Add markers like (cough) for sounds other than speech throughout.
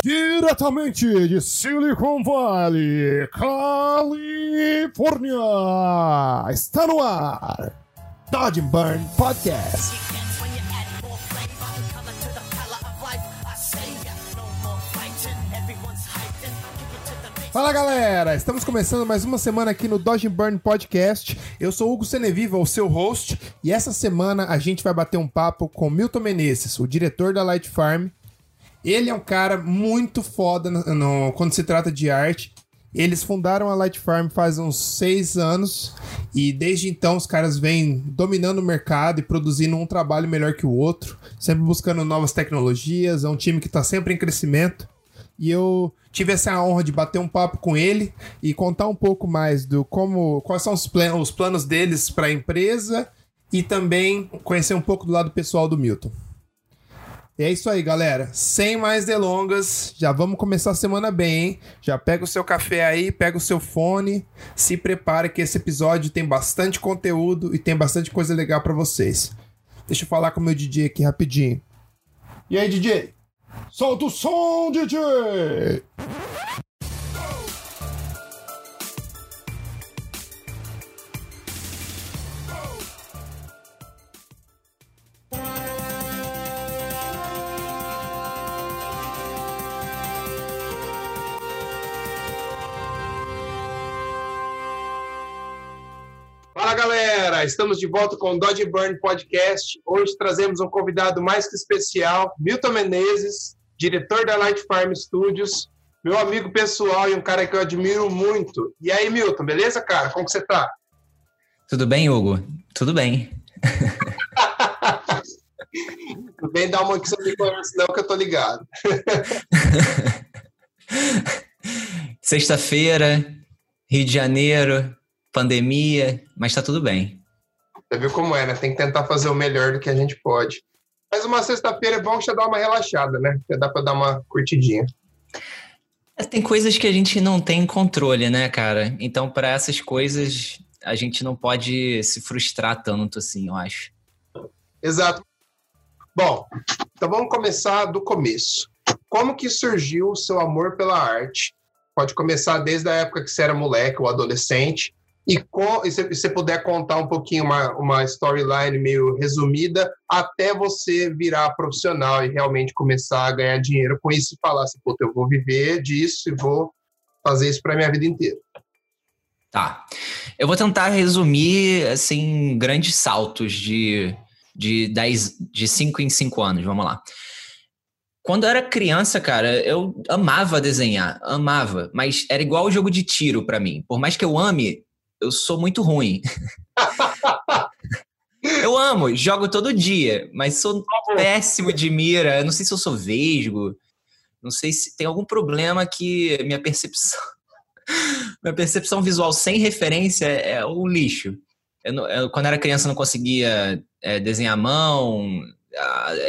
Diretamente de Silicon Valley, Califórnia, está no ar Dodge Burn Podcast. Fala galera, estamos começando mais uma semana aqui no Dodge Burn Podcast. Eu sou Hugo Seneviva, o seu host, e essa semana a gente vai bater um papo com Milton Menezes, o diretor da Light Farm, ele é um cara muito foda no, no, quando se trata de arte. Eles fundaram a Light Farm faz uns seis anos e desde então os caras vêm dominando o mercado e produzindo um trabalho melhor que o outro, sempre buscando novas tecnologias. É um time que está sempre em crescimento. E eu tive essa honra de bater um papo com ele e contar um pouco mais do como, quais são os, os planos deles para a empresa e também conhecer um pouco do lado pessoal do Milton. E é isso aí, galera. Sem mais delongas, já vamos começar a semana bem, hein? Já pega o seu café aí, pega o seu fone, se prepara que esse episódio tem bastante conteúdo e tem bastante coisa legal para vocês. Deixa eu falar com o meu DJ aqui rapidinho. E aí, DJ? Solta o som, DJ! Galera! Estamos de volta com o Dodge Burn Podcast. Hoje trazemos um convidado mais que especial, Milton Menezes, diretor da Light Farm Studios, meu amigo pessoal e um cara que eu admiro muito. E aí, Milton, beleza, cara? Como que você tá? Tudo bem, Hugo? Tudo bem. Tudo bem, dá uma que você me conhece, não, que eu tô ligado. (laughs) Sexta-feira, Rio de Janeiro, pandemia, mas tá tudo bem. Você viu como é, né? Tem que tentar fazer o melhor do que a gente pode. Mas uma sexta-feira é bom já dar uma relaxada, né? Já dá pra dar uma curtidinha. Tem coisas que a gente não tem controle, né, cara? Então, para essas coisas, a gente não pode se frustrar tanto assim, eu acho. Exato. Bom, então vamos começar do começo. Como que surgiu o seu amor pela arte? Pode começar desde a época que você era moleque ou adolescente e, com, e se você puder contar um pouquinho uma, uma storyline meio resumida até você virar profissional e realmente começar a ganhar dinheiro com isso e falar assim, pô, eu vou viver disso e vou fazer isso para minha vida inteira. Tá. Eu vou tentar resumir assim grandes saltos de de 10 de 5 em 5 anos, vamos lá. Quando eu era criança, cara, eu amava desenhar, amava, mas era igual o jogo de tiro para mim. Por mais que eu ame, eu sou muito ruim. (laughs) eu amo, jogo todo dia, mas sou péssimo de mira. Eu não sei se eu sou vesgo, não sei se tem algum problema que minha percepção, (laughs) minha percepção visual sem referência é um lixo. Eu, eu, quando era criança não conseguia é, desenhar a mão,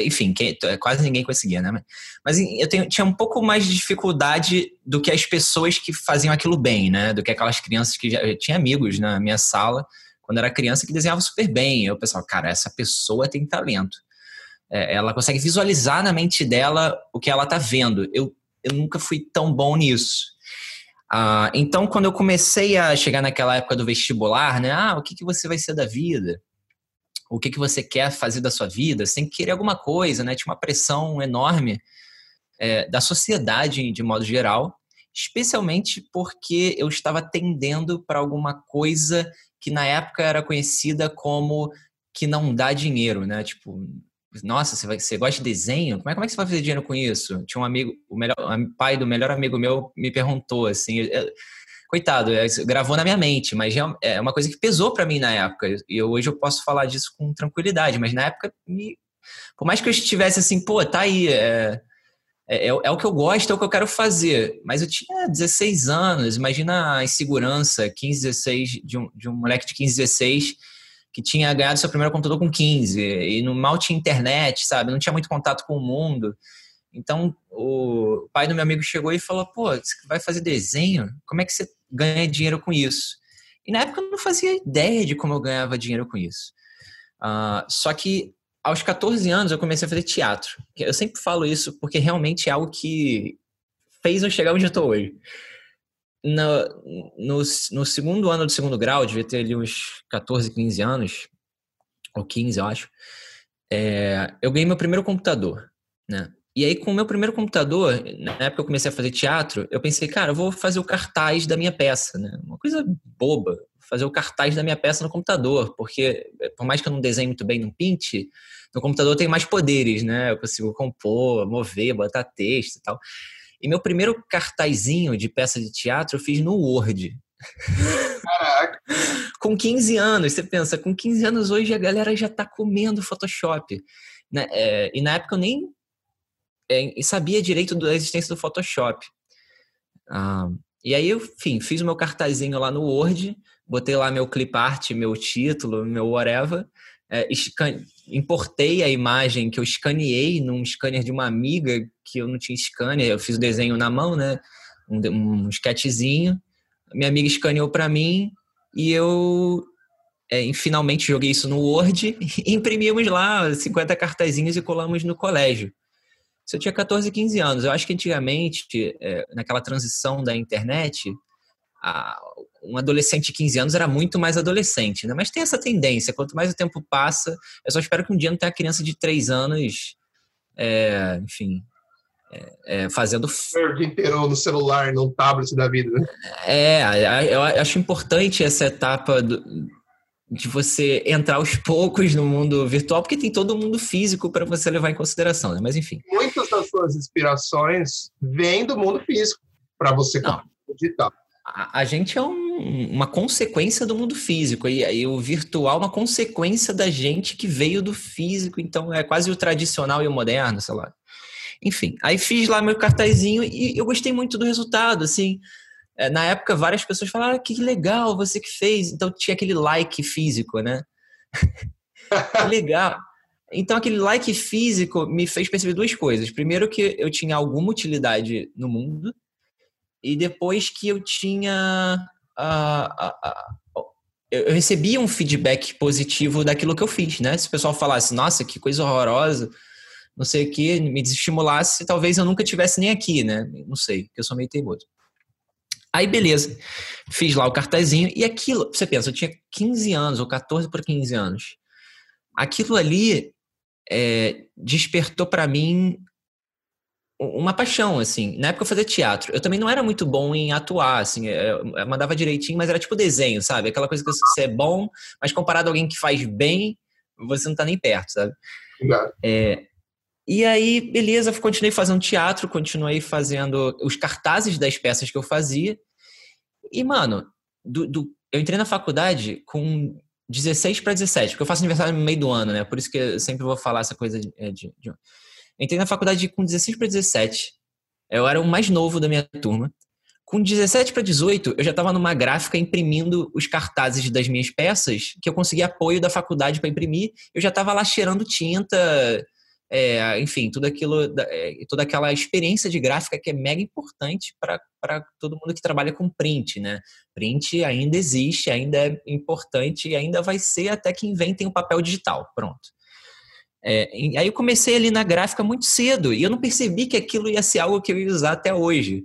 enfim, quase ninguém conseguia, né? Mas eu tenho, tinha um pouco mais de dificuldade do que as pessoas que faziam aquilo bem, né? Do que aquelas crianças que já tinha amigos na minha sala quando era criança que desenhavam super bem. Eu pensava, cara, essa pessoa tem talento. É, ela consegue visualizar na mente dela o que ela tá vendo. Eu, eu nunca fui tão bom nisso. Ah, então, quando eu comecei a chegar naquela época do vestibular, né? Ah, o que, que você vai ser da vida? O que, que você quer fazer da sua vida, você tem que querer alguma coisa, né? Tinha uma pressão enorme é, da sociedade de modo geral, especialmente porque eu estava tendendo para alguma coisa que na época era conhecida como que não dá dinheiro, né? Tipo, nossa, você, vai, você gosta de desenho? Como é, como é que você vai fazer dinheiro com isso? Tinha um amigo, o, melhor, pai do melhor amigo meu me perguntou assim, eu, coitado, é, gravou na minha mente, mas é uma coisa que pesou para mim na época. E hoje eu posso falar disso com tranquilidade, mas na época, me, por mais que eu estivesse assim, pô, tá aí, é, é, é, é, o que eu gosto, é o que eu quero fazer. Mas eu tinha 16 anos, imagina a insegurança, 15, 16, de um, de um moleque de 15, 16, que tinha ganhado seu primeiro computador com 15, e no mal tinha internet, sabe? Não tinha muito contato com o mundo. Então, o pai do meu amigo chegou e falou: pô, você vai fazer desenho? Como é que você ganha dinheiro com isso? E na época eu não fazia ideia de como eu ganhava dinheiro com isso. Uh, só que aos 14 anos eu comecei a fazer teatro. Eu sempre falo isso porque realmente é algo que fez eu chegar onde eu tô hoje. No, no, no, segundo ano do segundo grau, devia ter ali uns 14, 15 anos, ou 15, eu acho, é, eu ganhei meu primeiro computador, né? E aí, com o meu primeiro computador, na época que eu comecei a fazer teatro, eu pensei, cara, eu vou fazer o cartaz da minha peça, né? Uma coisa boba, fazer o cartaz da minha peça no computador, porque por mais que eu não desenhe muito bem no Paint, no computador tem mais poderes, né? Eu consigo compor, mover, botar texto e tal. E meu primeiro cartazinho de peça de teatro eu fiz no Word. Caraca! (laughs) com 15 anos, você pensa, com 15 anos hoje a galera já tá comendo Photoshop. Né? É, e na época eu nem é, sabia direito da existência do Photoshop. Ah, e aí, enfim, fiz o meu cartazinho lá no Word, botei lá meu clip art, meu título, meu whatever, é, importei a imagem que eu escaneei num scanner de uma amiga que eu não tinha scanner, eu fiz o desenho na mão, né? Um, um sketchzinho. Minha amiga escaneou para mim e eu é, finalmente joguei isso no Word e (laughs) imprimimos lá 50 cartazinhos e colamos no colégio. Isso eu tinha 14, 15 anos. Eu acho que antigamente, é, naquela transição da internet, a, um adolescente de 15 anos era muito mais adolescente, né? Mas tem essa tendência, quanto mais o tempo passa, eu só espero que um dia não tenha criança de 3 anos, é, enfim, é, é, fazendo... O dia inteiro no celular, no tablet da vida, né? É, eu acho importante essa etapa do, de você entrar aos (laughs) poucos no mundo virtual, porque tem todo o mundo físico para você levar em consideração, né? Mas enfim. Muitas das suas inspirações vêm do mundo físico para você digital a, a gente é um, uma consequência do mundo físico e, e o virtual é uma consequência da gente que veio do físico, então é quase o tradicional e o moderno, sei lá. Enfim, aí fiz lá meu cartazinho e eu gostei muito do resultado, assim. É, na época, várias pessoas falaram, ah, que legal, você que fez. Então tinha aquele like físico, né? (laughs) legal. Então, aquele like físico me fez perceber duas coisas. Primeiro, que eu tinha alguma utilidade no mundo, e depois que eu tinha. Uh, uh, uh, eu recebia um feedback positivo daquilo que eu fiz, né? Se o pessoal falasse, nossa, que coisa horrorosa, não sei o que, me desestimulasse, talvez eu nunca tivesse nem aqui, né? Não sei, porque eu sou meio teimoso. Aí, beleza. Fiz lá o cartazinho e aquilo, você pensa, eu tinha 15 anos, ou 14 por 15 anos. Aquilo ali é, despertou para mim uma paixão, assim. Na época eu fazia teatro. Eu também não era muito bom em atuar, assim. Eu mandava direitinho, mas era tipo desenho, sabe? Aquela coisa que você é bom, mas comparado a alguém que faz bem, você não tá nem perto, sabe? É, e aí, beleza, continuei fazendo teatro, continuei fazendo os cartazes das peças que eu fazia. E, mano, do, do, eu entrei na faculdade com 16 para 17, porque eu faço aniversário no meio do ano, né? Por isso que eu sempre vou falar essa coisa de, de, de Entrei na faculdade com 16 para 17. Eu era o mais novo da minha turma. Com 17 para 18, eu já estava numa gráfica imprimindo os cartazes das minhas peças, que eu consegui apoio da faculdade para imprimir. Eu já estava lá cheirando tinta, é, enfim, tudo aquilo, é, toda aquela experiência de gráfica que é mega importante para todo mundo que trabalha com print, né? Print ainda existe, ainda é importante e ainda vai ser até que inventem o papel digital. Pronto. É, aí eu comecei ali na gráfica muito cedo e eu não percebi que aquilo ia ser algo que eu ia usar até hoje.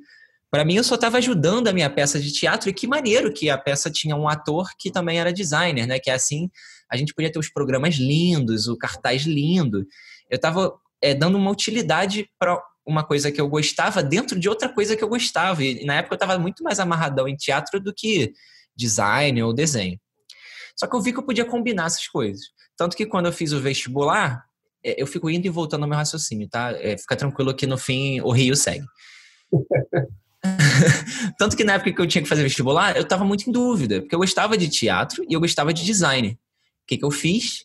Para mim, eu só estava ajudando a minha peça de teatro e que maneiro que a peça tinha um ator que também era designer, né? Que é assim, a gente podia ter os programas lindos, o cartaz lindo. Eu estava é, dando uma utilidade para uma coisa que eu gostava dentro de outra coisa que eu gostava. E na época eu estava muito mais amarradão em teatro do que design ou desenho. Só que eu vi que eu podia combinar essas coisas. Tanto que quando eu fiz o vestibular, é, eu fico indo e voltando no meu raciocínio, tá? É, fica tranquilo que no fim o Rio segue. (laughs) Tanto que na época que eu tinha que fazer vestibular, eu estava muito em dúvida, porque eu gostava de teatro e eu gostava de design. O que, que eu fiz?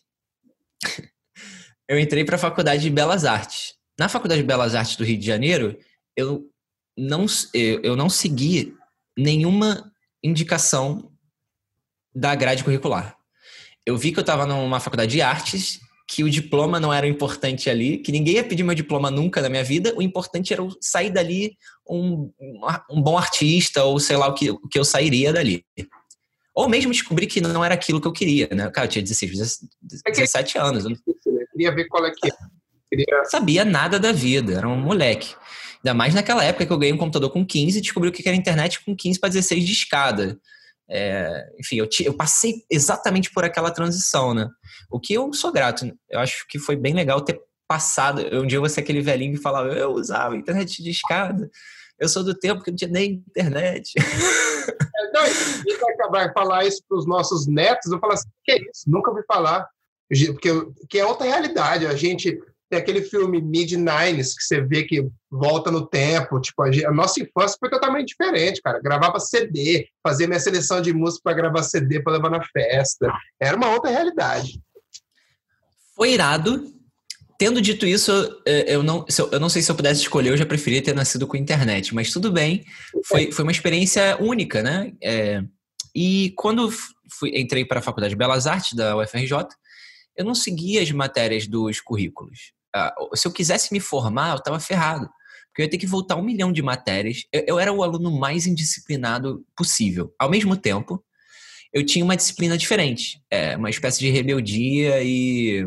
Eu entrei para a Faculdade de Belas Artes. Na Faculdade de Belas Artes do Rio de Janeiro, eu não, eu não segui nenhuma indicação da grade curricular eu vi que eu estava numa faculdade de artes, que o diploma não era importante ali, que ninguém ia pedir meu diploma nunca na minha vida, o importante era eu sair dali um, um bom artista, ou sei lá o que, o que eu sairia dali. Ou mesmo descobrir que não era aquilo que eu queria, né? Cara, eu tinha 16, 17 anos. Eu queria ver qual é que é. Queria... Sabia nada da vida, era um moleque. Ainda mais naquela época que eu ganhei um computador com 15 e descobri o que era internet com 15 para 16 de escada. É, enfim, eu, eu, passei exatamente por aquela transição, né? O que eu sou grato. Eu acho que foi bem legal ter passado. Um dia você aquele velhinho que falava, eu usava internet de escada. Eu sou do tempo que não tinha nem internet. (laughs) É, não, e vai acabar de falar isso para os nossos netos, eu falo assim, que é isso? Nunca ouvi falar. Porque que é outra realidade. A gente tem aquele filme Mid-Nines, que você vê que volta no tempo. Tipo, a, gente, a, nossa infância foi totalmente diferente, cara. Gravava CD, fazia minha seleção de música para gravar CD para levar na festa. Era uma outra realidade. Foi irado. Tendo dito isso, eu não, eu não sei se eu pudesse escolher, eu já preferia ter nascido com internet, mas tudo bem. Foi, foi uma experiência única, né? É, e quando fui, entrei para a Faculdade de Belas Artes da UFRJ, eu não seguia as matérias dos currículos. Ah, se eu quisesse me formar, eu estava ferrado. Porque eu ia ter que voltar um milhão de matérias. Eu, eu era o aluno mais indisciplinado possível. Ao mesmo tempo, eu tinha uma disciplina diferente. É, uma espécie de rebeldia e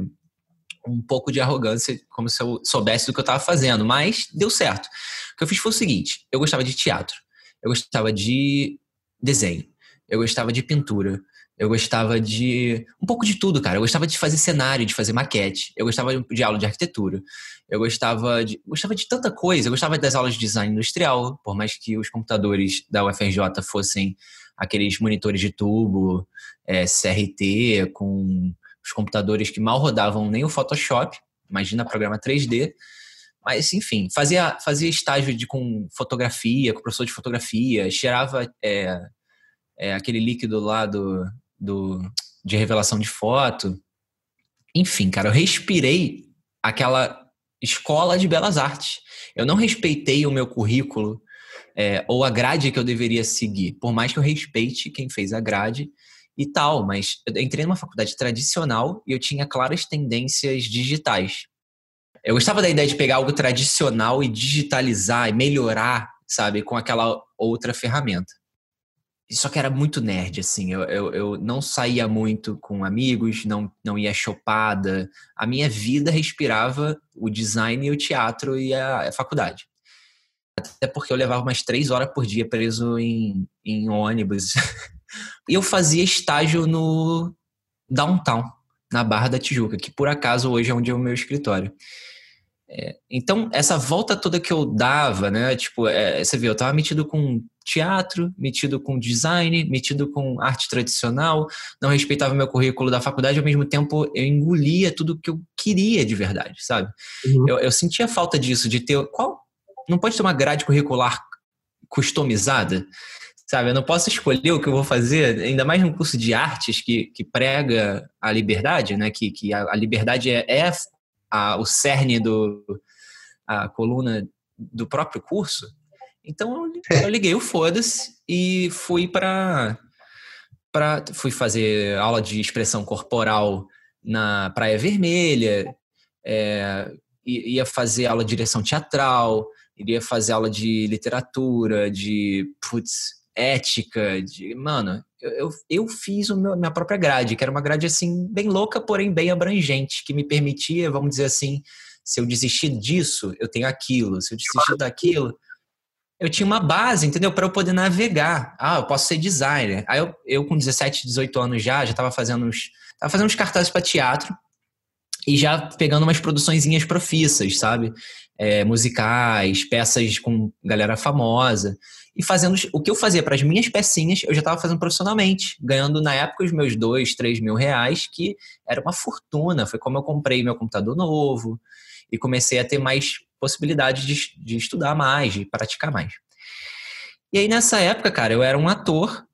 um pouco de arrogância, como se eu soubesse do que eu estava fazendo. Mas deu certo. O que eu fiz foi o seguinte: eu gostava de teatro, eu gostava de desenho, eu gostava de pintura, eu gostava de um pouco de tudo, cara. Eu gostava de fazer cenário, de fazer maquete. Eu gostava de aula de arquitetura. Eu gostava de, gostava de tanta coisa. Eu gostava das aulas de design industrial, por mais que os computadores da UFRJ fossem aqueles monitores de tubo, é, CRT, com os computadores que mal rodavam nem o Photoshop. Imagina programa 3D. Mas, enfim, fazia, fazia estágio de, com fotografia, com professor de fotografia, cheirava é, é, aquele líquido lá do, do, de revelação de foto. Enfim, cara, eu respirei aquela escola de belas artes. Eu não respeitei o meu currículo é, ou a grade que eu deveria seguir, por mais que eu respeite quem fez a grade e tal, mas eu entrei numa faculdade tradicional e eu tinha claras tendências digitais. Eu gostava da ideia de pegar algo tradicional e digitalizar e melhorar, sabe, com aquela outra ferramenta. Só que era muito nerd, assim. Eu, eu, eu, não saía muito com amigos, não, não ia chopada. A minha vida respirava o design o teatro e a, a faculdade. Até porque eu levava umas três horas por dia preso em, em ônibus. (laughs) e eu fazia estágio no downtown, na Barra da Tijuca, que por acaso hoje é onde é o meu escritório. É, então, essa volta toda que eu dava, né? Tipo, é, você vê, eu tava metido com teatro, metido com design, metido com arte tradicional, não respeitava meu currículo da faculdade, ao mesmo tempo eu engolia tudo que eu queria de verdade, sabe? Uhum. Eu, eu sentia falta disso, de ter. Qual? Não pode ter uma grade curricular customizada, sabe? Eu não posso escolher o que eu vou fazer, ainda mais num curso de artes que, que prega a liberdade, né? Que, que a, a liberdade é, é a, o cerne do a coluna do próprio curso. Então eu liguei o foda-se e fui para para fui fazer aula de expressão corporal na Praia Vermelha, é, ia fazer aula de direção teatral, iria fazer aula de literatura, de putz, ética, de mano, eu, eu fiz a minha própria grade, que era uma grade assim, bem louca, porém bem abrangente, que me permitia, vamos dizer assim, se eu desistir disso, eu tenho aquilo, se eu desistir daquilo, eu tinha uma base, entendeu? Para eu poder navegar. Ah, eu posso ser designer. Aí eu, eu com 17, 18 anos já, já estava fazendo uns, tava fazendo uns cartazes para teatro e já pegando umas produçõezinhas profissas, sabe? É, musicais, peças com galera famosa e fazendo o que eu fazia para as minhas pecinhas, eu já estava fazendo profissionalmente, ganhando na época os meus dois, três mil reais, que era uma fortuna. Foi como eu comprei meu computador novo e comecei a ter mais possibilidade de, de estudar mais, de praticar mais. E aí nessa época, cara, eu era um ator,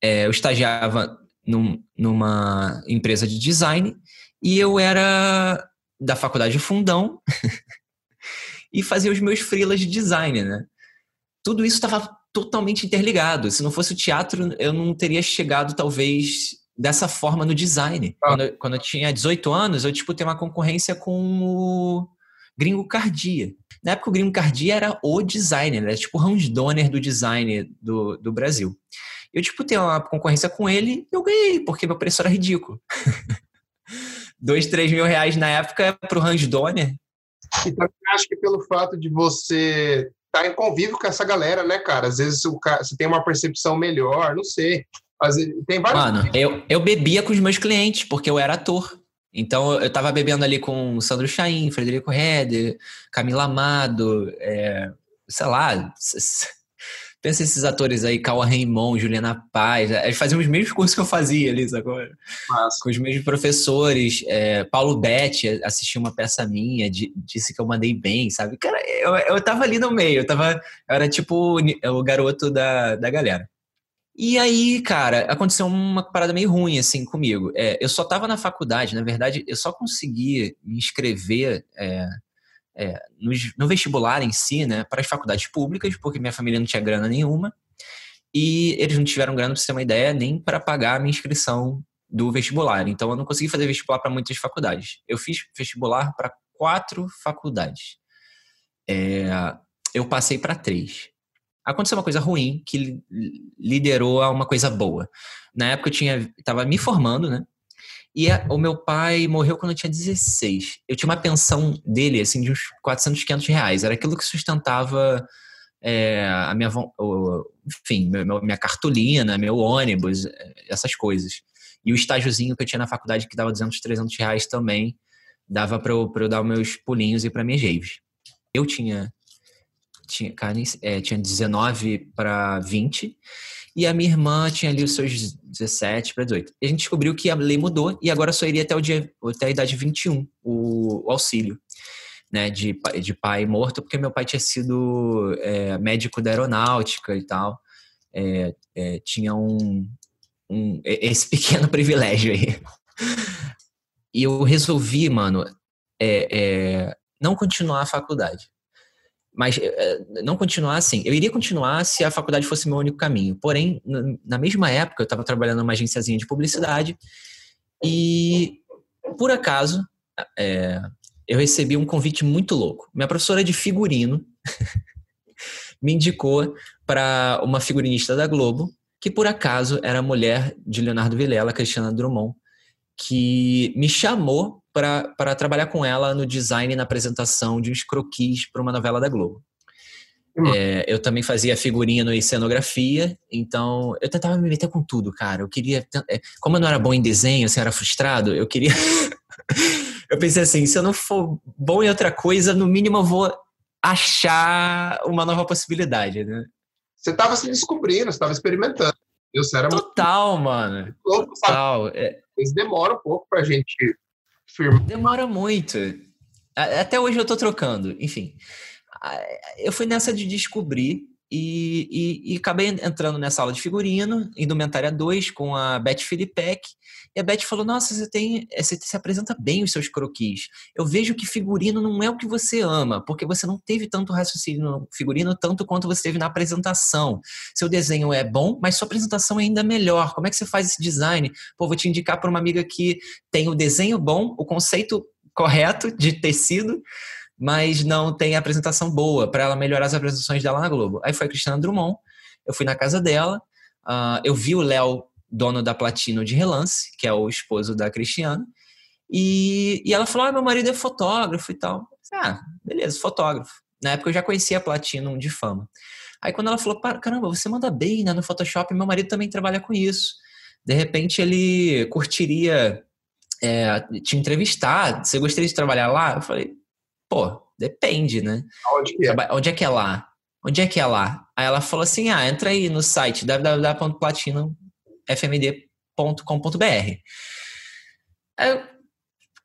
é, eu estagiava num, numa empresa de design e eu era da faculdade de Fundão (laughs) e fazia os meus freelas de design, né? Tudo isso estava totalmente interligado. Se não fosse o teatro, eu não teria chegado, talvez, dessa forma no design. Ah. Quando, quando, eu tinha 18 anos, eu tipo uma concorrência com o Gringo Cardia. Na época, o Gringo Cardia era o designer, era tipo o Hans Donner do design do, do Brasil. Eu, tipo, tenho uma concorrência com ele e eu ganhei, porque meu preço era ridículo. (laughs) Dois, três mil reais na época para o Hans Donner. Então, acho que pelo fato de você estar tá em convívio com essa galera, né, cara? Às vezes você tem uma percepção melhor, não sei. Às vezes, tem vários... Mano, eu, eu bebia com os meus clientes, porque eu era ator. Então eu tava bebendo ali com Sandro Chaim, Frederico Heder, Camila Amado, é, sei lá, pensa esses atores aí, Cauã Raymond, Juliana Paz, eles faziam os mesmos cursos que eu fazia ali, agora Com os mesmos professores, é, Paulo Betti assistiu uma peça minha, disse que eu mandei bem, sabe? Cara, eu, eu tava ali no meio, eu tava, eu era tipo o garoto da, da galera. E aí, cara, aconteceu uma parada meio ruim, assim, comigo. É, eu só estava na faculdade, na verdade, eu só consegui me inscrever é, é, no, vestibular em si, né, para as faculdades públicas, porque minha família não tinha grana nenhuma. E eles não tiveram grana, para você ter uma ideia, nem para pagar a minha inscrição do vestibular. Então, eu não consegui fazer vestibular para muitas faculdades. Eu fiz vestibular para quatro faculdades. É, eu passei para três aconteceu uma coisa ruim que liderou a uma coisa boa. Na época eu tinha estava me formando, né? E a, o meu pai morreu quando eu tinha 16. Eu tinha uma pensão dele, assim, de uns 400, 500 reais. Era aquilo que sustentava é, a minha, enfim, minha cartolina, meu ônibus, essas coisas. E o estágiozinho que eu tinha na faculdade, que dava 200, 300 reais também, dava para eu, eu dar meus pulinhos e para minhas javes. Eu tinha tinha, é, tinha 19 para 20, e a minha irmã tinha ali os seus 17 para 18. E a gente descobriu que a lei mudou e agora só iria até, o dia, até a idade 21 o, o auxílio. Né, de, de pai morto, porque meu pai tinha sido é, médico da aeronáutica e tal. É, é, tinha um, um, esse (laughs) pequeno privilégio aí. E eu resolvi, mano, é, é, não continuar a faculdade. Mas eh, não continuar assim. Eu iria continuar se a faculdade fosse meu único caminho. Porém, na mesma época, eu estava trabalhando numa agenciazinha de publicidade e, por acaso, é, eu recebi um convite muito louco. Minha professora de figurino (laughs) me indicou para uma figurinista da Globo, que por acaso era mulher de Leonardo Vilela, Cristiana Drummond, que me chamou para trabalhar com ela no design e na apresentação de uns croquis para uma novela da Globo. É, eu também fazia figurino e cenografia, então eu tentava me meter com tudo, cara. Eu queria. É, como eu não era bom em desenho, assim, eu era frustrado, eu queria. (laughs) eu pensei assim: se eu não for bom em outra coisa, no mínimo eu vou achar uma nova possibilidade, né? Você estava se descobrindo, você estava experimentando. Eu, era Total, muito... mano. Louco, Total. É... Eles demoram um pouco pra gente Demora muito. Até hoje eu tô trocando. Enfim, eu fui nessa de descobrir e, e, e, acabei entrando nessa aula de figurino, indumentária 2, com a Beth Filipek. E a Beth falou: Nossa, você tem. Eh, você se apresenta bem os seus croquis. Eu vejo que figurino não é o que você ama, porque você não teve tanto raciocínio no figurino tanto quanto você teve na apresentação. Seu desenho é bom, mas sua apresentação é ainda melhor. Como é que você faz esse design? Pô, vou te indicar para uma amiga que tem o desenho bom, o conceito correto de tecido mas não tem apresentação boa para ela melhorar as apresentações dela na Globo. Aí foi a Cristiana Drummond, eu fui na casa dela, uh, eu vi o Léo, dono da Platino de relance, que é o esposo da Cristiana, e, e ela falou: ah, meu marido é fotógrafo e tal. Ah, beleza, fotógrafo. Na época eu já conhecia a Platino de fama. Aí quando ela falou: caramba, você manda bem né, no Photoshop, meu marido também trabalha com isso. De repente ele curtiria é, te entrevistar, você gostaria de trabalhar lá? Eu falei, Pô, depende, né? Onde é? Onde é que é lá? Onde é que é lá? Aí ela falou assim: ah, entra aí no site www.platinofmd.com.br. Aí eu,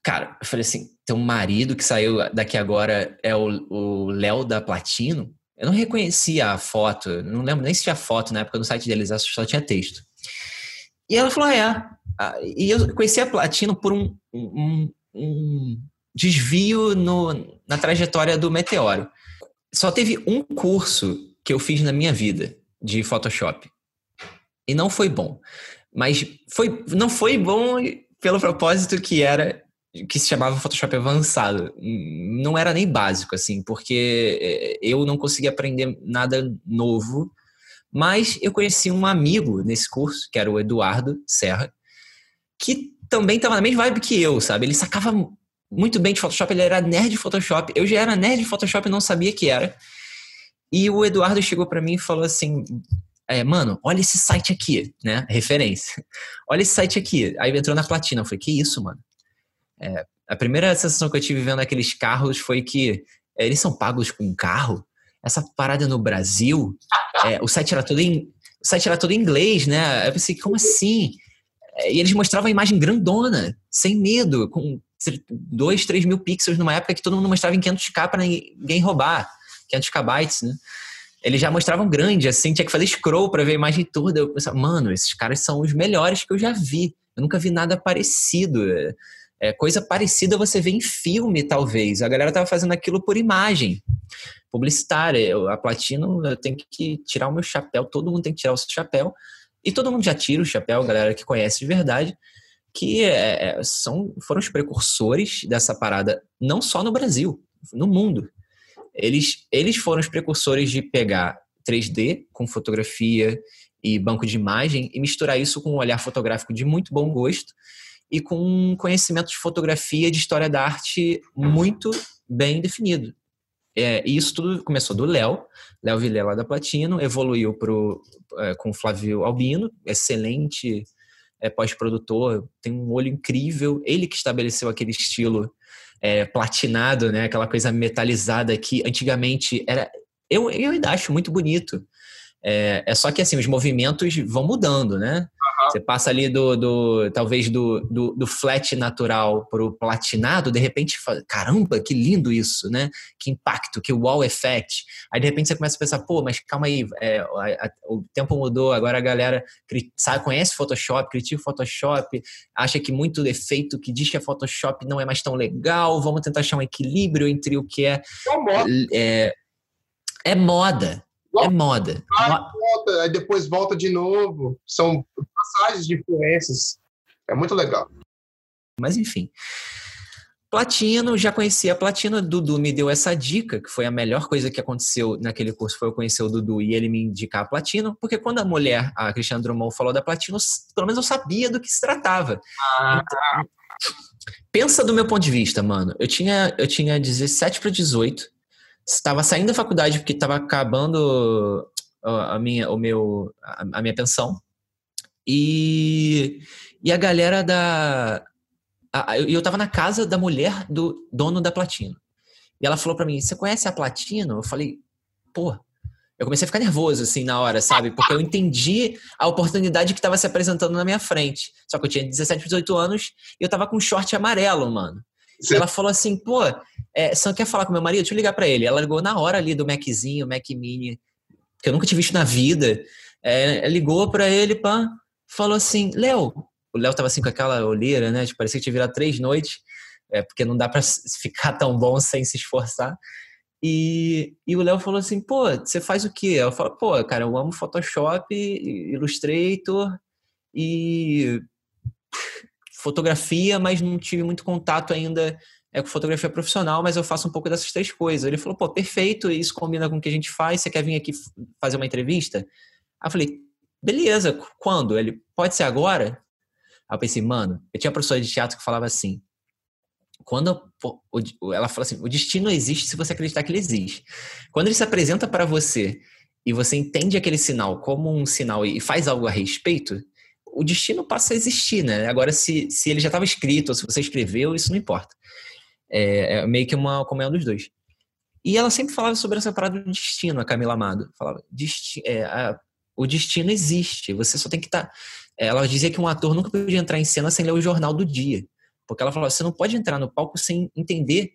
cara, eu falei assim: teu marido que saiu daqui agora é o Léo da Platino? Eu não reconhecia a foto, não lembro nem se tinha foto na época no site deles, só tinha texto. E ela falou: é. E eu conheci a Platino por um, um, um desvio no, na trajetória do meteoro. Só teve um curso que eu fiz na minha vida de Photoshop. E não foi bom. Mas foi, não foi bom pelo propósito que era que se chamava Photoshop avançado. Não era nem básico assim, porque é, eu não conseguia aprender nada novo, mas eu conheci um amigo nesse curso, que era o Eduardo Serra, que também estava na mesma vibe que eu, sabe? Ele sacava muito bem de Photoshop, ele era nerd de Photoshop. Eu já era nerd de Photoshop e não sabia que era. E o Eduardo chegou para mim e falou assim: é, mano, olha esse site aqui, né? Referência. (laughs) Olha esse site aqui. Aí entrou na platina. Eu falei, que isso, mano? É, a primeira sensação que eu tive vendo aqueles carros foi que é, eles são pagos com carro. Essa parada no Brasil, é, o site era todo em, o site era todo em inglês, né? Eu pensei, como assim? É, e eles mostravam a imagem grandona, sem medo, com 2, 3 mil pixels numa época que todo mundo mostrava em 500k para ninguém roubar, 500k bytes, né? Eles já mostravam grande, assim, tinha que fazer scroll para ver a imagem toda. Eu pensava, mano, esses caras são os melhores que eu já vi. Eu nunca vi nada parecido. É, coisa parecida você vê em filme, talvez. A galera tava fazendo aquilo por imagem publicitária. Eu, a Platino, eu tenho que tirar o meu chapéu, todo mundo tem que tirar o seu chapéu. E todo mundo já tira o chapéu, galera que conhece de verdade, que é, é são, foram os precursores dessa parada, não só no Brasil, no mundo. Eles, eles foram os precursores de pegar 3D com fotografia e banco de imagem e misturar isso com um olhar fotográfico de muito bom gosto e com um conhecimento de fotografia de história da arte muito bem definido. É, e isso tudo começou do Léo, Léo Vilela da Platino, evoluiu pro, é, com o Flávio Albino, excelente é, pós-produtor, tem um olho incrível, ele que estabeleceu aquele estilo é, platinado, né? Aquela coisa metalizada que antigamente era. Eu, eu ainda acho muito bonito. É, é só que assim, os movimentos vão mudando, né? Você passa ali do, do talvez do, do, do, flat natural para o platinado, de repente, caramba, que lindo isso, né? Que impacto, que wow effect. Aí de repente você começa a pensar, pô, mas calma aí, é, a, a, o tempo mudou, agora a galera sabe, conhece Photoshop, critica o Photoshop, acha que muito defeito que diz que é Photoshop não é mais tão legal, vamos tentar achar um equilíbrio entre o que é. É, é moda. É moda. volta, aí depois volta de novo. São passagens de influências. É muito legal. Mas enfim. Platino, já conhecia a Platino, Dudu me deu essa dica, que foi a melhor coisa que aconteceu naquele curso, foi eu conhecer o Dudu e ele me indicar a Platino, porque quando a mulher, a Cristiane Drummond, falou da Platino, pelo menos eu sabia do que se tratava. Ah. Então, pensa do meu ponto de vista, mano. Eu tinha, eu tinha 17 para 18, estava saindo da faculdade porque estava acabando a minha, o meu, a minha pensão. E, e a galera da. A, eu estava na casa da mulher do dono da Platino. E ela falou para mim: Você conhece a Platino? Eu falei: Pô. Eu comecei a ficar nervoso, assim, na hora, sabe? Porque eu entendi a oportunidade que estava se apresentando na minha frente. Só que eu tinha 17, 18 anos e eu tava com um short amarelo, mano. Sim. Ela falou assim, pô, é, você não quer falar com meu marido? Deixa eu ligar para ele. Ela ligou na hora ali do Maczinho, Mac Mini, que eu nunca tinha visto na vida. É, ligou para ele, pã, falou assim, Léo, o Léo tava assim com aquela olheira, né? Tipo, parecia que tinha virado três noites, é, porque não dá para ficar tão bom sem se esforçar. E, e o Léo falou assim, pô, você faz o quê? Eu falo, pô, cara, eu amo Photoshop, Illustrator e fotografia, mas não tive muito contato ainda é, com fotografia profissional, mas eu faço um pouco dessas três coisas. Ele falou, pô, perfeito, isso combina com o que a gente faz, você quer vir aqui fazer uma entrevista? Aí eu falei, beleza, quando? Ele, pode ser agora? Aí eu pensei, mano, eu tinha professora de teatro que falava assim, quando ela fala assim, o destino existe se você acreditar que ele existe. Quando ele se apresenta para você e você entende aquele sinal como um sinal e faz algo a respeito, o destino passa a existir, né? Agora, se, se ele já estava escrito ou se você escreveu, isso não importa. É, é meio que uma comunhão dos dois. E ela sempre falava sobre essa parada do destino, a Camila Amado. Falava, desti é, a, o destino existe, você só tem que estar. Tá... Ela dizia que um ator nunca podia entrar em cena sem ler o jornal do dia. Porque ela falava, você não pode entrar no palco sem entender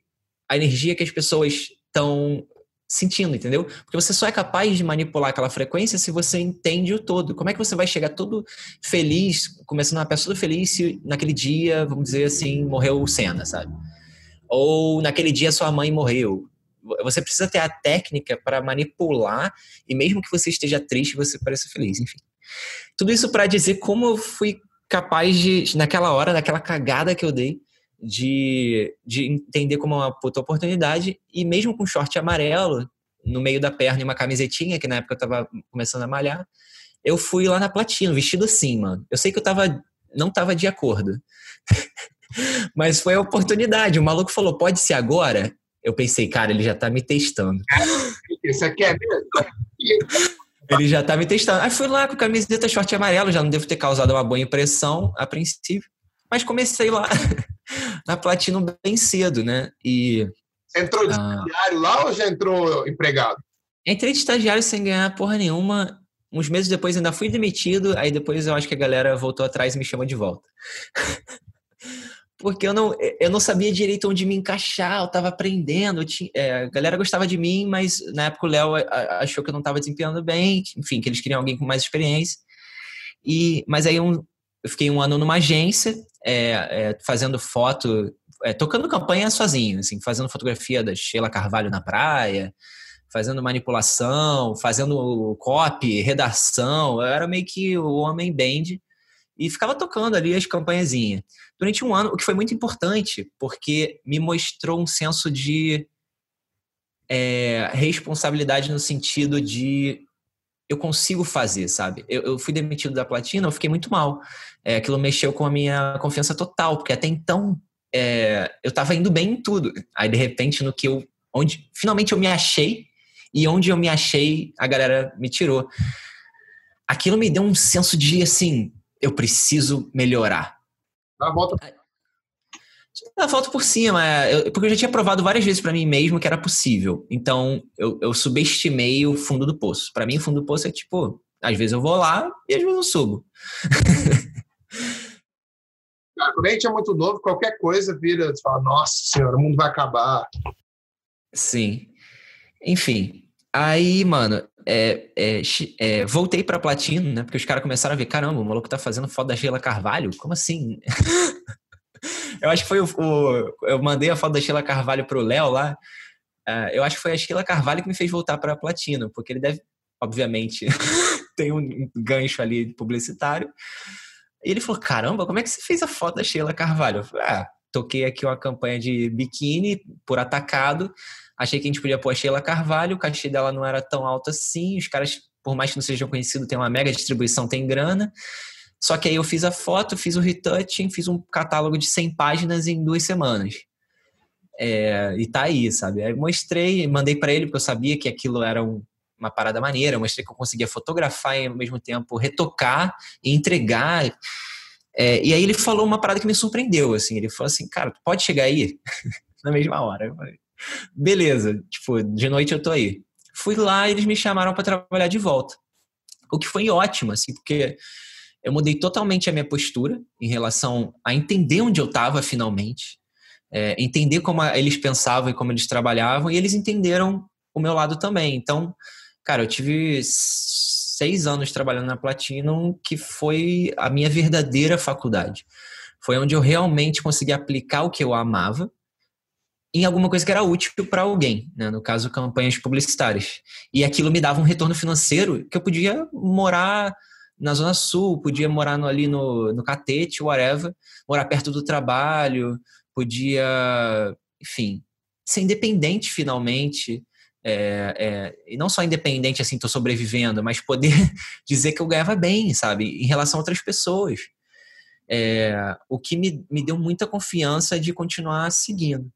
a energia que as pessoas estão sentindo, entendeu? Porque você só é capaz de manipular aquela frequência se você entende o todo. Como é que você vai chegar todo feliz, começando uma pessoa feliz se naquele dia, vamos dizer assim, morreu o Senna, sabe? Ou naquele dia sua mãe morreu. Você precisa ter a técnica para manipular e mesmo que você esteja triste, você pareça feliz, enfim. Tudo isso para dizer como eu fui capaz de, naquela hora, naquela cagada que eu dei, de, de entender como uma puta oportunidade e mesmo com short amarelo no meio da perna e uma camisetinha, que na época eu tava começando a malhar, eu fui lá na platina, vestido assim, mano. Eu sei que eu tava, não tava de acordo. (laughs) Mas foi a oportunidade. O maluco falou, pode ser agora? Eu pensei, cara, ele já tá me testando. (laughs) Você quer mesmo? Ele já tá me testando. Aí fui lá com camiseta short amarelo, já não devo ter causado uma boa impressão a princípio. Mas comecei lá (laughs) na Platino bem cedo, né? E. Você entrou de ah, estagiário lá ou já entrou empregado? Entrei de estagiário sem ganhar porra nenhuma. Uns meses depois ainda fui demitido, aí depois eu acho que a galera voltou atrás e me chamou de volta. (laughs) Porque eu não, eu não sabia direito onde me encaixar, eu tava aprendendo, eu tinha, é, a galera gostava de mim, mas na época o Léo achou que eu não estava desempenhando bem, enfim, que eles queriam alguém com mais experiência. E, mas aí um, eu fiquei um ano numa agência, é, é, fazendo foto, é, tocando campanha sozinho, assim, fazendo fotografia da Sheila Carvalho na praia, fazendo manipulação, fazendo copy, redação. Eu era meio que o homem band e ficava tocando ali as campanhazinhas. Durante um ano, o que foi muito importante, porque me mostrou um senso de é, responsabilidade no sentido de eu consigo fazer, sabe? Eu, eu, fui demitido da Platina, eu fiquei muito mal. É, aquilo mexeu com a minha confiança total, porque até então é, eu estava indo bem em tudo. Aí, de repente, no que eu. Onde finalmente eu me achei, e onde eu me achei, a galera me tirou. Aquilo me deu um senso de, assim, eu preciso melhorar. Dá a volta. Dá a volta por cima, é, porque eu já tinha provado várias vezes para mim mesmo que era possível. Então, eu, eu subestimei o fundo do poço. Para mim, o fundo do poço é tipo, às vezes eu vou lá e às vezes eu subo. (laughs) Cara, quando a gente é muito novo, qualquer coisa vira, você fala, nossa senhora, o mundo vai acabar. Sim. Enfim, aí, mano, é, é, é, voltei pra Platino, né? Porque os caras começaram a ver, caramba, o maluco tá fazendo foto da Sheila Carvalho? Como assim? (laughs) eu acho que foi o, o, Eu mandei a foto da Sheila Carvalho pro Léo lá. Uh, eu acho que foi a Sheila Carvalho que me fez voltar pra Platino, porque ele deve, obviamente, (laughs) tem um gancho ali publicitário. E ele falou: caramba, como é que você fez a foto da Sheila Carvalho? Eu falei, ah, toquei aqui uma campanha de biquíni por atacado Achei que a gente podia pôr a Sheila Carvalho, o cachê dela não era tão alto assim, os caras, por mais que não sejam conhecidos, tem uma mega distribuição, tem grana. Só que aí eu fiz a foto, fiz o retouching, fiz um catálogo de 100 páginas em duas semanas. É, e tá aí, sabe? Aí mostrei, mandei para ele, porque eu sabia que aquilo era um, uma parada maneira. Eu mostrei que eu conseguia fotografar e ao mesmo tempo retocar e entregar. É, e aí ele falou uma parada que me surpreendeu, assim. Ele falou assim, cara, tu pode chegar aí? (laughs) Na mesma hora. Eu falei, Beleza, tipo, de noite eu tô aí. Fui lá e eles me chamaram para trabalhar de volta. O que foi ótimo, assim, porque eu mudei totalmente a minha postura em relação a entender onde eu estava finalmente, é, entender como eles pensavam e como eles trabalhavam, e eles entenderam o meu lado também. Então, cara, eu tive seis anos trabalhando na Platinum, que foi a minha verdadeira faculdade. Foi onde eu realmente consegui aplicar o que eu amava em alguma coisa que era útil para alguém, né? no caso, campanhas publicitárias. E aquilo me dava um retorno financeiro que eu podia morar na Zona Sul, podia morar no, ali no, no Catete, whatever, morar perto do trabalho, podia, enfim, ser independente finalmente. É, é, e não só independente assim, tô sobrevivendo, mas poder (laughs) dizer que eu ganhava bem, sabe, em relação a outras pessoas. É, o que me, me deu muita confiança de continuar seguindo.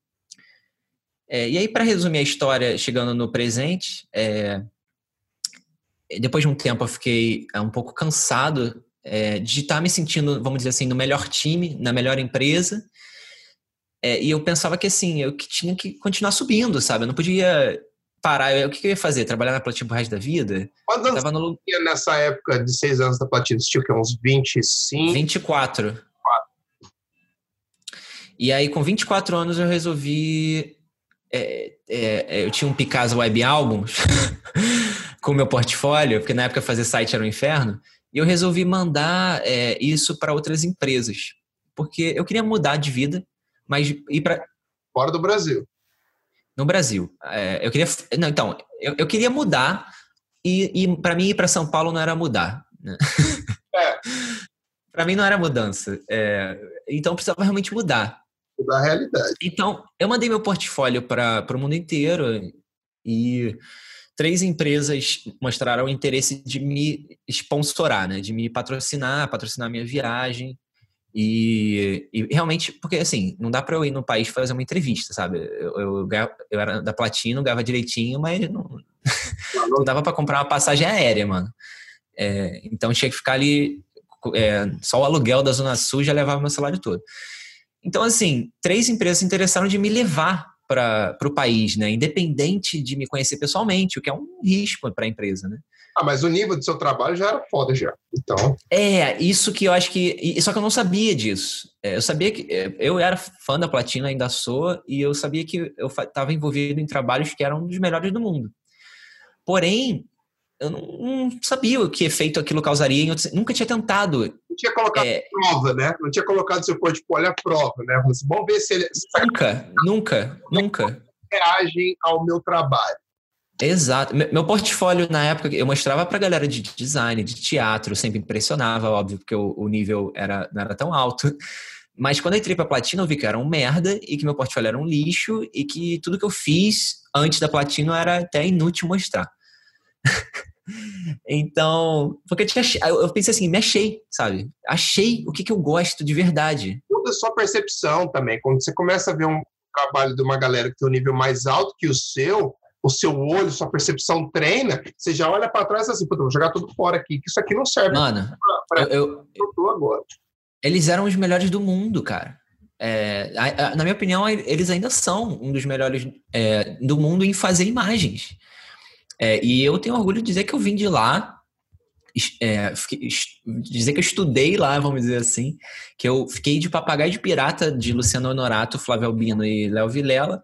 É, e aí, para resumir a história, chegando no presente, é, depois de um tempo eu fiquei é, um pouco cansado é, de estar me sentindo, vamos dizer assim, no melhor time, na melhor empresa. É, e eu pensava que assim, eu que tinha que continuar subindo, sabe? Eu não podia parar. Eu, o que eu ia fazer? Trabalhar na Platina pro resto da vida? Quantos anos Tava no... tinha nessa época de seis anos da Platina? Você tinha uns 25? 24. 24. E aí, com 24 anos, eu resolvi é, é, é, eu tinha um Picasa Web Albums (laughs) com o meu portfólio, porque na época fazer site era um inferno, e eu resolvi mandar é, isso para outras empresas, porque eu queria mudar de vida, mas ir para fora do Brasil. No Brasil, é, eu queria, não, então, eu, eu queria mudar e, e para mim ir para São Paulo não era mudar. Né? É. (laughs) para mim não era mudança, é, então eu precisava realmente mudar da realidade. Então, eu mandei meu portfólio para o mundo inteiro e três empresas mostraram interesse de me sponsorar, né? de me patrocinar, patrocinar minha viagem. E, e, realmente, porque assim, não dá para eu ir no país fazer uma entrevista, sabe? Eu, eu, eu era da Platino, ganhava direitinho, mas não, (laughs) não dava para comprar uma passagem aérea, mano. É, então tinha que ficar ali, é, só o aluguel da Zona Sul já levava meu salário todo. Então, assim, três empresas se interessaram de me levar para o país, né? Independente de me conhecer pessoalmente, o que é um risco para a empresa, né? Ah, mas o nível do seu trabalho já era foda já. Então. É, isso que eu acho que. Só que eu não sabia disso. É, eu sabia que. É, eu era fã da Platina, ainda sou, e eu sabia que eu estava envolvido em trabalhos que eram dos melhores do mundo. Porém, eu não, não sabia o que efeito aquilo causaria. Outros, nunca tinha tentado. Não tinha colocado é, prova, né? Não tinha colocado seu portfólio à prova, né? Vamos ver se ele. Nunca, nunca, nunca. Reagem ao meu trabalho. Exato. Meu portfólio na época eu mostrava para galera de design, de teatro, sempre impressionava, óbvio, porque o, o nível era, não era tão alto. Mas quando eu entrei pra platina, eu vi que era um merda e que meu portfólio era um lixo e que tudo que eu fiz antes da platina era até inútil mostrar. (laughs) então, porque eu, eu pensei assim, me achei, sabe? Achei o que, que eu gosto de verdade. Tudo é sua percepção também. Quando você começa a ver um trabalho de uma galera que tem um nível mais alto que o seu, o seu olho, sua percepção treina, você já olha para trás assim, vou jogar tudo fora aqui, que isso aqui não serve. Mano, pra, pra eu, eu, tô agora. Eles eram os melhores do mundo, cara. É, a, a, na minha opinião, eles ainda são um dos melhores é, do mundo em fazer imagens. É, e eu tenho orgulho de dizer que eu vim de lá, é, fiquei, dizer que eu estudei lá, vamos dizer assim, que eu fiquei de papagaio de pirata de Luciano Honorato, Flávio Albino e Léo Vilela,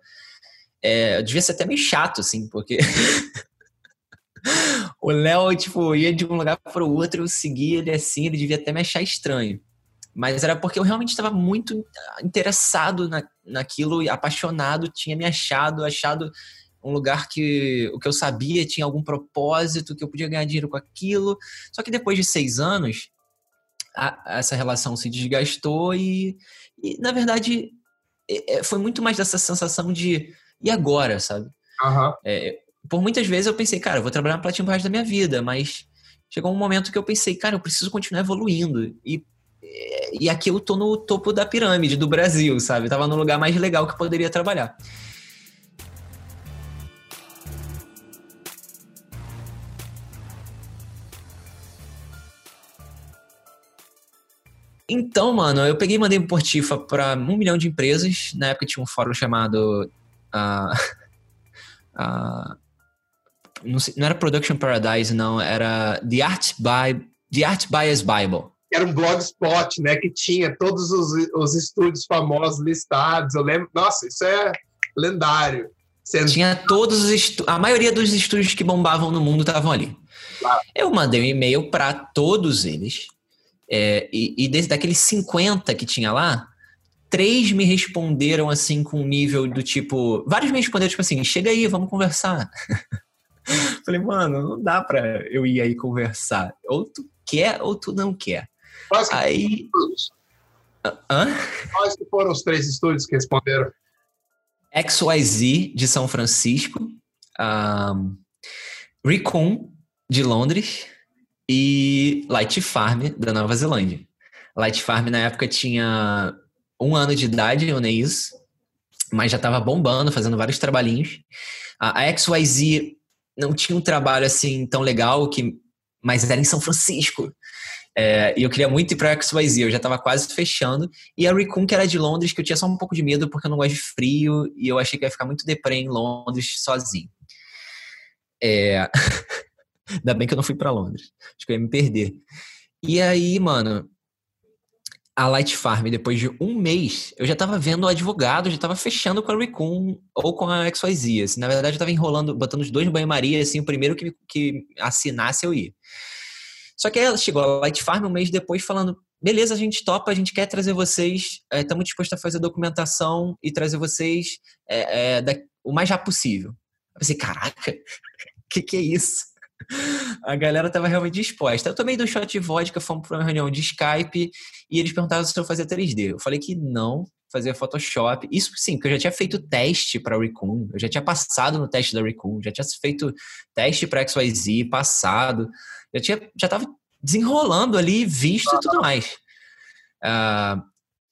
é, devia ser até meio chato, assim, porque (laughs) o Léo, tipo, ia de um lugar para o outro, eu seguia ele assim, ele devia até me achar estranho. Mas era porque eu realmente estava muito interessado na, naquilo apaixonado, tinha me achado, achado um lugar que o que eu sabia tinha algum propósito, que eu podia ganhar dinheiro com aquilo. Só que depois de seis anos, a, essa relação se desgastou e, e na verdade, é, foi muito mais dessa sensação de e agora, sabe? Uhum. É, por muitas vezes eu pensei, cara, eu vou trabalhar na Platinum resto da minha vida, mas chegou um momento que eu pensei, cara, eu preciso continuar evoluindo. E, e aqui eu tô no topo da pirâmide do Brasil, sabe? Eu tava no lugar mais legal que eu poderia trabalhar. Então, mano, eu peguei e mandei um Portifa para um milhão de empresas. Na época tinha um fórum chamado a, (laughs) a não, sei, não, era Production Paradise, não, era The Art, by, The Art Buyers Bible. Era um blogspot, né, que tinha todos os, os estúdios famosos listados. Eu lembro, nossa, isso é lendário. Sendo... Tinha todos os a maioria dos estúdios que bombavam no mundo estavam ali. Claro. Eu mandei um e-mail para todos eles. É, e, e desde daqueles 50 que tinha lá, três me responderam assim com um nível do tipo. Vários me responderam, tipo assim, chega aí, vamos conversar. (laughs) Falei, mano, não dá pra eu ir aí conversar. Ou tu quer ou tu não quer. Quais aí. Hã? Quais que foram os três estúdios que responderam? XYZ de São Francisco, um, Recon de Londres e Light Farm da Nova Zelândia. Light Farm na época tinha um ano de idade, eu nem isso, mas já estava bombando, fazendo vários trabalhinhos. A, XYZ não tinha um trabalho assim tão legal, que, mas era em São Francisco. É, e eu queria muito ir para XYZ, eu já estava quase fechando. E a Recon, que era de Londres, que eu tinha só um pouco de medo porque eu não gosto de frio e eu achei que ia ficar muito deprê em Londres sozinho. É... (laughs) Ainda bem que eu não fui para Londres. Acho que eu ia me perder. E aí, mano, a Light Farm, depois de um mês, eu já estava vendo o advogado, já estava fechando com a Recon ou com a XYZ. Assim, na verdade, eu estava enrolando, botando os dois no banho-maria, assim, o primeiro que, que assinasse eu ia. Só que aí ela chegou a Light Farm um mês depois falando, beleza, a gente topa, a gente quer trazer vocês, estamos é, dispostos a fazer a documentação e trazer vocês é, é, da, o mais rápido possível. Eu pensei, caraca, o (laughs) que, que é isso? A galera tava realmente disposta. Eu tomei dois shots de vodka, fomos para uma reunião de Skype e eles perguntaram se eu fazia 3D. Eu falei que não, fazia Photoshop. Isso sim, porque eu já tinha feito teste para Recon, eu já tinha passado no teste da Recon, já tinha feito teste para XYZ, passado, já tinha já tava desenrolando ali, visto e tudo mais. Uh,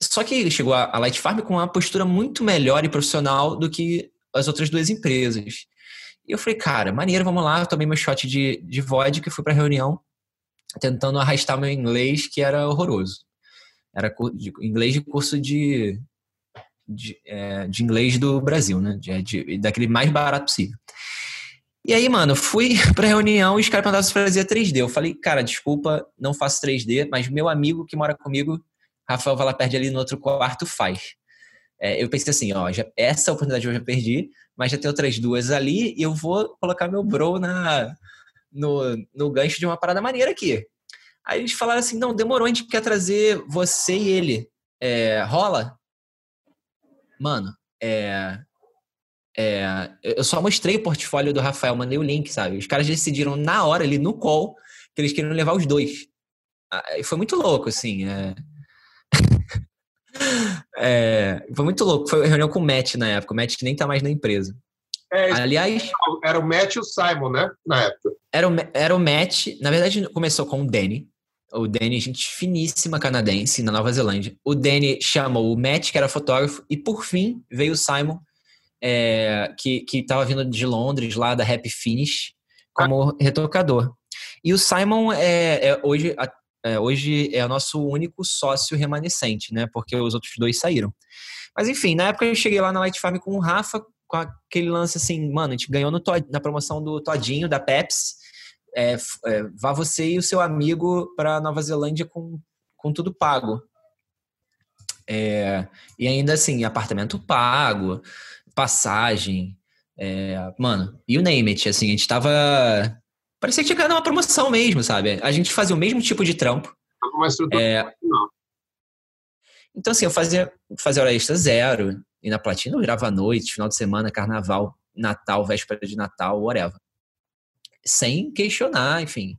só que chegou a, Light Farm com uma postura muito melhor e profissional do que as outras duas empresas. E eu falei, cara, maneiro, vamos lá. Eu tomei meu shot de, de vodka, fui pra reunião, tentando arrastar meu inglês, que era horroroso. Era de, inglês de curso de, de, é, de, inglês do Brasil, né? De, de, daquele mais barato possível. E aí, mano, fui (laughs) pra reunião e os caras perguntavam se fazia 3D. Eu falei, cara, desculpa, não faço 3D, mas meu amigo que mora comigo, Rafael Valaperde ali no outro quarto, faz. É, eu pensei assim, ó, já, essa oportunidade eu já perdi, mas já tem outras duas ali e eu vou colocar meu bro na, no, no gancho de uma parada maneira aqui. Aí eles falaram assim, não, demorou, a gente quer trazer você e ele. É, rola? Mano, é, é, eu só mostrei o portfólio do Rafael, mandei o link, sabe? Os caras decidiram na hora ali no call que eles queriam levar os dois. Ah, foi muito louco, assim. É... é... foi muito louco. Foi reunião com o Matt na época. O Matt nem tá mais na empresa. É, Aliás. Era o Matt e o Simon, né? Na época. Era o, era o Matt. Na verdade, começou com o Danny. O Danny, gente finíssima canadense na Nova Zelândia. O Danny chamou o Matt, que era fotógrafo, e por fim veio o Simon, é, que estava vindo de Londres, lá da Happy Finish, como ah. retocador. E o Simon é, é hoje, é, hoje é o nosso único sócio remanescente, né? Porque os outros dois saíram. Mas enfim, na época eu cheguei lá na Light Farm com o Rafa, com aquele lance assim, mano, a gente ganhou no, na promoção do Todinho, da Pepsi. É, é, vá você e o seu amigo para Nova Zelândia com, com tudo pago. É, e ainda assim, apartamento pago, passagem, é, mano, you name it, assim, a gente tava... Parecia que tinha ganhado uma promoção mesmo, sabe? A gente fazia o mesmo tipo de trampo. É, então, assim, eu fazia, fazia hora extra zero, e na platina eu virava à noite, final de semana, carnaval, Natal, véspera de Natal, whatever. Sem questionar, enfim.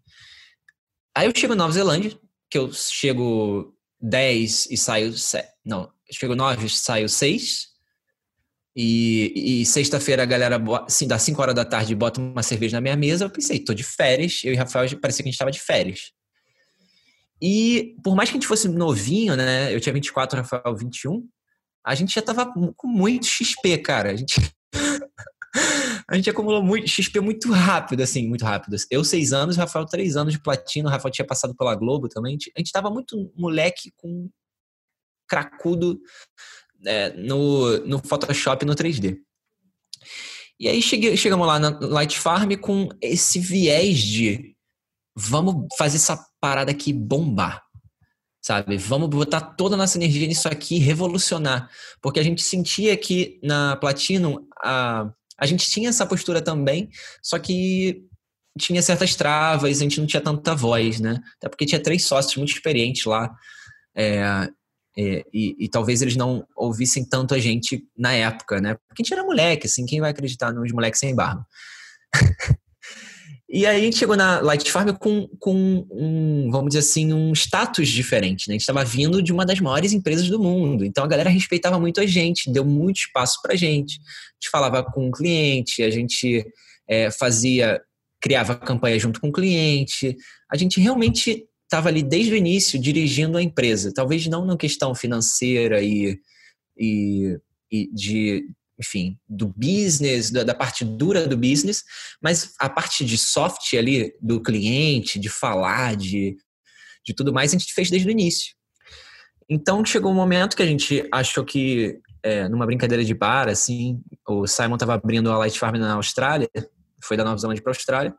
Aí eu chego em Nova Zelândia, que eu chego 10 e saio 7. Não, chego 9 e saio 6. E, e sexta-feira a galera, assim, das 5 horas da tarde, bota uma cerveja na minha mesa. Eu pensei, tô de férias. Eu e Rafael parecia que a gente tava de férias. E por mais que a gente fosse novinho, né? Eu tinha 24, Rafael 21. A gente já tava com muito XP, cara. A gente, (laughs) a gente acumulou muito XP muito rápido, assim, muito rápido. Eu, seis anos, Rafael, três anos de platino. Rafael tinha passado pela Globo também. A gente, a gente tava muito moleque com cracudo é, no, no Photoshop no 3D. E aí cheguei, chegamos lá na Light Farm com esse viés de vamos fazer essa parada aqui bombar. Sabe? Vamos botar toda a nossa energia nisso aqui revolucionar. Porque a gente sentia que na Platinum a, a gente tinha essa postura também, só que tinha certas travas, a gente não tinha tanta voz, né? Até porque tinha três sócios muito experientes lá. É, é, e, e, talvez eles não ouvissem tanto a gente na época, né? Porque a gente era moleque, assim, quem vai acreditar nos moleques sem barba? (laughs) e aí a gente chegou na Light Farm com, com um, vamos dizer assim, um status diferente, né? A gente estava vindo de uma das maiores empresas do mundo, então a galera respeitava muito a gente, deu muito espaço pra gente. A gente falava com o cliente, a gente é, fazia, criava campanha junto com o cliente, a gente realmente estava ali desde o início dirigindo a empresa. Talvez não na questão financeira e, e, e de, enfim, do business, da, da, parte dura do business, mas a parte de soft ali do cliente, de falar, de, de tudo mais, a gente fez desde o início. Então chegou um momento que a gente achou que, é, numa brincadeira de bar, assim, o Simon estava abrindo a Light Farm na Austrália, foi da Nova Zelândia para a Austrália,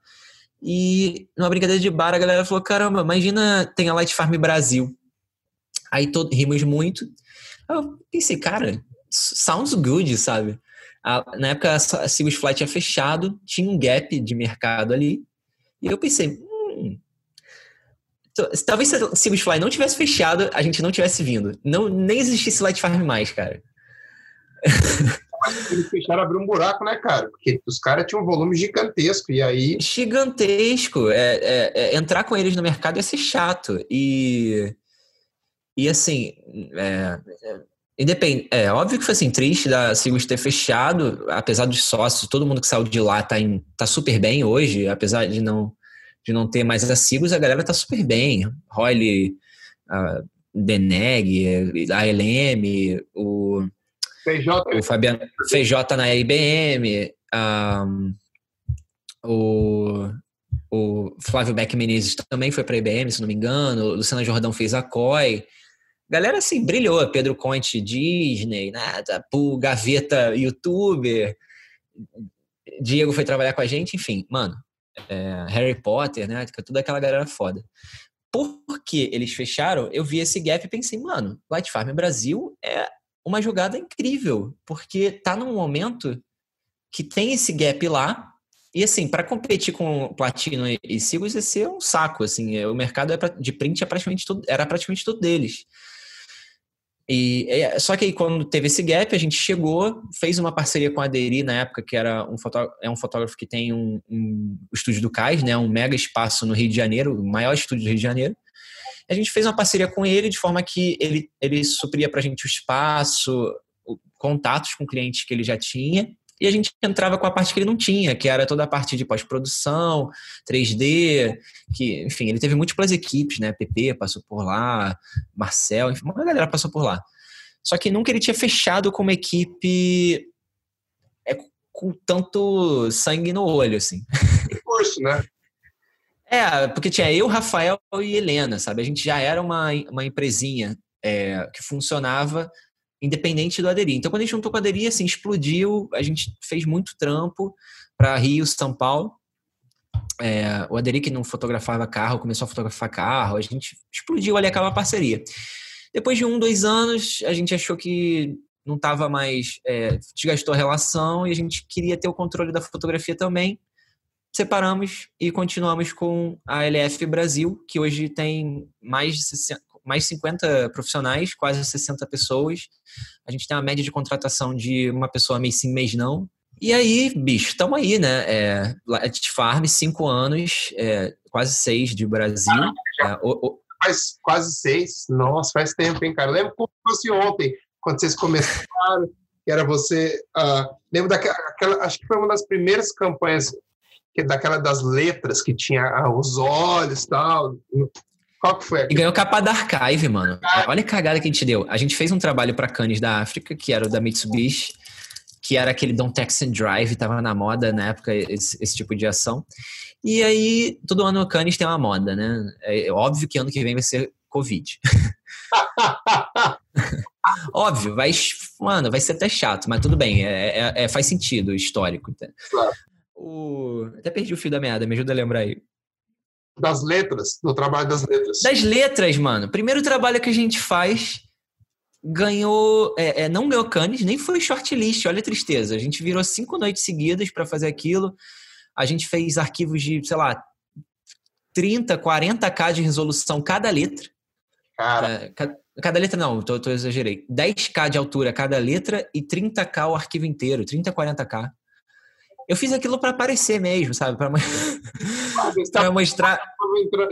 e numa brincadeira de bar, a galera falou: caramba, imagina tem a Light Farm Brasil. Aí todo, rimos muito. Eu pensei, cara, sounds good, sabe? A, na época a Sigus Fly tinha fechado, tinha um gap de mercado ali. E eu pensei, hum, talvez se a Sigus Fly não tivesse fechado, a gente não tivesse vindo. Não, nem existisse Light Farm mais, cara. (laughs) eles fecharam abrir um buraco, né, cara? Porque os caras tinham um volume gigantesco e aí. Gigantesco. É, é, é, entrar com eles no mercado ia ser chato. E. E assim. É, é independ... é óbvio que foi assim, triste da Sigus ter fechado, apesar dos sócios, todo mundo que saiu de lá tá, em, tá super bem hoje, apesar de não, de não ter mais a Sigus, a galera tá super bem. Royle, uh, Deneg, a LM, o, O Fabiano FJ na IBM, um, o, o Flávio Beck Menezes também foi para a IBM, se não me engano, o Jordão fez a COI. Galera, assim, brilhou. Pedro Conte, Disney, nada, Pu, Gaveta, youtuber. Diego foi trabalhar com a gente, enfim, mano. É, Harry Potter, né? Toda aquela galera foda. Porque eles fecharam, eu vi esse gap e pensei, mano, Light Farm Brasil é uma jogada incrível, porque tá num momento que tem esse gap lá, e assim, para competir com Platino e Sigos ia ser um saco, assim, o mercado é de print é praticamente tudo, era praticamente todo deles. E, é, só que aí, quando teve esse gap, a gente chegou, fez uma parceria com a Aderi na época, que era um é um fotógrafo que tem um, um estúdio do CAIS, né, um mega espaço no Rio de Janeiro, o maior estúdio do Rio de Janeiro. A gente fez uma parceria com ele de forma que ele, ele supria para a gente o espaço, contatos com clientes que ele já tinha, e a gente entrava com a parte que ele não tinha, que era toda a parte de pós-produção, 3D, que, enfim, ele teve múltiplas equipes, né? PP passou por lá, Marcel, enfim, uma galera passou por lá. Só que nunca ele tinha fechado com uma equipe é, com tanto sangue no olho, assim. Curso, né? É, porque tinha eu, Rafael e Helena, sabe? A gente já era uma, uma empresinha é, que funcionava independente do Aderi. Então, quando a gente juntou com a Aderi, assim, explodiu, a gente fez muito trampo para Rio, São Paulo. É, o Aderi que não fotografava carro, começou a fotografar carro, a gente explodiu ali aquela parceria. Depois de um, dois anos, a gente achou que não estava mais, é, desgastou a relação e a gente queria ter o controle da fotografia também. Separamos e continuamos com a LF Brasil, que hoje tem mais de 60, mais 50 profissionais, quase 60 pessoas. A gente tem uma média de contratação de uma pessoa mês sim, mês não. E aí, bicho, estamos aí, né? É, Farm, cinco anos, é, quase seis de Brasil. Ah, é, o, o... Faz quase seis. Nossa, faz tempo, hein, cara? Lembro como fosse ontem, quando vocês começaram, que era você. Uh, lembro daquela, acho que foi uma das primeiras campanhas que daquela das letras que tinha ah, os olhos e tal. Qual que foi? E ganhou capa da Archive, mano. Olha a cagada que a gente deu. A gente fez um trabalho para Cannes da África, que era o da Mitsubishi, que era aquele Don't Text and Drive, tava na moda na época esse, esse tipo de ação. E aí, todo ano o Cannes tem uma moda, né? É óbvio que ano que vem vai ser Covid. (laughs) óbvio, vai, mano, vai ser até chato, mas tudo bem, é, é, é faz sentido histórico. Claro. O... Até perdi o fio da meada, me ajuda a lembrar aí das letras, no trabalho das letras. Das letras, mano. Primeiro trabalho que a gente faz ganhou, é, é, não ganhou Cannes, nem foi shortlist, olha a tristeza. A gente virou cinco noites seguidas para fazer aquilo. A gente fez arquivos de, sei lá, 30, 40k de resolução cada letra. Cara. É, cada, cada, letra não, tô, tô exagerei. 10k de altura cada letra e 30k o arquivo inteiro, 30, 40k. Eu fiz aquilo para aparecer mesmo, sabe? Para (laughs) tá mostrar.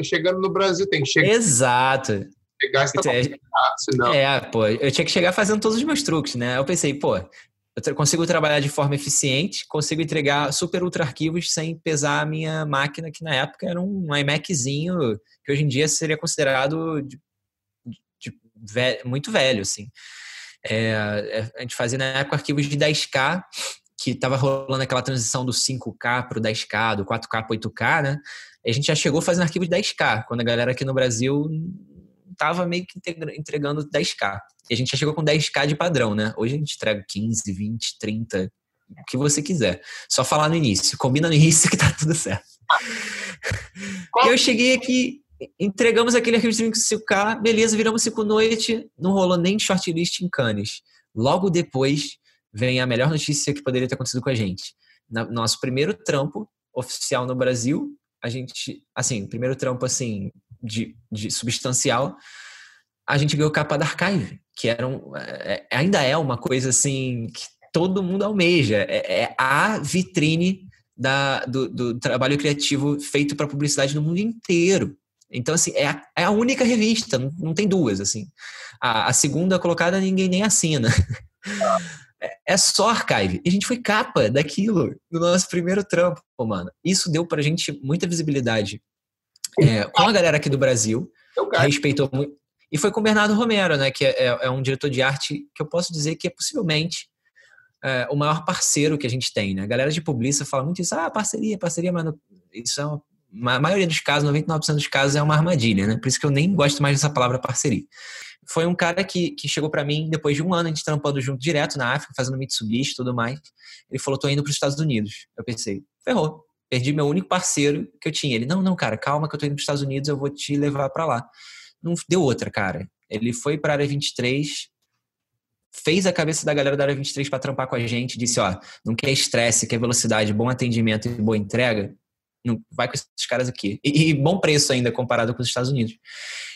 Chegando no Brasil, tem que chegar. Exato. Chegar, está é, senão... é, pô, eu tinha que chegar fazendo todos os meus truques, né? Eu pensei, pô, eu consigo trabalhar de forma eficiente, consigo entregar super ultra arquivos sem pesar a minha máquina, que na época era um iMaczinho, que hoje em dia seria considerado de, de, velho, muito velho, assim. É, é a gente fazia na época arquivos de 10K que estava rolando aquela transição do 5K para o 10K, do 4K para 8K, né? A gente já chegou fazendo arquivo de 10K, quando a galera aqui no Brasil estava meio que entregando 10K. E a gente já chegou com 10K de padrão, né? Hoje a gente entrega 15, 20, 30, o que você quiser. Só falar no início. Combina no início (laughs) que tá tudo certo. e eu cheguei aqui, entregamos aquele arquivo de 5K, beleza, viramos 5 noite, não rolou nem shortlist em Cannes. Logo depois, vem a melhor notícia que poderia ter acontecido com a gente. No nosso primeiro trampo oficial no Brasil, a gente, assim, primeiro trampo, assim, de, de substancial, a gente ganhou capa da Archive, que era um, é, é, ainda é uma coisa, assim, que todo mundo almeja. É, é a vitrine da, do, do trabalho criativo feito para publicidade no mundo inteiro. Então, assim, é a, é a única revista, não, não, tem duas, assim. A, a segunda colocada ninguém nem assina. (laughs) É, é só archive. E a gente foi capa daquilo no nosso primeiro trampo, mano. Isso deu pra gente muita visibilidade é, com a galera aqui do Brasil. Respeitou, E foi com o Bernardo Romero, né, que é, é, é um diretor de arte que eu posso dizer que é possivelmente é, o maior parceiro que a gente tem, né? A galera de publicidade fala muito isso, ah, parceria, parceria, mas isso é uma, a maioria dos casos, 99% dos casos é uma armadilha, né? Por isso que eu nem gosto mais dessa palavra parceria. Foi um cara que, que chegou para mim depois de um ano a gente trampando junto direto na África, fazendo Mitsubishi e tudo mais. Ele falou, tô indo para os Estados Unidos. Eu pensei, ferrou, perdi meu único parceiro que eu tinha. Ele, não, não, cara, calma que eu tô indo para os Estados Unidos, eu vou te levar para lá. Não deu outra, cara. Ele foi para a área 23, fez a cabeça da galera da área 23 para trampar com a gente, disse, ó, não quer estresse, quer velocidade, bom atendimento e boa entrega, vai com esses caras aqui. E, e, bom preço ainda comparado com os Estados Unidos.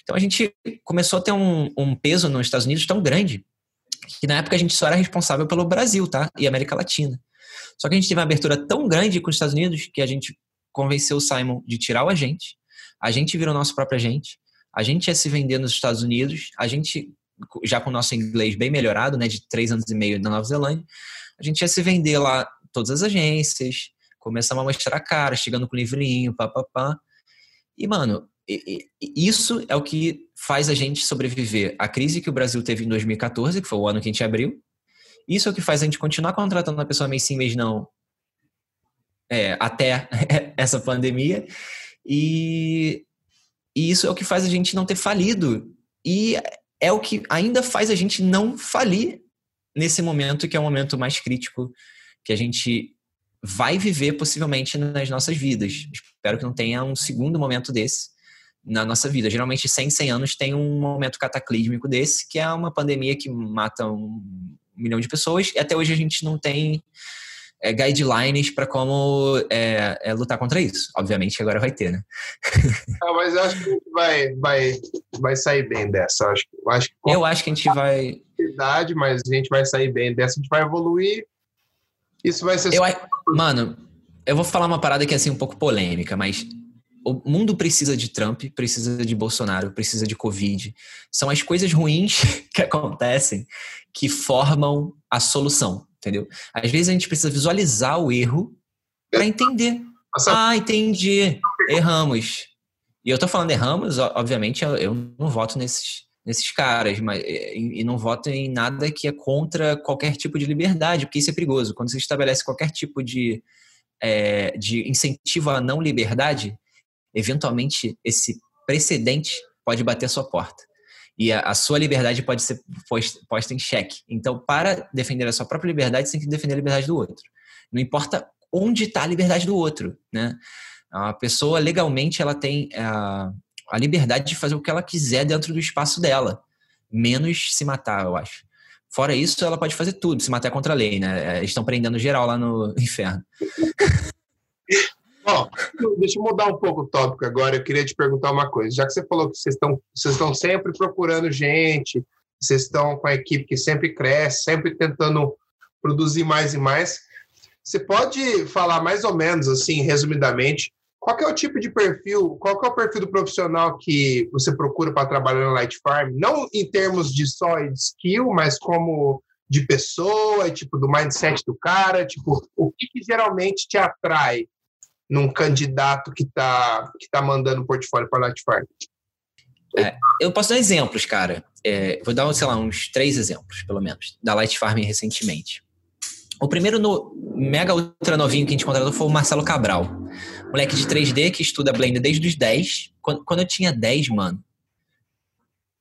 Então a gente começou a ter um, um peso nos Estados Unidos tão grande que na época a gente só era responsável pelo Brasil, tá? E América Latina. Só que a gente teve uma abertura tão grande com os Estados Unidos que a gente convenceu o Simon de tirar o agente, a gente virou nosso próprio agente, a gente ia se vender nos Estados Unidos, a gente já com o nosso inglês bem melhorado, né, de três anos e meio na Nova Zelândia, a gente ia se vender lá todas as agências, começamos a mostrar a cara, chegando com livrinho, papapá. E, mano, isso é o que faz a gente sobreviver à crise que o Brasil teve em 2014, que foi o ano que a gente abriu. Isso é o que faz a gente continuar contratando a pessoa mês sim, mês não, é, até (laughs) essa pandemia. E, e isso é o que faz a gente não ter falido. E é o que ainda faz a gente não falir nesse momento que é o momento mais crítico que a gente vai viver possivelmente nas nossas vidas. Espero que não tenha um segundo momento desse na nossa vida. Geralmente 100, 100 anos tem um momento cataclísmico desse, que é uma pandemia que mata um milhão de pessoas e até hoje a gente não tem é, guidelines para como é, é, lutar contra isso. Obviamente agora vai ter, né? Não, (laughs) mas eu acho que vai, vai, vai sair bem dessa. Eu acho, eu acho, que eu acho que a gente vai. Mas a gente vai sair bem dessa, a gente vai evoluir. Isso vai ser. Eu, mano, eu vou falar uma parada que é assim um pouco polêmica, mas o mundo precisa de Trump, precisa de Bolsonaro, precisa de Covid. São as coisas ruins (laughs) que acontecem que formam a solução entendeu? Às vezes a gente precisa visualizar o erro para entender. Ah, entendi. Erramos. E eu tô falando erramos, obviamente, eu não voto nesses, nesses caras, mas e não voto em nada que é contra qualquer tipo de liberdade, porque isso é perigoso. Quando você estabelece qualquer tipo de, é, de incentivo à não liberdade, eventualmente esse precedente pode bater a sua porta e a, a, sua liberdade pode ser posta em xeque. Então, para defender a sua própria liberdade, você tem que defender a liberdade do outro. Não importa onde está a liberdade do outro, né? A pessoa legalmente ela tem a, a liberdade de fazer o que ela quiser dentro do espaço dela, menos se matar, eu acho. Fora isso, ela pode fazer tudo, se matar contra a lei, né? Eles estão prendendo geral lá no (laughs) inferno. Ó, deixa eu mudar um pouco o tópico agora. Eu queria te perguntar uma coisa. Já que você falou que vocês estão, vocês estão sempre procurando gente, vocês estão com a equipe que sempre cresce, sempre tentando produzir mais e mais. Você pode falar mais ou menos, assim, resumidamente, qual é o tipo de perfil, qual é o perfil do profissional que você procura para trabalhar na Light Farm? Não em termos de só de skill, mas como de pessoa, tipo, do mindset do cara, tipo, o que, que geralmente te atrai num candidato que está que tá mandando portfólio para a Light Farm? É, eu posso dar exemplos, cara. É, vou dar, sei lá, uns três exemplos, pelo menos, da Light Farm recentemente. O primeiro no, mega ultra novinho que a gente contratou foi o Marcelo Cabral. Moleque de 3D que estuda Blender desde os 10. Quando, quando eu tinha 10, mano,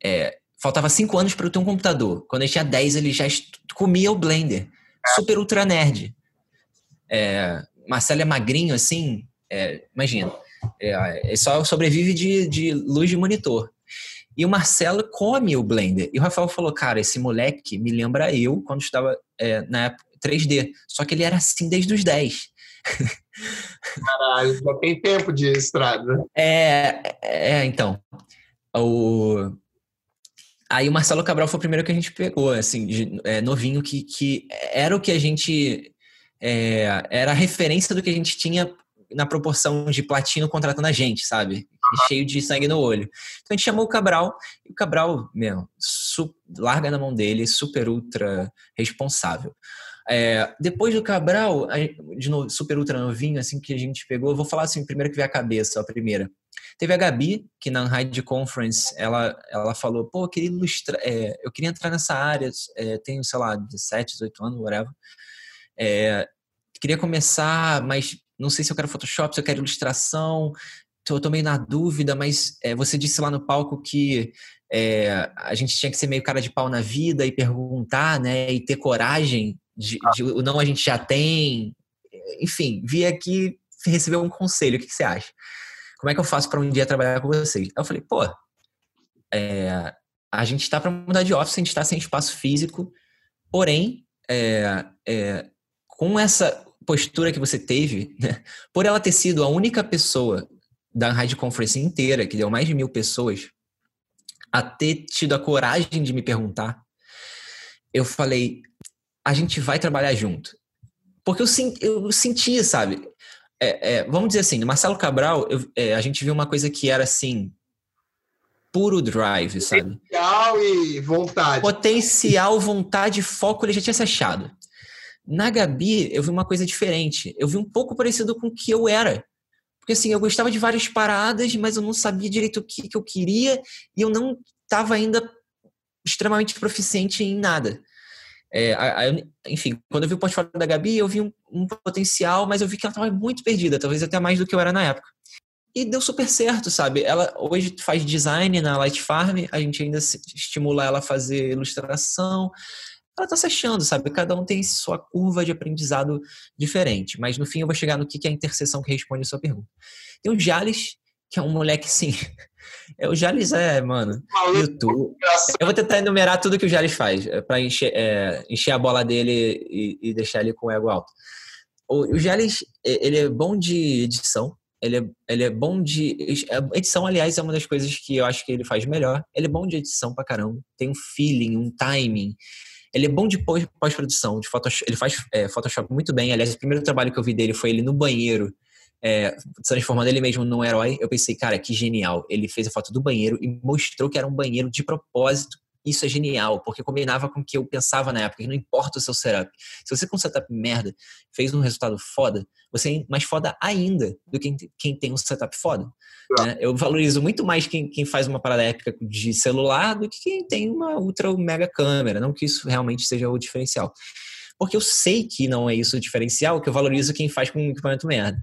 é, faltava 5 anos para eu ter um computador. Quando eu tinha 10, ele já comia o Blender. Super ultra nerd. É, Marcelo é magrinho assim, é, imagina, é, ele só sobrevive de, de luz de monitor. E o Marcelo come o Blender. E o Rafael falou, cara, esse moleque me lembra eu quando estava é, na época 3D. Só que ele era assim desde os 10. (laughs) Caralho, já tem tempo de estrada. É, é, então. O... Aí o Marcelo Cabral foi o primeiro que a gente pegou, assim, de, é, novinho, que, que era o que a gente é, era a referência do que a gente tinha na proporção de platino contratando a gente, sabe? Cheio de sangue no olho. Então a gente chamou o Cabral, e o Cabral, meu, su, larga na mão dele, super ultra responsável. É, depois do Cabral, de novo, super ultra novinho, assim, que a gente pegou, vou falar assim, primeiro que veio a cabeça, a primeira. Teve a Gabi, que na Unhide Conference, ela, ela falou, pô, eu queria ilustrar, é, eu queria entrar nessa área, é, tenho, sei lá, 17, 18 anos, whatever. É, queria começar, mas não sei se eu quero Photoshop, se eu quero ilustração, tô, tô meio na dúvida, mas é, você disse lá no palco que é, a gente tinha que ser meio cara de pau na vida e perguntar, né, e ter coragem de, de o não a gente já tem, enfim, vi aqui receber um conselho, o que, que você acha? Como é que eu faço para um dia trabalhar com vocês? Aí eu falei, pô, é, a gente está para mudar de office, a gente está sem espaço físico, porém, é, é, com essa postura que você teve, né, por ela ter sido a única pessoa da Rádio Conference inteira, que deu mais de mil pessoas, a ter tido a coragem de me perguntar, eu falei, a gente vai trabalhar junto. Porque eu, eu senti, sabe? É, é, vamos dizer assim, no Marcelo Cabral, eu, é, a gente viu uma coisa que era assim, puro drive, sabe? Potencial e vontade. Potencial, vontade, foco, ele já tinha se achado. Na Gabi, eu vi uma coisa diferente. Eu vi um pouco parecido com o que eu era. Porque assim, eu gostava de várias paradas, mas eu não sabia direito o que, que eu queria e eu não estava ainda extremamente proficiente em nada. É, a, a, enfim, quando eu vi o portfólio da Gabi, eu vi um, um potencial, mas eu vi que ela estava muito perdida, talvez até mais do que eu era na época. E deu super certo, sabe? Ela hoje faz design na Light Farm, a gente ainda estimula ela a fazer ilustração. Ela tá se achando, sabe? Cada um tem sua curva de aprendizado diferente. Mas no fim eu vou chegar no que é a interseção que responde a sua pergunta. Tem o Jales, que é um moleque, sim. (laughs) É, o Jales é, mano, YouTube. Eu vou tentar enumerar tudo que o Jales faz, é, para encher, é, encher a bola dele e, e, deixar ele com o ego alto. O, o Jales, ele é bom de edição, ele é, ele é bom de. Edição, aliás, é uma das coisas que eu acho que ele faz melhor. Ele é bom de edição pra caramba. Tem um feeling, um timing. Ele é bom de pós-produção, de Photoshop. Ele faz é, Photoshop muito bem. Aliás, o primeiro trabalho que eu vi dele foi ele no banheiro é, transformando ele mesmo num herói, eu pensei, cara, que genial. Ele fez a foto do banheiro e mostrou que era um banheiro de propósito. Isso é genial, porque combinava com o que eu pensava na época, que não importa o seu setup. Se você com um setup merda fez um resultado foda, você é mais foda ainda do que quem tem um setup foda. Né? Eu valorizo muito mais quem, quem faz uma parada épica de celular do que quem tem uma ultra mega câmera. Não que isso realmente seja o diferencial. Porque eu sei que não é isso o diferencial, que eu valorizo quem faz com um equipamento merda.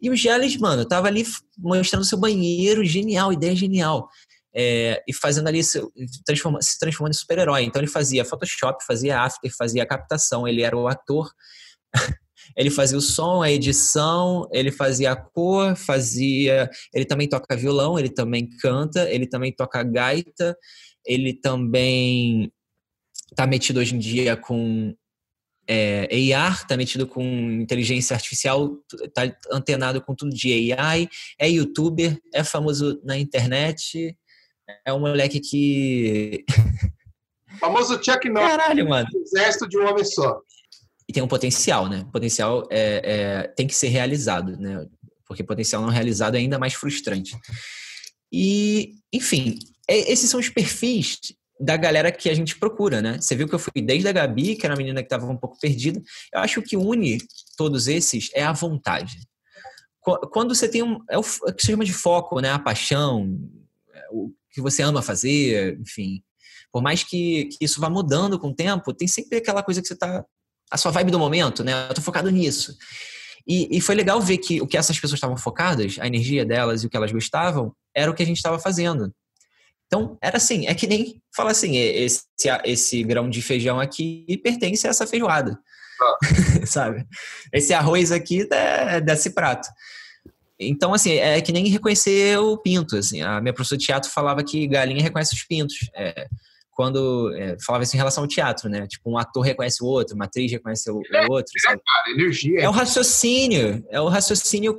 E o Geles, mano, tava ali mostrando seu banheiro, genial, ideia genial. É, e fazendo ali, se, transforma, se transformando em super-herói. Então ele fazia Photoshop, fazia After, fazia captação, ele era o ator. (laughs) ele fazia o som, a edição, ele fazia a cor, fazia. Ele também toca violão, ele também canta, ele também toca gaita, ele também tá metido hoje em dia com é, AR, está metido com inteligência artificial, está antenado com tudo de AI, é youtuber, é famoso na internet, é um moleque que. (laughs) famoso Chuck Norris. Caralho, mano. Exército de um homem só. E tem um potencial, né? Potencial é, é, tem que ser realizado, né? Porque potencial não realizado é ainda mais frustrante. E, enfim, é, esses são os perfis da galera que a gente procura, né? Você viu que eu fui desde a Gabi, que era uma menina que estava um pouco perdida. Eu acho que o que une todos esses é a vontade. Quando você tem um. É o que se chama de foco, né? A paixão, é o que você ama fazer, enfim. Por mais que, que isso vá mudando com o tempo, tem sempre aquela coisa que você tá. A sua vibe do momento, né? Eu tô focado nisso. E, e foi legal ver que o que essas pessoas estavam focadas, a energia delas e o que elas gostavam, era o que a gente estava fazendo. Então, era assim, é que nem falar assim, esse, esse grão de feijão aqui pertence a essa feijoada. Ah. (laughs) Sabe? Esse arroz aqui é desse prato. Então, assim, é que nem reconhecer o pinto. Assim. A minha professora de teatro falava que galinha reconhece os pintos. É, quando é, falava isso em relação ao teatro, né? Tipo, um ator reconhece o outro, uma atriz reconhece o, é, outro. É, sabe? Cara, energia. É o raciocínio, é o raciocínio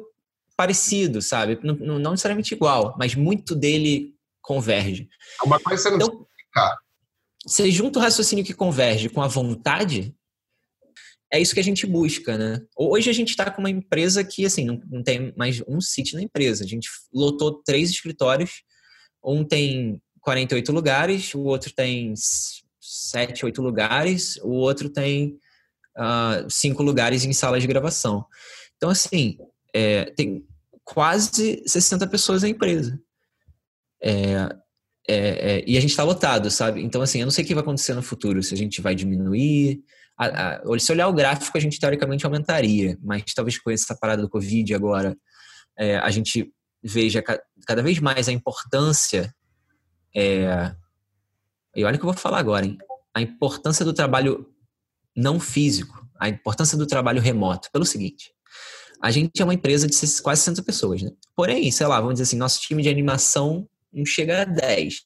parecido, sabe? Não, não necessariamente igual, mas muito dele converge. É uma coisa você não então, explicar. Você junta o raciocínio que converge com a vontade, é isso que a gente busca, né? Hoje a gente está com uma empresa que, assim, não, não tem mais um sítio na empresa. A gente lotou três escritórios. Um tem 48 lugares, o outro tem 7, 8 lugares, o outro tem uh, cinco lugares em salas de gravação. Então, assim, é, tem quase 60 pessoas na empresa. É, é, é, e a gente está lotado, sabe? Então, assim, eu não sei o que vai acontecer no futuro, se a gente vai diminuir. A, a, se olhar o gráfico, a gente teoricamente aumentaria, mas talvez com essa parada do Covid agora, é, a gente veja cada vez mais a importância. É, e olha o que eu vou falar agora, hein? A importância do trabalho não físico, a importância do trabalho remoto. Pelo seguinte, a gente é uma empresa de quase 60 pessoas, né? Porém, sei lá, vamos dizer assim, nosso time de animação não chega a 10.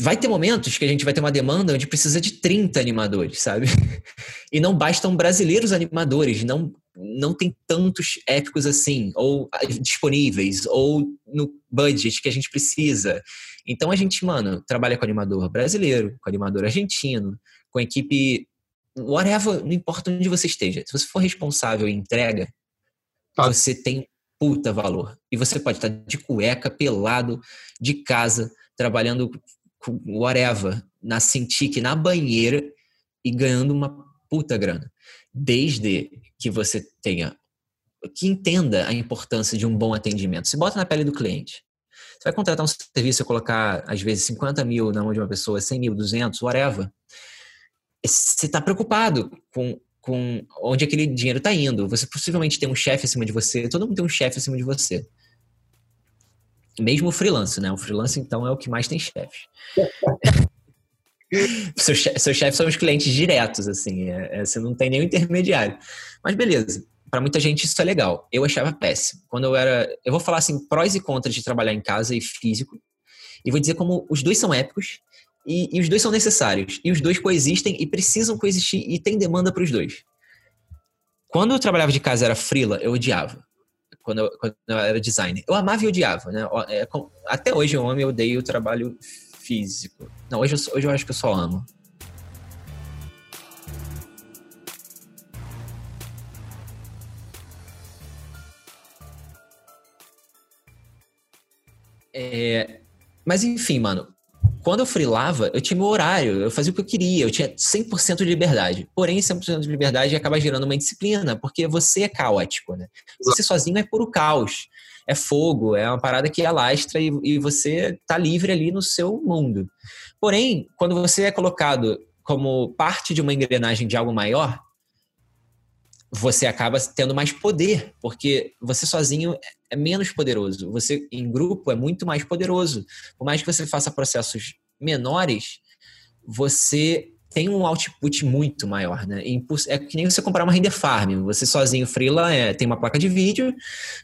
Vai ter momentos que a gente vai ter uma demanda onde precisa de 30 animadores, sabe? (laughs) E não bastam brasileiros animadores, não não tem tantos épicos assim, ou ah, disponíveis, ou no budget que a gente precisa. Então a gente, mano, trabalha com animador brasileiro, com animador argentino, com equipe whatever, não importa onde você esteja. Se você for responsável e entrega, ah. você tem puta valor. E você pode estar de cueca, pelado, de casa, trabalhando whatever, na Cintiq, na banheira e ganhando uma puta grana. Desde que você tenha, que entenda a importância de um bom atendimento. Se bota na pele do cliente. Você vai contratar um serviço e colocar, às vezes, 50 mil na mão de uma pessoa, 100 mil, 200, whatever. Você está preocupado com com onde aquele dinheiro está indo. Você possivelmente tem um chefe acima de você, todo mundo tem um chefe acima de você. Mesmo o freelance, né? O freelance, então, é o que mais tem chefe. (laughs) Seus chefes chefe são os clientes diretos, assim. É, é, você não tem nenhum intermediário. Mas beleza. Para muita gente isso é legal. Eu achava péssimo. Quando eu era. Eu vou falar assim, prós e contras de trabalhar em casa e físico. E vou dizer como os dois são épicos e, e, os dois são necessários. E os dois coexistem e precisam coexistir e tem demanda para os dois. Quando eu trabalhava de casa era frila, eu odiava. Quando eu, quando eu era designer. Eu amava e odiava, né? É, até hoje eu amo e odeio o trabalho físico. Não, hoje eu, hoje eu acho que eu só amo. É, mas enfim, mano, quando eu freelava, eu tinha meu horário, eu fazia o que eu queria, eu tinha 100% de liberdade. Porém, 100% de liberdade acaba gerando uma disciplina, porque você é caótico, né? Você sozinho é puro caos, é fogo, é uma parada que alastra e, e você tá livre ali no seu mundo. Porém, quando você é colocado como parte de uma engrenagem de algo maior, você acaba tendo mais poder, porque você sozinho é menos poderoso. Você em grupo é muito mais poderoso. Por mais que você faça processos menores, você tem um output muito maior, né? É que nem você comprar uma render farm. Você sozinho, freela, é, tem uma placa de vídeo.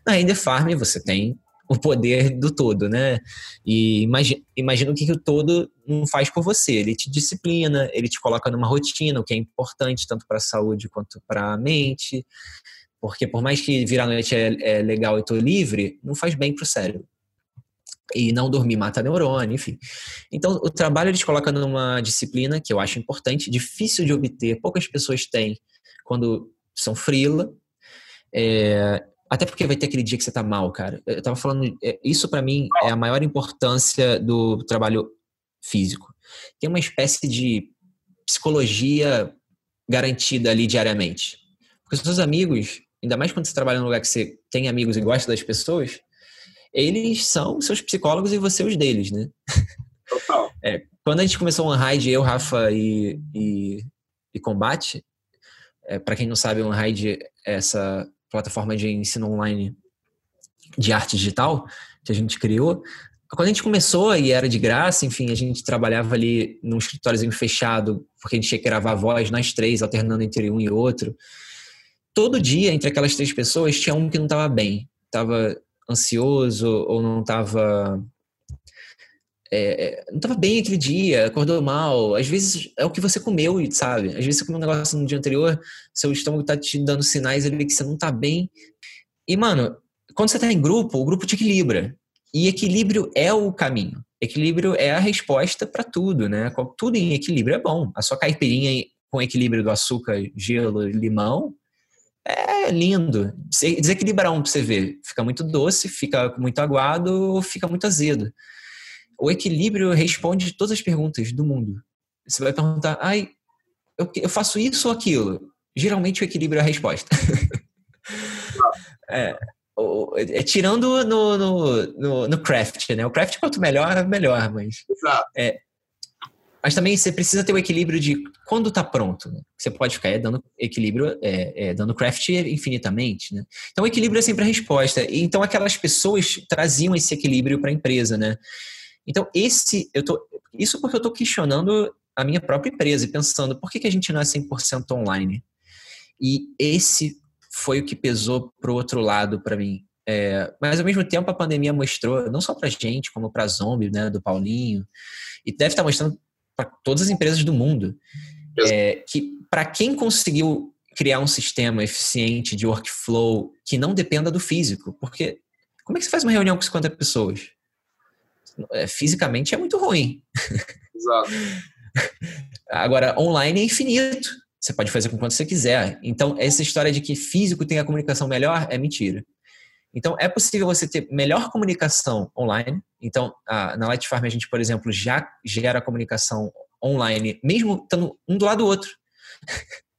Na render farm você tem o poder do todo, né? E imagina, imagina o que, que o todo não faz por você. Ele te disciplina, ele te coloca numa rotina, o que é importante tanto para a saúde quanto para a mente. Porque por mais que virar noite é, é legal e tô livre, não faz bem para o cérebro. E não dormir mata neurônio, enfim. Então, o trabalho ele te coloca numa disciplina que eu acho importante, difícil de obter, poucas pessoas têm quando são frila. É, até porque vai ter aquele dia que você tá mal, cara. Eu tava falando, é, isso para mim é a maior importância do trabalho físico. Tem uma espécie de psicologia garantida ali diariamente. Porque seus amigos, ainda mais quando você trabalha num lugar que você tem amigos e gosta das pessoas, eles são seus psicólogos e você os deles, né? Total. (laughs) É, quando a gente começou o Unhide, eu, Rafa e, e, e Combate, é, para quem não sabe, o Unhide é essa plataforma de ensino online de arte digital que a gente criou. Quando a gente começou e era de graça, enfim, a gente trabalhava ali num escritóriozinho fechado, porque a gente tinha que gravar voz, nós três, alternando entre um e outro. Todo dia, entre aquelas três pessoas, tinha um que não estava bem. Estava ansioso ou não estava é, é, não estava bem aquele dia, acordou mal. Às vezes é o que você comeu, sabe? Às vezes você comeu um negócio no dia anterior, seu estômago tá te dando sinais ali que você não tá bem. E, mano, quando você tá em grupo, o grupo te equilibra. E equilíbrio é o caminho. Equilíbrio é a resposta para tudo, né? Tudo em equilíbrio é bom. A sua caipirinha com equilíbrio do açúcar, gelo e limão é lindo. Desequilibrar um pra você ver. Fica muito doce, fica muito aguado ou fica muito azedo o equilíbrio responde todas as perguntas do mundo. Você vai perguntar, ai, eu, eu faço isso ou aquilo? Geralmente o equilíbrio é a resposta. (laughs) É, é, tirando no, no, no, no, craft, né? O craft, quanto melhor, melhor, mas. Exato. É, mas também você precisa ter o equilíbrio de quando está pronto. Né? Você pode ficar é, dando equilíbrio, é, é, dando craft infinitamente. Né? Então, o equilíbrio é sempre a resposta. Então, aquelas pessoas traziam esse equilíbrio para a empresa. Né? Então, esse, eu tô, isso porque eu estou questionando a minha própria empresa e pensando por que, que a gente não é 100% online? E esse foi o que pesou para o outro lado para mim. É, mas ao mesmo tempo a pandemia mostrou, não só para gente, como para Zombie, né, do Paulinho, e deve estar tá mostrando para todas as empresas do mundo, é, que para quem conseguiu criar um sistema eficiente de workflow que não dependa do físico, porque como é que você faz uma reunião com 50 pessoas? É, fisicamente é muito ruim. Exato. (laughs) Agora, online é infinito. Você pode fazer com quanto você quiser. Então, essa história de que físico tem a comunicação melhor é mentira. Então, é possível você ter melhor comunicação online. Então, a, na Light Farm, a gente, por exemplo, já gera comunicação online, mesmo estando um do lado do outro. (laughs)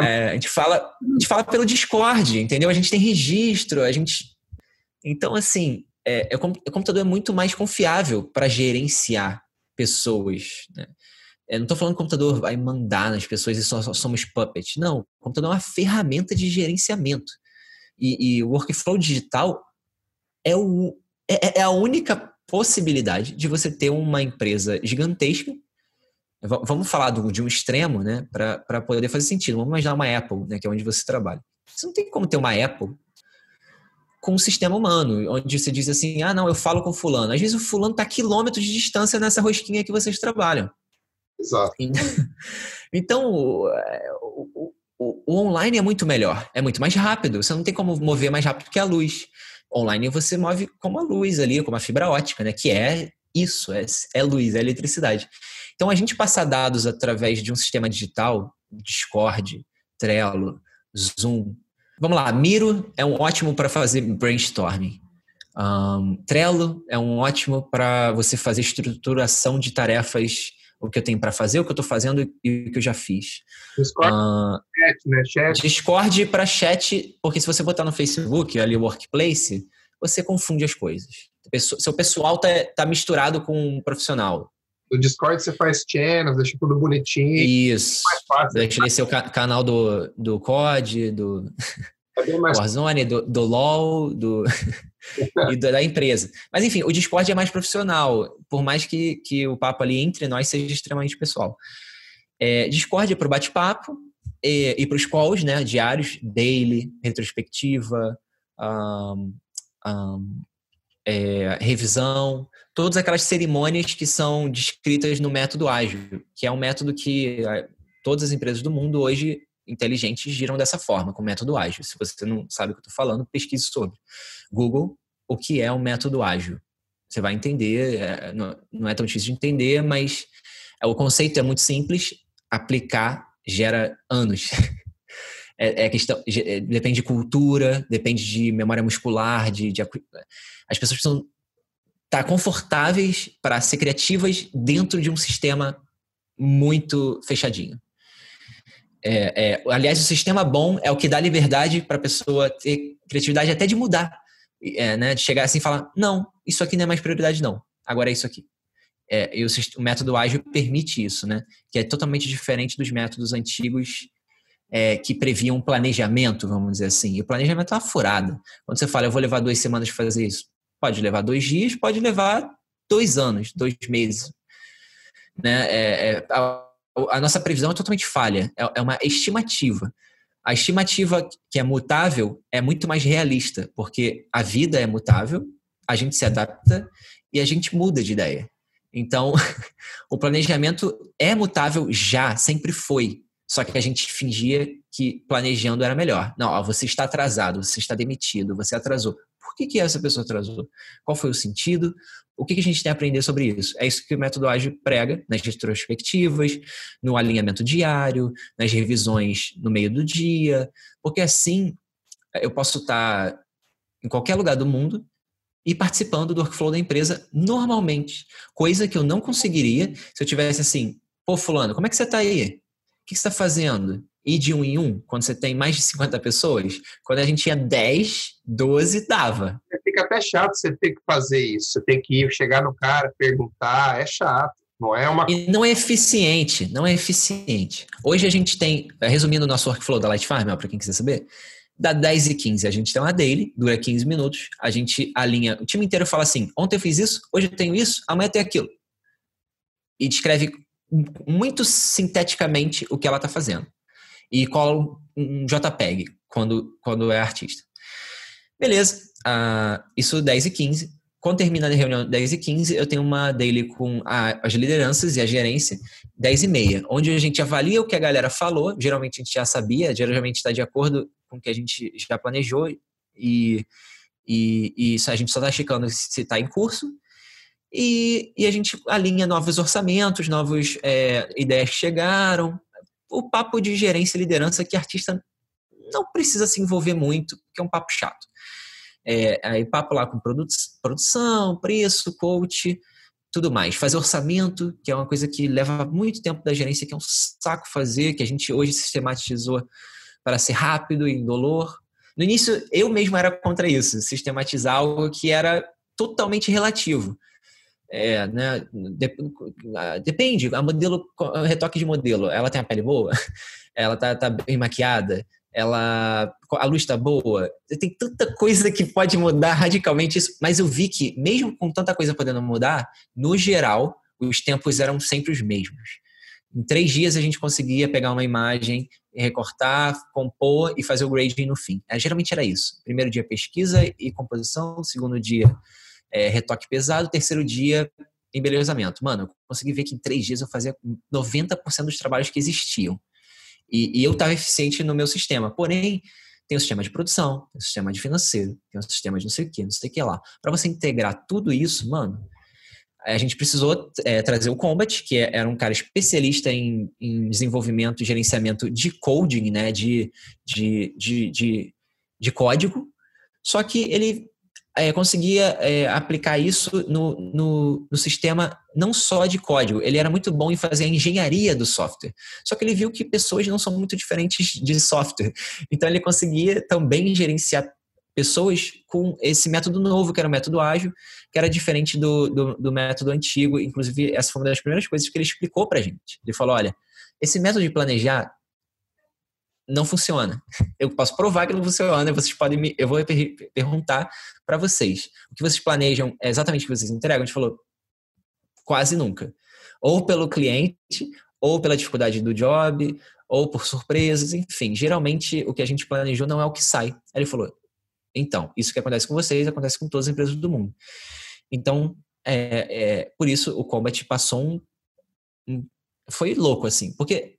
É, a, gente fala, a gente fala pelo Discord, entendeu? A gente tem registro, a gente. Então, assim, é, é, o computador é muito mais confiável para gerenciar pessoas. Né? Eu não estou falando que o computador vai mandar nas pessoas e só, só somos puppet. Não, o computador é uma ferramenta de gerenciamento. E, o workflow digital é, o, é, é, a única possibilidade de você ter uma empresa gigantesca. Vamos falar do, de um extremo, né? Para poder fazer sentido. Vamos imaginar uma Apple, né? Que é onde você trabalha. Você não tem como ter uma Apple com um sistema humano, onde você diz assim, ah, não, eu falo com fulano. Às vezes o fulano está a quilômetros de distância nessa rosquinha que vocês trabalham. Exato. Então, (laughs) o, o, online é muito melhor, é muito mais rápido. Você não tem como mover mais rápido que a luz. Online você move como a luz ali, como a fibra ótica, né? Que é isso, é, é luz, é eletricidade. Então, a gente passar dados através de um sistema digital, Discord, Trello, Zoom. Vamos lá, Miro é um ótimo para fazer brainstorming. Um, Trello é um ótimo para você fazer estruturação de tarefas o que eu tenho para fazer, o que eu estou fazendo e o que eu já fiz. Discord, uh, chat, né? Chat. Discord para chat, porque se você botar no Facebook, ali o Workplace, você confunde as coisas. Seu pessoal tá, tá misturado com um profissional. No Discord você faz channels, deixa tudo bonitinho. Isso. Deixa ele ser o canal do, do COD, do é mais... (laughs) Warzone, do, do LoL, do... (laughs) e da empresa. Mas enfim, o Discord é mais profissional, por mais que, que o papo ali entre nós seja extremamente pessoal. É, Discord é para o bate-papo e, e para os calls, né, diários, daily, retrospectiva, um, um, é, revisão, todas aquelas cerimônias que são descritas no método ágil, que é um método que é, todas as empresas do mundo hoje inteligentes giram dessa forma, com o método ágil. Se você não sabe o que eu estou falando, pesquise sobre. Google, o que é o método ágil. Você vai entender, é, não é tão difícil de entender, mas é, o conceito é muito simples, aplicar gera anos. (laughs) É, é questão, é, depende de cultura, depende de memória muscular, de, de as pessoas precisam estar confortáveis para ser criativas dentro de um sistema muito fechadinho. É, é, aliás, o sistema bom é o que dá liberdade para a pessoa ter criatividade até de mudar, é, né? de chegar assim e falar: não, isso aqui não é mais prioridade, não, agora é isso aqui. É, e o, método ágil permite isso, né? que é totalmente diferente dos métodos antigos é, que previam um planejamento, vamos dizer assim. E o planejamento é uma furada. Quando você fala, eu vou levar duas semanas para fazer isso, pode levar dois dias, pode levar dois anos, dois meses. Né? É, é a, a nossa previsão é totalmente falha, é, é uma estimativa. A estimativa que é mutável é muito mais realista, porque a vida é mutável, a gente se adapta e a gente muda de ideia. Então, (laughs) o planejamento é mutável já, sempre foi. Só que a gente fingia que planejando era melhor. Não, ó, você está atrasado, você está demitido, você atrasou. Por que, que essa pessoa atrasou? Qual foi o sentido? O que, que a gente tem a aprender sobre isso? É isso que o método ágil prega nas retrospectivas, no alinhamento diário, nas revisões no meio do dia, porque assim eu posso estar em qualquer lugar do mundo e participando do workflow da empresa normalmente, coisa que eu não conseguiria se eu tivesse assim, pô fulano, como é que você está aí? O que você está fazendo? Ir de um em um, quando você tem mais de 50 pessoas, quando a gente tinha 10, 12, dava. Fica até chato você ter que fazer isso. Você tem que ir, chegar no cara, perguntar, é chato. Não é uma... E não é eficiente, não é eficiente. Hoje a gente tem, resumindo o nosso workflow da Light Farm, para quem quiser saber, da 10 e 15 a gente tem uma daily, dura 15 minutos, a gente alinha, o time inteiro fala assim, ontem eu fiz isso, hoje eu tenho isso, amanhã eu tenho aquilo. E descreve muito sinteticamente o que ela está fazendo. E cola um JPEG quando, quando é artista. Beleza, uh, isso 10 e 15. Quando termina a reunião 10 e 15, eu tenho uma daily com a, as lideranças e a gerência 10 e meia, onde a gente avalia o que a galera falou, geralmente a gente já sabia, geralmente está de acordo com o que a gente já planejou e, e, e a gente só está checando se está em curso. E, e, a gente alinha novos orçamentos, novas é, ideias que chegaram. O papo de gerência e liderança que artista não precisa se envolver muito, porque é um papo chato. É, aí papo lá com produ produção, preço, coach, tudo mais. Fazer orçamento, que é uma coisa que leva muito tempo da gerência, que é um saco fazer, que a gente hoje sistematizou para ser rápido e indolor. No início, eu mesmo era contra isso, sistematizar algo que era totalmente relativo. É, né, depende, a modelo, retoque de modelo, ela tem a pele boa? (laughs) Ela tá, tá bem maquiada? ela a luz está boa. Tem tanta coisa que pode mudar radicalmente isso, mas eu vi que mesmo com tanta coisa podendo mudar, no geral os tempos eram sempre os mesmos. Em três dias a gente conseguia pegar uma imagem, recortar, compor e fazer o grading no fim. É, geralmente era isso. Primeiro dia pesquisa e composição, segundo dia é, retoque pesado, terceiro dia embelezamento. Mano, eu consegui ver que em três dias eu fazia 90% dos trabalhos que existiam. E, e eu estava eficiente no meu sistema. Porém, tem o sistema de produção, tem o sistema de financeiro, tem o sistema de não sei o que, não sei o que lá. Para você integrar tudo isso, mano, a gente precisou é, trazer o Combat, que é, era um cara especialista em, em, desenvolvimento e gerenciamento de coding, né, de, de, de, de, de código, só que ele é, conseguia é, aplicar isso no, no, no, sistema não só de código, ele era muito bom em fazer a engenharia do software. Só que ele viu que pessoas não são muito diferentes de software. Então ele conseguia também gerenciar pessoas com esse método novo, que era o método ágil, que era diferente do, do, do método antigo. Inclusive, essa foi uma das primeiras coisas que ele explicou para gente. Ele falou: olha, esse método de planejar não funciona. Eu posso provar que não funciona, vocês podem me, eu vou per perguntar para vocês. O que vocês planejam é exatamente o que vocês entregam? A gente falou quase nunca. Ou pelo cliente, ou pela dificuldade do job, ou por surpresas, enfim. Geralmente o que a gente planejou não é o que sai. Aí ele falou: então, isso que acontece com vocês acontece com todas as empresas do mundo. Então, é, é por isso o Combat passou um, um foi louco assim, porque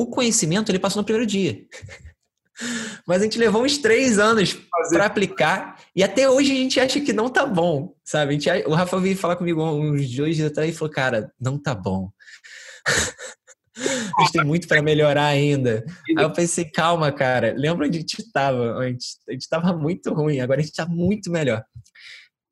o conhecimento ele passou no primeiro dia. (laughs) Mas a gente levou uns três anos para aplicar e até hoje a gente acha que não tá bom, sabe? Gente, o Rafa veio falar comigo uns dois dias atrás e falou, cara, não tá bom. (laughs) a gente tem muito para melhorar ainda. Aí eu pensei, calma, cara, lembra onde a gente estava antes? A gente estava muito ruim, agora a gente está muito melhor.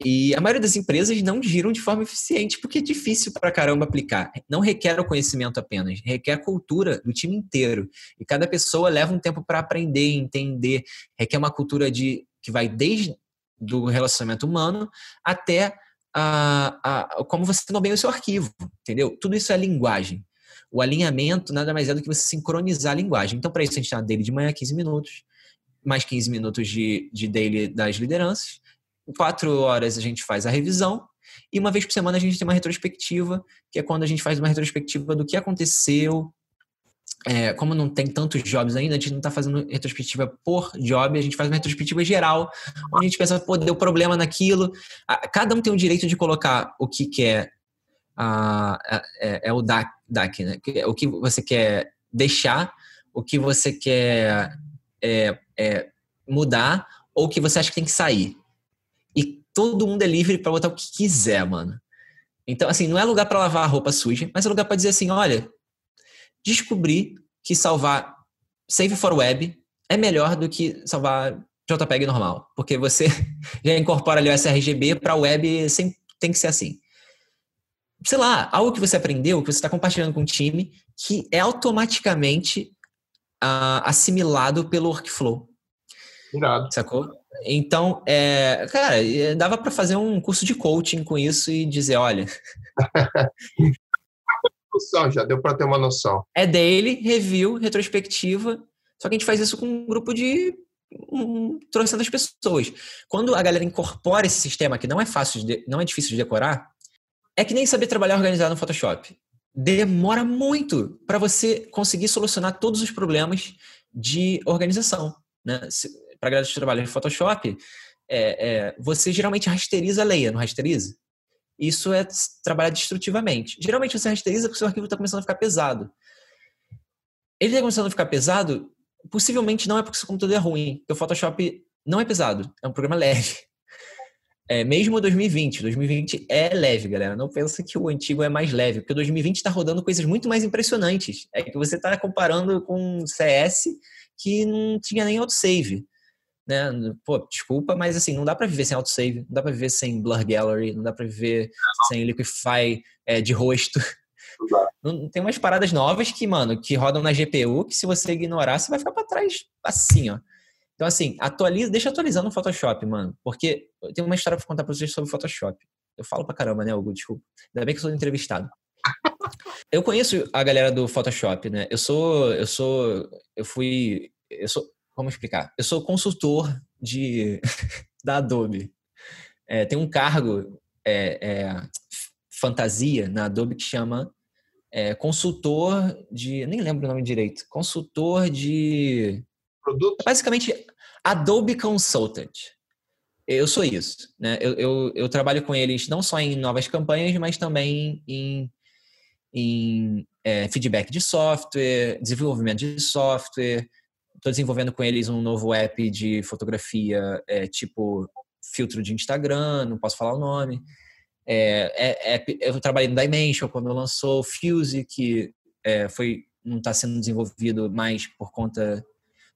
E a maioria das empresas não giram de forma eficiente porque é difícil para caramba aplicar. Não requer o conhecimento apenas, requer a cultura do time inteiro. E cada pessoa leva um tempo para aprender, entender. Requer uma cultura de que vai desde do relacionamento humano até a, a, como você nomeia o seu arquivo, entendeu? Tudo isso é linguagem. O alinhamento nada mais é do que você sincronizar a linguagem. Então, para isso, a gente tem uma daily de manhã, 15 minutos, mais 15 minutos de, de daily das lideranças quatro horas a gente faz a revisão e uma vez por semana a gente tem uma retrospectiva, que é quando a gente faz uma retrospectiva do que aconteceu. É, como não tem tantos jobs ainda, a gente não está fazendo retrospectiva por job, a gente faz uma retrospectiva geral, onde a gente pensa, pô, deu problema naquilo. Cada um tem o direito de colocar o que quer, é, é, o DAC, DAC, né? O que você quer deixar, o que você quer é, é, mudar, ou o que você acha que tem que sair todo mundo é livre para botar o que quiser, mano. Então, assim, não é lugar para lavar a roupa suja, mas é lugar para dizer assim, olha, descobri que salvar Save for Web é melhor do que salvar JPEG normal, porque você (laughs) já incorpora ali o sRGB para web, sem, tem que ser assim. Sei lá, algo que você aprendeu, que você está compartilhando com o time, que é automaticamente uh, assimilado pelo workflow. Irado. Sacou? Então, é, cara, dava para fazer um curso de coaching com isso e dizer, olha. (laughs) já deu para ter uma noção. É daily, review, retrospectiva. Só que a gente faz isso com um grupo de um, trocentas pessoas. Quando a galera incorpora esse sistema, que não é fácil, de, não é difícil de decorar, é que nem saber trabalhar organizado no Photoshop. Demora muito para você conseguir solucionar todos os problemas de organização. Né? Para galera que trabalha em Photoshop, é, é, você geralmente rasteriza a leia, não rasteriza? Isso é trabalhar destrutivamente. Geralmente você rasteriza porque o seu arquivo está começando a ficar pesado. Ele está começando a ficar pesado possivelmente não é porque o seu computador é ruim, porque o Photoshop não é pesado, é um programa leve. É, mesmo 2020, 2020 é leve, galera. Não pensa que o antigo é mais leve, porque 2020 está rodando coisas muito mais impressionantes. É que você está comparando com CS que não tinha nem autosave. Né? Pô, desculpa, mas assim, não dá para viver sem autosave, não dá para viver sem Blur Gallery, não dá para viver sem Liquify é, de rosto. Tem umas paradas novas que, mano, que rodam na GPU que se você ignorar, você vai ficar para trás assim, ó. Então, assim, atualiza, deixa atualizando no Photoshop, mano. Porque eu tenho uma história pra contar pra vocês sobre Photoshop. Eu falo pra caramba, né, Hugo? Desculpa. Ainda bem que eu sou entrevistado. Eu conheço a galera do Photoshop, né? Eu sou. Eu sou. Eu fui. Eu sou. Como explicar? Eu sou consultor de (laughs) da Adobe. É, tem um cargo é, é, fantasia na Adobe que chama é, consultor de. Nem lembro o nome direito. Consultor de. Produto? Basicamente, Adobe Consultant. Eu sou isso. Né? Eu, eu, eu, trabalho com eles não só em novas campanhas, mas também em, em é, feedback de software, desenvolvimento de software. Estou desenvolvendo com eles um novo app de fotografia, é, tipo filtro de Instagram, não posso falar o nome. É, é, é, eu trabalhei no Dimension quando lançou o Fuse, que é, foi, não está sendo desenvolvido mais por conta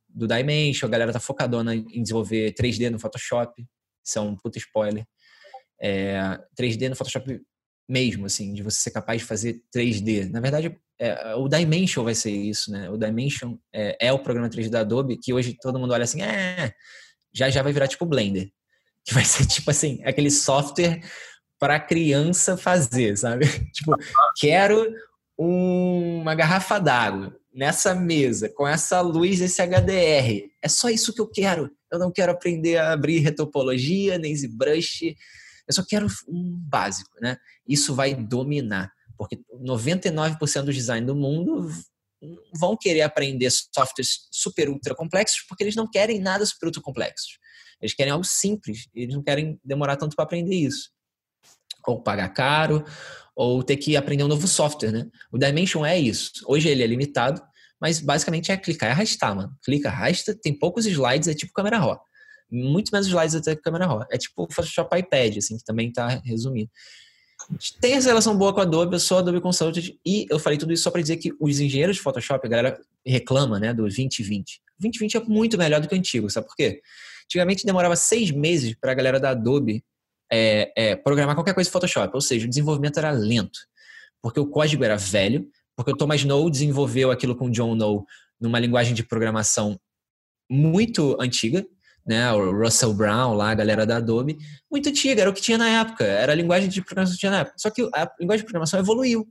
do Dimension. A galera tá focadona em desenvolver 3D no Photoshop. Isso é um puta spoiler. 3D é, no Photoshop mesmo, assim, de você ser capaz de fazer 3D. Na verdade, é, o Dimension vai ser isso, né? O Dimension é, é, o programa 3D da Adobe, que hoje todo mundo olha assim, é, já já vai virar tipo Blender. Que vai ser (laughs) tipo assim, aquele software para criança fazer, sabe? (laughs) tipo, quero um, uma garrafa d'água nessa mesa, com essa luz, esse HDR. É só isso que eu quero. Eu não quero aprender a abrir retopologia, nem ZBrush. Eu só quero um básico, né? Isso vai dominar, porque 99% dos design do mundo vão querer aprender softwares super ultra complexos porque eles não querem nada super ultra complexos. Eles querem algo simples, eles não querem demorar tanto para aprender isso ou pagar caro, ou ter que aprender um novo software, né? O Dimension é isso. Hoje ele é limitado, mas basicamente é clicar e arrastar, mano. Clica, arrasta, tem poucos slides, é tipo câmera RAW. Muito menos slides até câmera RAW. É tipo Photoshop iPad, assim, que também tá resumido. Tem essa relação boa com a Adobe, eu sou Adobe Consultant e eu falei tudo isso só para dizer que os engenheiros de Photoshop, a galera reclama, né, do 2020. 2020 é muito melhor do que o antigo, sabe por quê? Antigamente demorava seis meses para a galera da Adobe é, é, programar qualquer coisa em Photoshop. Ou seja, o desenvolvimento era lento, porque o código era velho, porque o Thomas Snow desenvolveu aquilo com o John Snow numa linguagem de programação muito antiga, né? O Russell Brown lá, a galera da Adobe, muito antiga, era o que tinha na época, era a linguagem de programação que tinha na época. Só que a linguagem de programação evoluiu.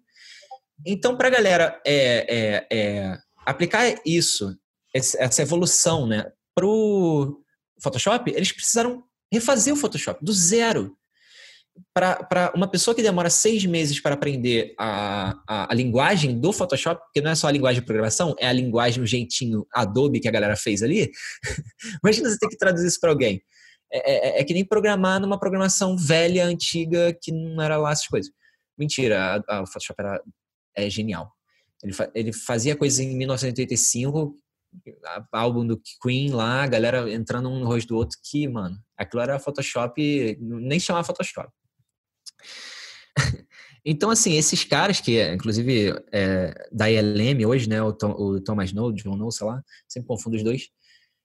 Então, para a galera é, é, é, aplicar isso, essa evolução, né, para o Photoshop, eles precisaram refazer o Photoshop do zero. Para uma pessoa que demora seis meses para aprender a, a, a, linguagem do Photoshop, porque não é só a linguagem de programação, é a linguagem, o jeitinho Adobe que a galera fez ali. (laughs) Imagina você ter que traduzir isso para alguém. É, é, é, que nem programar numa programação velha, antiga, que não era lá essas coisas. Mentira, a, o Photoshop era, é genial. Ele, fa, ele fazia coisas em 1985 álbum do Queen lá, a galera entrando um no rosto do outro, que, mano, aquilo era Photoshop, nem chamava Photoshop. Então, assim, esses caras que, inclusive, é, da ILM hoje, né, o, Tom, o Thomas Node, John Node, sei lá, sempre confundo os dois,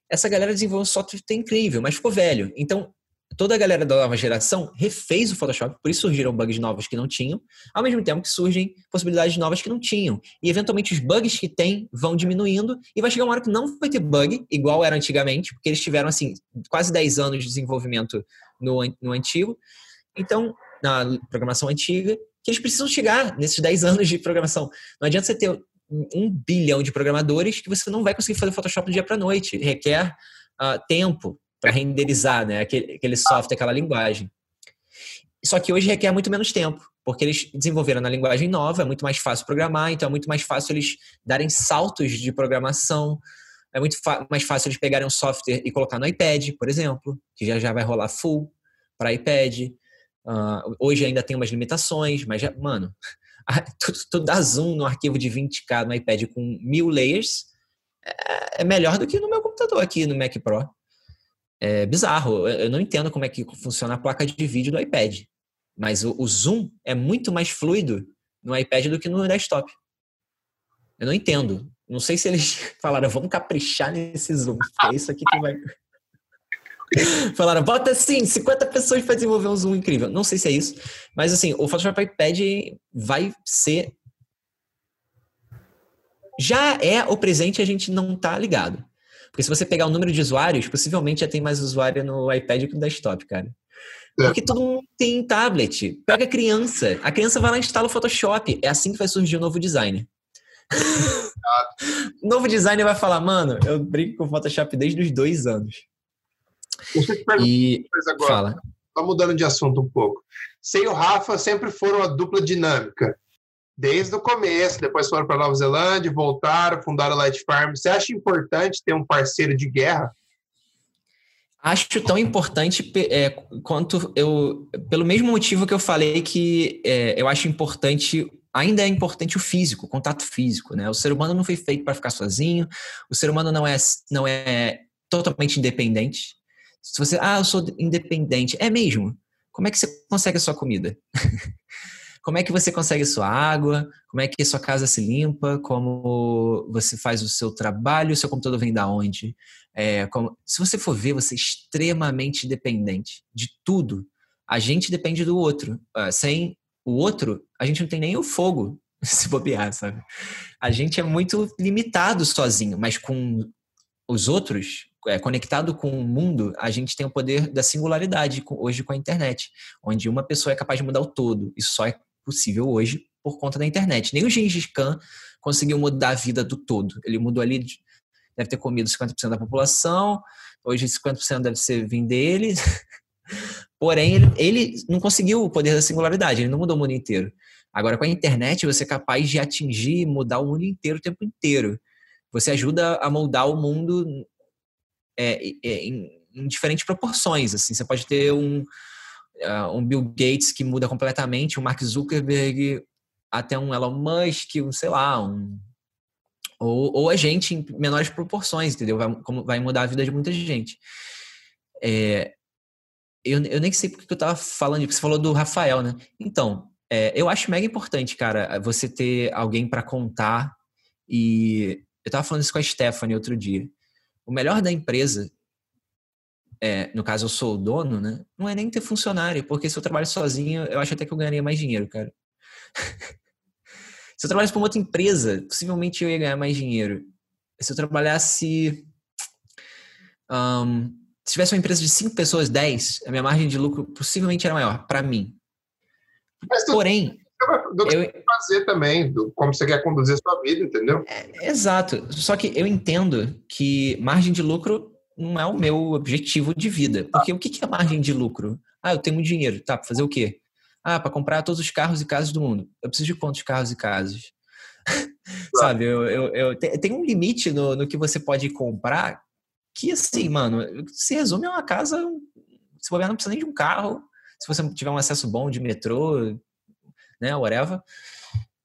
essa galera desenvolveu um software tá incrível, mas ficou velho. Então, toda a galera da nova geração refez o Photoshop, por isso surgiram bugs novos que não tinham, ao mesmo tempo que surgem possibilidades novas que não tinham. E eventualmente os bugs que tem vão diminuindo e vai chegar uma hora que não vai ter bug, igual era antigamente, porque eles tiveram assim quase 10 anos de desenvolvimento no, no antigo. Então, na programação antiga, que eles precisam chegar nesses 10 anos de programação. Não adianta você ter um bilhão de programadores que você não vai conseguir fazer Photoshop do dia para noite. Requer uh, tempo para renderizar né, aquele, aquele software, aquela linguagem. Só que hoje requer muito menos tempo, porque eles desenvolveram na linguagem nova, é muito mais fácil programar, então é muito mais fácil eles darem saltos de programação, é muito mais fácil eles pegarem um software e colocar no iPad, por exemplo, que já já vai rolar full para iPad. Uh, hoje ainda tem umas limitações, mas já, mano, (laughs) tu, tu dá zoom no arquivo de 20K no iPad com mil layers, é, é melhor do que no meu computador aqui no Mac Pro. É bizarro. Eu não entendo como é que funciona a placa de vídeo do iPad. Mas o, o zoom é muito mais fluido no iPad do que no desktop. Eu não entendo. Não sei se eles (laughs) falaram, vamos caprichar nesse zoom. É isso aqui que vai. (laughs) Falaram, bota assim, 50 pessoas para desenvolver um zoom incrível. Não sei se é isso, mas assim, o Photoshop iPad vai ser. Já é o presente a gente não tá ligado. Porque se você pegar o número de usuários, possivelmente já tem mais usuário no iPad que no desktop, cara. É. Porque todo mundo tem tablet. Pega a criança. A criança vai lá e instala o Photoshop. É assim que vai surgir o novo designer. o (laughs) (laughs) novo designer vai falar, mano, eu brinco com o Photoshop desde os dois anos. Deixa eu te perguntar e... agora. Fala. Mudando de assunto um pouco. Você e o Rafa sempre foram a dupla dinâmica. Desde o começo, depois foram para Nova Zelândia, voltaram, fundaram a Light Farm. Você acha importante ter um parceiro de guerra? Acho tão importante é, quanto eu. Pelo mesmo motivo que eu falei que é, eu acho importante ainda é importante o físico, o contato físico, né? O ser humano não foi feito para ficar sozinho, o ser humano não é, não é totalmente independente. Se você, ah, eu sou independente, é mesmo? Como é que você consegue a sua comida? (laughs) como é que você consegue a sua água? Como é que a sua casa se limpa? Como você faz o seu trabalho? O seu computador vem da onde? É, como, se você for ver, você é extremamente dependente de tudo. A gente depende do outro. Uh, sem o outro, a gente não tem nem o fogo (laughs) se bobear, sabe? A gente é muito limitado sozinho, mas com os outros, é, conectado com o mundo, a gente tem o poder da singularidade hoje com a internet, onde uma pessoa é capaz de mudar o todo. Isso só é possível hoje por conta da internet. Nem o Gengis Khan conseguiu mudar a vida do todo. Ele mudou ali, deve ter comido 50% da população, hoje 50% deve ser vir dele. (laughs) Porém, ele, ele não conseguiu o poder da singularidade, ele não mudou o mundo inteiro. Agora, com a internet, você é capaz de atingir e mudar o mundo inteiro o tempo inteiro você ajuda a moldar o mundo é, é, em, em, diferentes proporções. Assim, você pode ter um, uh, um Bill Gates que muda completamente, um Mark Zuckerberg, até um Elon Musk, um, sei lá, um ou, ou a gente em menores proporções, entendeu? Vai, como, vai mudar a vida de muita gente. É, eu, eu nem sei porque que eu tava falando, porque você falou do Rafael, né? Então, é, eu acho mega importante, cara, você ter alguém para contar e eu tava falando isso com a Stephanie outro dia. O melhor da empresa, é, no caso eu sou o dono, né? Não é nem ter funcionário, porque se eu trabalho sozinho, eu acho até que eu ganharia mais dinheiro, cara. (laughs) se eu trabalhasse para uma outra empresa, possivelmente eu ia ganhar mais dinheiro. Se eu trabalhasse. Um, se tivesse uma empresa de 5 pessoas, 10, a minha margem de lucro possivelmente era maior, para mim. Porém, (laughs) do que eu... você fazer também, do como você quer conduzir a sua vida, entendeu? É, exato. Só que eu entendo que margem de lucro não é o meu objetivo de vida. Porque ah. o que é margem de lucro? Ah, eu tenho muito dinheiro. Tá, para fazer o quê? Ah, para comprar todos os carros e casas do mundo. Eu preciso de quantos carros e casas? (laughs) Sabe, eu, eu, eu, tem um limite no, no que você pode comprar que, assim, mano, se resume a uma casa. Se você não precisa nem de um carro. Se você tiver um acesso bom de metrô, né, whatever.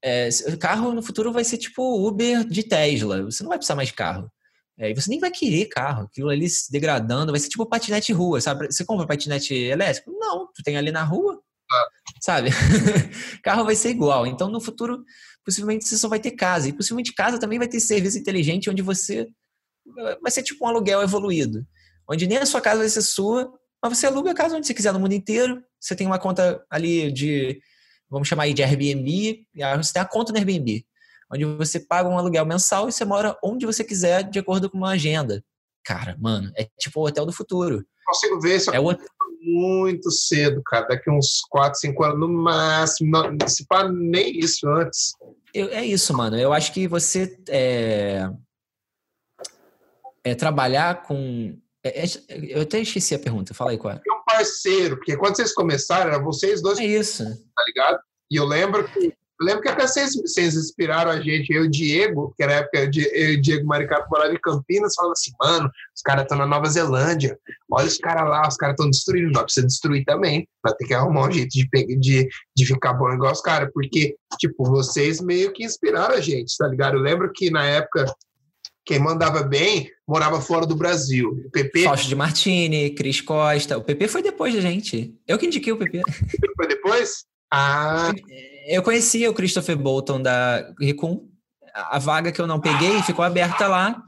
É, carro no futuro vai ser tipo Uber de Tesla. Você não vai precisar mais de carro. É, e você nem vai querer carro. Aquilo ali se degradando. Vai ser tipo patinete rua, sabe? Você compra patinete elétrico? Não, tu tem ali na rua. Sabe? (laughs) carro vai ser igual. Então, no futuro, possivelmente você só vai ter casa. E possivelmente casa também vai ter serviço inteligente onde você vai ser tipo um aluguel evoluído. Onde nem a sua casa vai ser sua, Mas você aluga a casa onde você quiser no mundo inteiro. Você tem uma conta ali de, vamos chamar aí de Airbnb. Você tem a conta no Airbnb, onde você paga um aluguel mensal e você mora onde você quiser, de acordo com uma agenda. Cara, mano, é tipo o hotel do futuro. Consigo ver isso É o muito cedo, cara. Daqui uns 4, 5 anos no máximo. Não, se pá, nem isso antes. Eu- é isso, mano. Eu acho que você é, é trabalhar com. É- é- eu até esqueci a pergunta. Fala aí qual é. É um parceiro, porque quando vocês começaram, era vocês dois, É isso. tá ligado? E eu lembro que. Eu lembro que até vocês, vocês inspiraram a gente, eu e o Diego, que era a época eu e o Diego Maricato morava em Campinas, falando assim, mano, os caras estão na Nova Zelândia, olha os caras lá, os caras estão destruindo, nós precisamos destruir também, vai ter que arrumar um jeito de, de, de ficar bom igual os caras, porque, tipo, vocês meio que inspiraram a gente, tá ligado? Eu lembro que na época, quem mandava bem morava fora do Brasil. O PP Fausto de Martini, Cris Costa. O PP foi depois da gente. Eu que indiquei o PP. (laughs) foi depois? Ah, Eu conhecia o Christopher Bolton da Recon. A vaga que eu não peguei ficou aberta lá.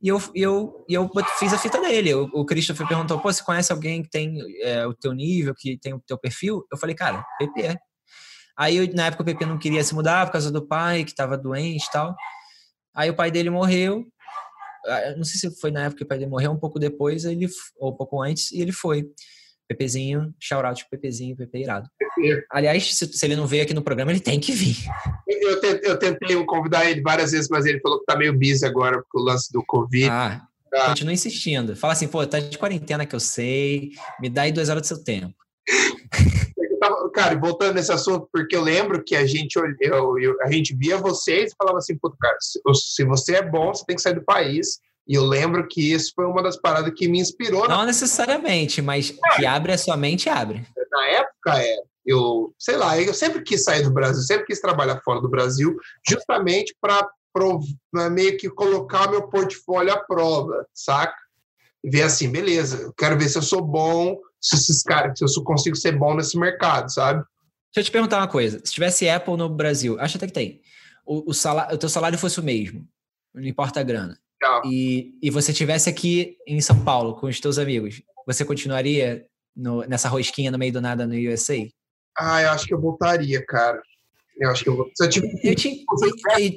E eu, eu, eu fiz a fita dele. O, o Christopher perguntou: pô, você conhece alguém que tem é, o teu nível, que tem o teu perfil? Eu falei, cara, PP. Aí, eu- na época, o PP não queria se mudar por causa do pai, que estava doente e tal. Aí, o pai dele morreu. Ah, Não sei se foi na época que o pai dele morreu, um pouco depois, ele, ou um pouco antes, e ele foi. Pepezinho, shout-out pro Pepezinho, Pepe irado. PP. Aliás, se, se ele não veio aqui no programa, ele tem que vir. Eu, te- eu tentei convidar ele várias vezes, mas ele falou que tá meio busy agora com o lance do Covid. Ah, Tá. continua insistindo. Fala assim, pô, tá de quarentena que eu sei, me dá aí duas horas do seu tempo. (laughs) Cara, voltando nesse assunto, porque eu lembro que a gente, eu, eu- a gente via vocês e falava assim, puto, cara, se, se você é bom, você tem que sair do país. E eu lembro que isso foi uma das paradas que me inspirou na, Não necessariamente, mas que abre a sua mente, abre. na época. É, eu, sei lá, eu sempre quis sair do Brasil, sempre quis trabalhar fora do Brasil, justamente para meio que colocar meu portfólio à prova, saca? E ver assim, beleza, eu quero ver se eu sou bom, se esses caras, se eu consigo ser bom nesse mercado, sabe? Deixa eu te perguntar uma coisa. Se tivesse Apple no Brasil, acho até que tem. O, o, salário, o teu salário fosse o mesmo, não importa a grana. Tá. E, e você tivesse aqui em São Paulo com os teus amigos, você continuaria no- nessa rosquinha no meio do nada no USA? Ah, eu acho que eu voltaria, cara. Eu acho que eu eu tiver Eu te-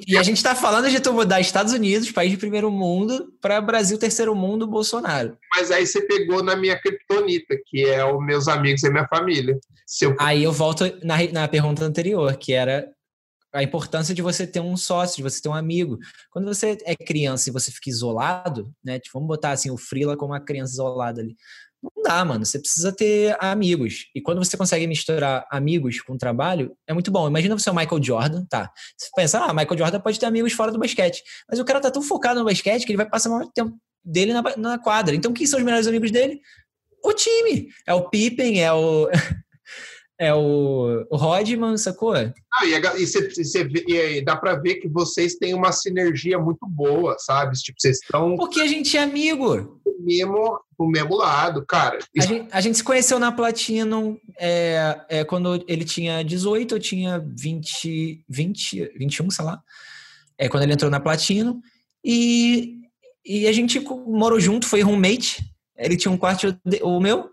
e, a gente está falando de tu mudar Estados Unidos, país de primeiro mundo, para Brasil terceiro mundo, Bolsonaro. Mas aí você pegou na minha criptonita, que é os meus amigos e minha família. Se eu, Aí eu volto na, na pergunta anterior, que era a importância de você ter um sócio, de você ter um amigo. Quando você é criança e você fica isolado, né? Tipo, vamos botar assim o Frila como uma criança isolada ali. Não dá, mano. Você precisa ter amigos. E quando você consegue misturar amigos com trabalho, é muito bom. Imagina você é o Michael Jordan, tá? Você pensa, ah, Michael Jordan pode ter amigos fora do basquete. Mas o cara tá tão focado no basquete que ele vai passar o maior tempo dele na, na quadra. Então, quem são os melhores amigos dele? O time. É o Pippen, é o. (laughs) É o, o Rodman, sacou? Ah, e, a ga- e você vê- e aí dá pra ver que vocês têm uma sinergia muito boa, sabe? Tipo, vocês estão Porque a gente é amigo. Mesmo, do mesmo lado, cara. A gente, a gente se conheceu na Platinum é, é, quando ele tinha 18, eu tinha 20, 20, 21, sei lá. É quando ele entrou na Platinum. E, e a gente morou junto, foi roommate. Ele tinha um quarto, o meu.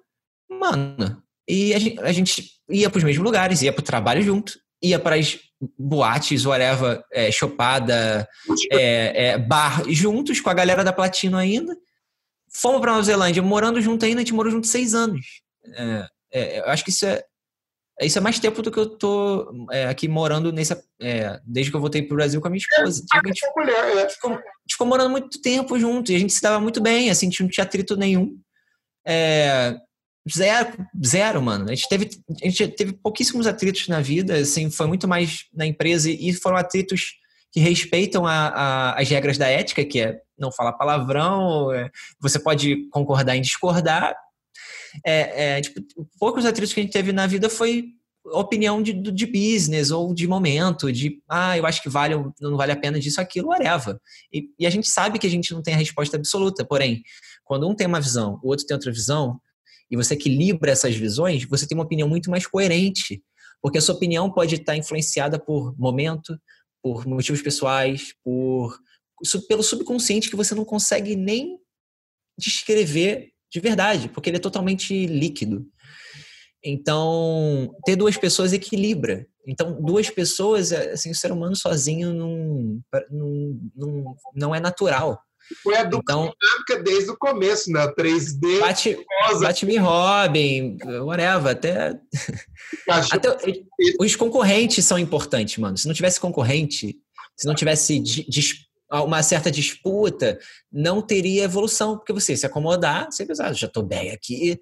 Mano. E a gente, a gente ia pros mesmos lugares, ia pro trabalho junto. Ia para as boates, whatever, é, chopada, é, é, bar, juntos com a galera da Platino ainda. Fomos para Nova Zelândia, morando junto ainda, a gente morou junto seis anos. É, é, eu acho que isso é, isso é mais tempo do que eu tô é, aqui morando nessa. é, desde que eu voltei pro Brasil com a minha esposa. Tipo, a gente é mulher, né? ficou, a gente ficou morando muito tempo junto e a gente se dava muito bem, assim, a gente não tinha atrito nenhum. É, zero, zero, mano. A gente, teve, a gente teve pouquíssimos atritos na vida, assim, foi muito mais na empresa e foram atritos que respeitam a, a- as regras da ética, que é não falar palavrão, é, você pode concordar em discordar. É, é, tipo, poucos atritos que a gente teve na vida foi opinião de, de business ou de momento, de ah, eu acho que vale ou não vale a pena disso, aquilo, whatever. E, e a gente sabe que a gente não tem a resposta absoluta, porém, quando um tem uma visão, o outro tem outra visão, e você equilibra essas visões, você tem uma opinião muito mais coerente, porque a sua opinião pode estar influenciada por momento, por motivos pessoais, por pelo subconsciente que você não consegue nem descrever de verdade, porque ele é totalmente líquido. Então, ter duas pessoas equilibra. Então, duas pessoas, assim, o ser humano sozinho não, não, não, não é natural. Foi a dupla então, dinâmica desde o começo, né? 3D. Bate, bate me Robin, whatever. Até, até os concorrentes são importantes, mano. Se não tivesse concorrente, se não tivesse uma certa disputa, não teria evolução, porque você se acomodar, você pensa, ah, já tô bem aqui,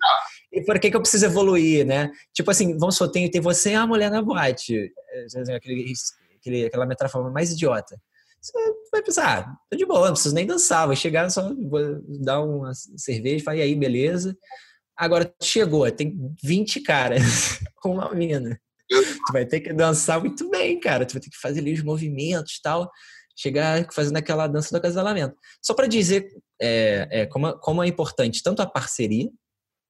e por que, que eu preciso evoluir, né? Tipo assim, vamos supor, tem, tem você e a mulher na boate, é, aquele, aquele, aquela metáfora mais idiota. Você vai pensar, ah, tô de boa, não preciso nem dançar, vou chegar, só vou dar uma cerveja, falar, e aí, beleza? Agora, chegou, tem 20 caras (laughs) com uma mina. Tu vai ter que dançar muito bem, cara. Tu vai ter que fazer ali os movimentos e tal chegar fazendo aquela dança do acasalamento. Só para dizer é, é, como, como é importante tanto a parceria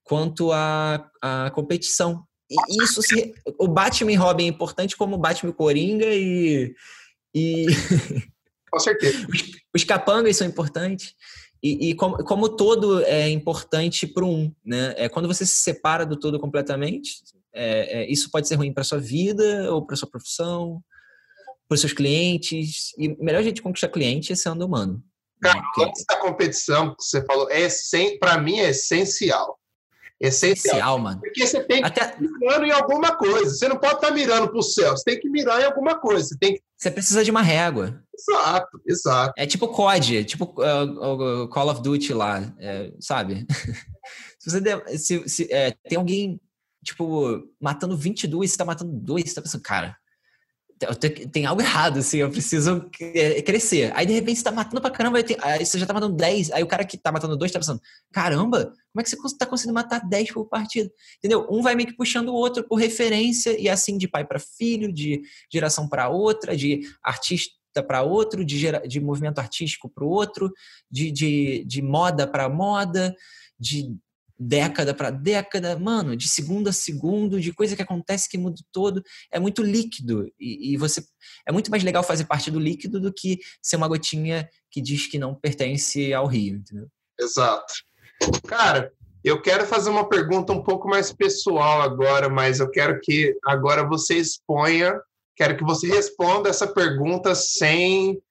quanto a, a competição. E isso se, o Batman e Robin é importante como o Batman e Coringa e. e (laughs) Com certeza. os, os capangas são importantes. E, e como, como todo é importante para um, né? É quando você se separa do todo completamente, é, é, isso pode ser ruim para sua vida ou para sua profissão para os seus clientes. E melhor jeito de conquistar cliente é sendo humano. Cara, né? antes da competição que você falou, é para mim é essencial. Essencial, essencial mano. Porque você tem que Até... estar mirando em alguma coisa. Você não pode estar mirando para o céu, você tem que mirar em alguma coisa. Você, tem que... você precisa de uma régua. Exato, exato. É tipo COD, tipo uh, Call of Duty lá, é, sabe? (laughs) se você der, se, se é, tem alguém, tipo, matando 22, você tá matando dois, você tá pensando, cara, tem algo errado, assim, eu preciso crescer. Aí, de repente, você tá matando pra caramba, aí você já tá matando 10, aí o cara que tá matando dois tá pensando, caramba, como é que você tá conseguindo matar 10 por partida? Entendeu? Um vai meio que puxando o outro por referência, e assim, de pai para filho, de geração para outra, de artista para outro, de, gera, de movimento artístico para o outro, de, de, de moda para moda, de década para década, mano, de segundo a segundo, de coisa que acontece que muda todo, é muito líquido e, e, você é muito mais legal fazer parte do líquido do que ser uma gotinha que diz que não pertence ao rio, entendeu? Exato. Cara, eu quero fazer uma pergunta um pouco mais pessoal agora, mas eu quero que agora você exponha, quero que você responda essa pergunta sem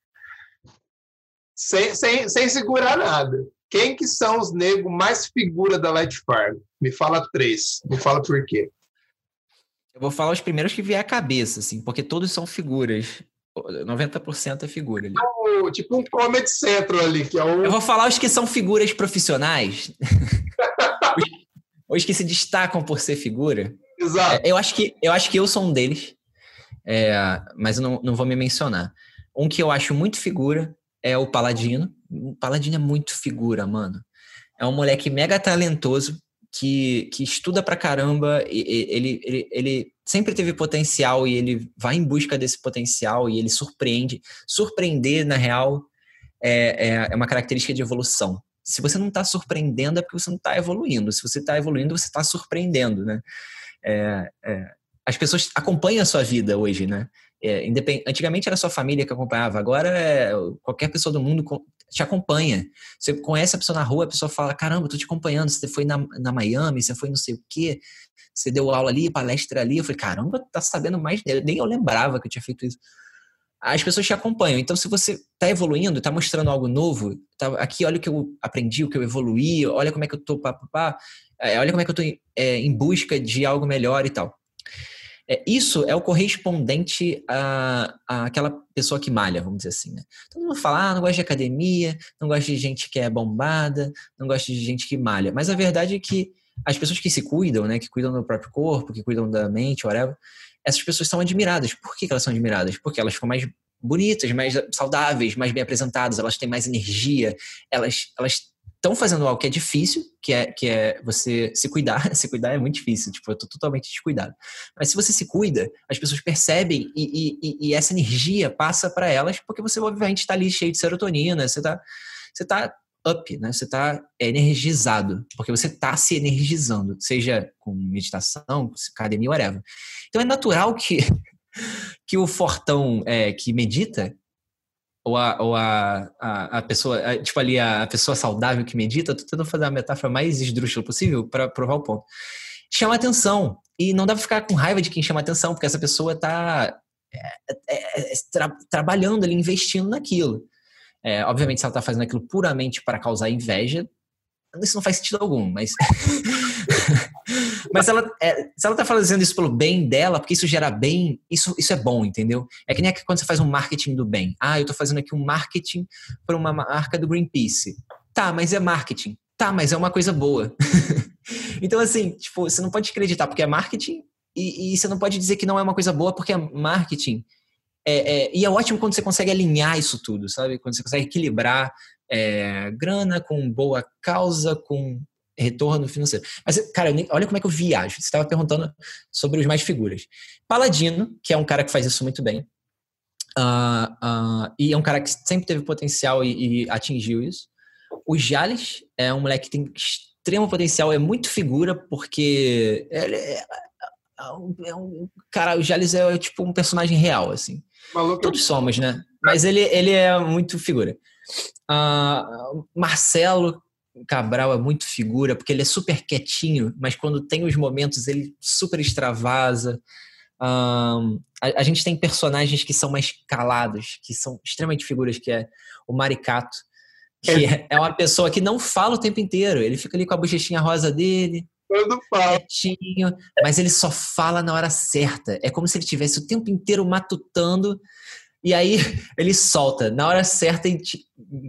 sem, sem, sem segurar nada. Quem que são os negros mais figura da Light Farm? Me fala três. Me fala por quê. Eu vou falar os primeiros que vier à cabeça, assim, porque todos são figuras. 90% é figura ali. Tipo, tipo um Comedy Central ali, que é o... Eu vou falar os que são figuras profissionais. os, (laughs) os, que se destacam por ser figura. Exato. É, eu acho que eu, acho que eu sou um deles, é, mas eu não, não vou me mencionar. Um que eu acho muito figura é o Paladino. Paladino é muito figura, mano. É um moleque mega talentoso que, que estuda pra caramba. E, ele, ele, ele sempre teve potencial e ele vai em busca desse potencial e ele surpreende. Surpreender, na real, é, é, é uma característica de evolução. Se você não está surpreendendo, é porque você não está evoluindo. Se você está evoluindo, você está surpreendendo, né? É, é, as pessoas acompanham a sua vida hoje, né? É, independ... Antigamente era sua família que acompanhava, agora é... qualquer pessoa do mundo te acompanha. Você conhece a pessoa na rua, a pessoa fala: caramba, tô te acompanhando. Você foi na, na Miami, você foi não sei o quê, você deu aula ali, palestra ali. Eu falei: caramba, tá sabendo mais. Nem eu lembrava que eu tinha feito isso. As pessoas te acompanham. Então, se você tá evoluindo, tá mostrando algo novo, tá, aqui olha o que eu aprendi, o que eu evoluí, olha como é que eu tô, pá, pá, pá, é, olha como é que eu tô é, em busca de algo melhor e tal. É, isso é o correspondente à, àquela pessoa que malha, vamos dizer assim. Né? Todo mundo fala, ah, não gosta de academia, não gosta de gente que é bombada, não gosta de gente que malha. Mas a verdade é que as pessoas que se cuidam, né, que cuidam do próprio corpo, que cuidam da mente, whatever, essas pessoas são admiradas. Por que elas são admiradas? Porque elas ficam mais bonitas, mais saudáveis, mais bem apresentadas, elas têm mais energia, elas, elas estão fazendo algo que é difícil, que é, que é você se cuidar. (laughs) Se cuidar é muito difícil, tipo, eu tô totalmente descuidado. Mas se você se cuida, as pessoas percebem e, e, e essa energia passa para elas, porque você obviamente está ali cheio de serotonina, você tá, você tá up, né? Você está energizado, porque você está se energizando, seja com meditação, academia, whatever. Então é natural que, (laughs) que o fortão é, que medita ou a, ou a, a, a pessoa, a, tipo ali, a pessoa saudável que medita, tô tentando fazer a metáfora mais esdrúxula possível para provar o ponto. Chama atenção. E não dá pra ficar com raiva de quem chama atenção, porque essa pessoa tá é, é, é, tra, trabalhando ali, investindo naquilo. É, obviamente, se ela tá fazendo aquilo puramente para causar inveja, isso não faz sentido algum, mas. (laughs) mas ela, é, se ela tá fazendo isso pelo bem dela, porque isso gera bem, isso, isso é bom, entendeu? É que nem quando você faz um marketing do bem. Ah, eu tô fazendo aqui um marketing para uma marca do Greenpeace. Tá, mas é marketing. Tá, mas é uma coisa boa. (laughs) então, assim, tipo, você não pode acreditar porque é marketing e, e, você não pode dizer que não é uma coisa boa porque é marketing. É, é, e é ótimo quando você consegue alinhar isso tudo, sabe? Quando você consegue equilibrar é, grana, com boa causa, com retorno financeiro. Mas, cara, olha como é que eu viajo. Você estava perguntando sobre os mais figuras. Paladino, que é um cara que faz isso muito bem, uh, uh, e é um cara que sempre teve potencial e, e atingiu isso. O Jales é um moleque que tem extremo potencial, é muito figura, porque ele é, é, um, é um, cara, o Jales é tipo um personagem real, assim. Maluco. Todos somos, né? Mas ele, ele é muito figura. Uh, Marcelo Cabral é muito figura, porque ele é super quietinho, mas quando tem os momentos ele super extravasa. Um, a, a, gente tem personagens que são mais calados, que são extremamente figuras, que é o Maricato, que é, é uma pessoa que não fala o tempo inteiro. Ele fica ali com a bochechinha rosa dele, quando fala. Quietinho, mas ele só fala na hora certa. É como se ele tivesse o tempo inteiro matutando e aí (laughs) ele solta na hora certa e te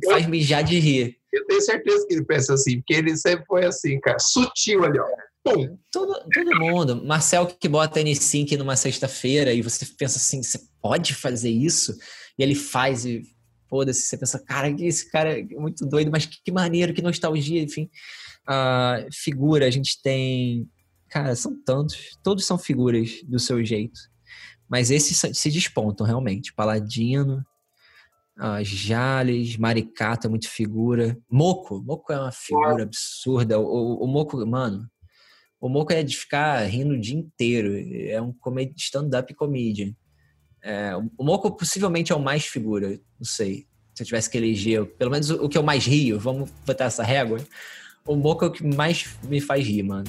faz mijar de rir. Eu tenho certeza que ele pensa assim, porque ele sempre foi assim, cara, sutil ali, ó. Pum. Todo, todo mundo. Marcel que bota N5 numa sexta-feira e você pensa assim, você pode fazer isso? E ele faz e foda-se, você pensa, cara, esse cara é muito doido, mas que, que maneiro, que nostalgia, enfim. Uh, figura, a gente tem. Cara, são tantos, todos são figuras do seu jeito. Mas esses se despontam realmente. Paladino, uh, Jales, Maricato é muito figura. Moco, Moco é uma figura absurda. O, o, o Moco, mano, o Moco é de ficar rindo o dia inteiro. É um stand-up comedian. É, o Moco possivelmente é o mais figura, não sei. Se eu tivesse que eleger, pelo menos o que eu mais rio, vamos botar essa régua. O Moco é o que mais me faz rir, mano.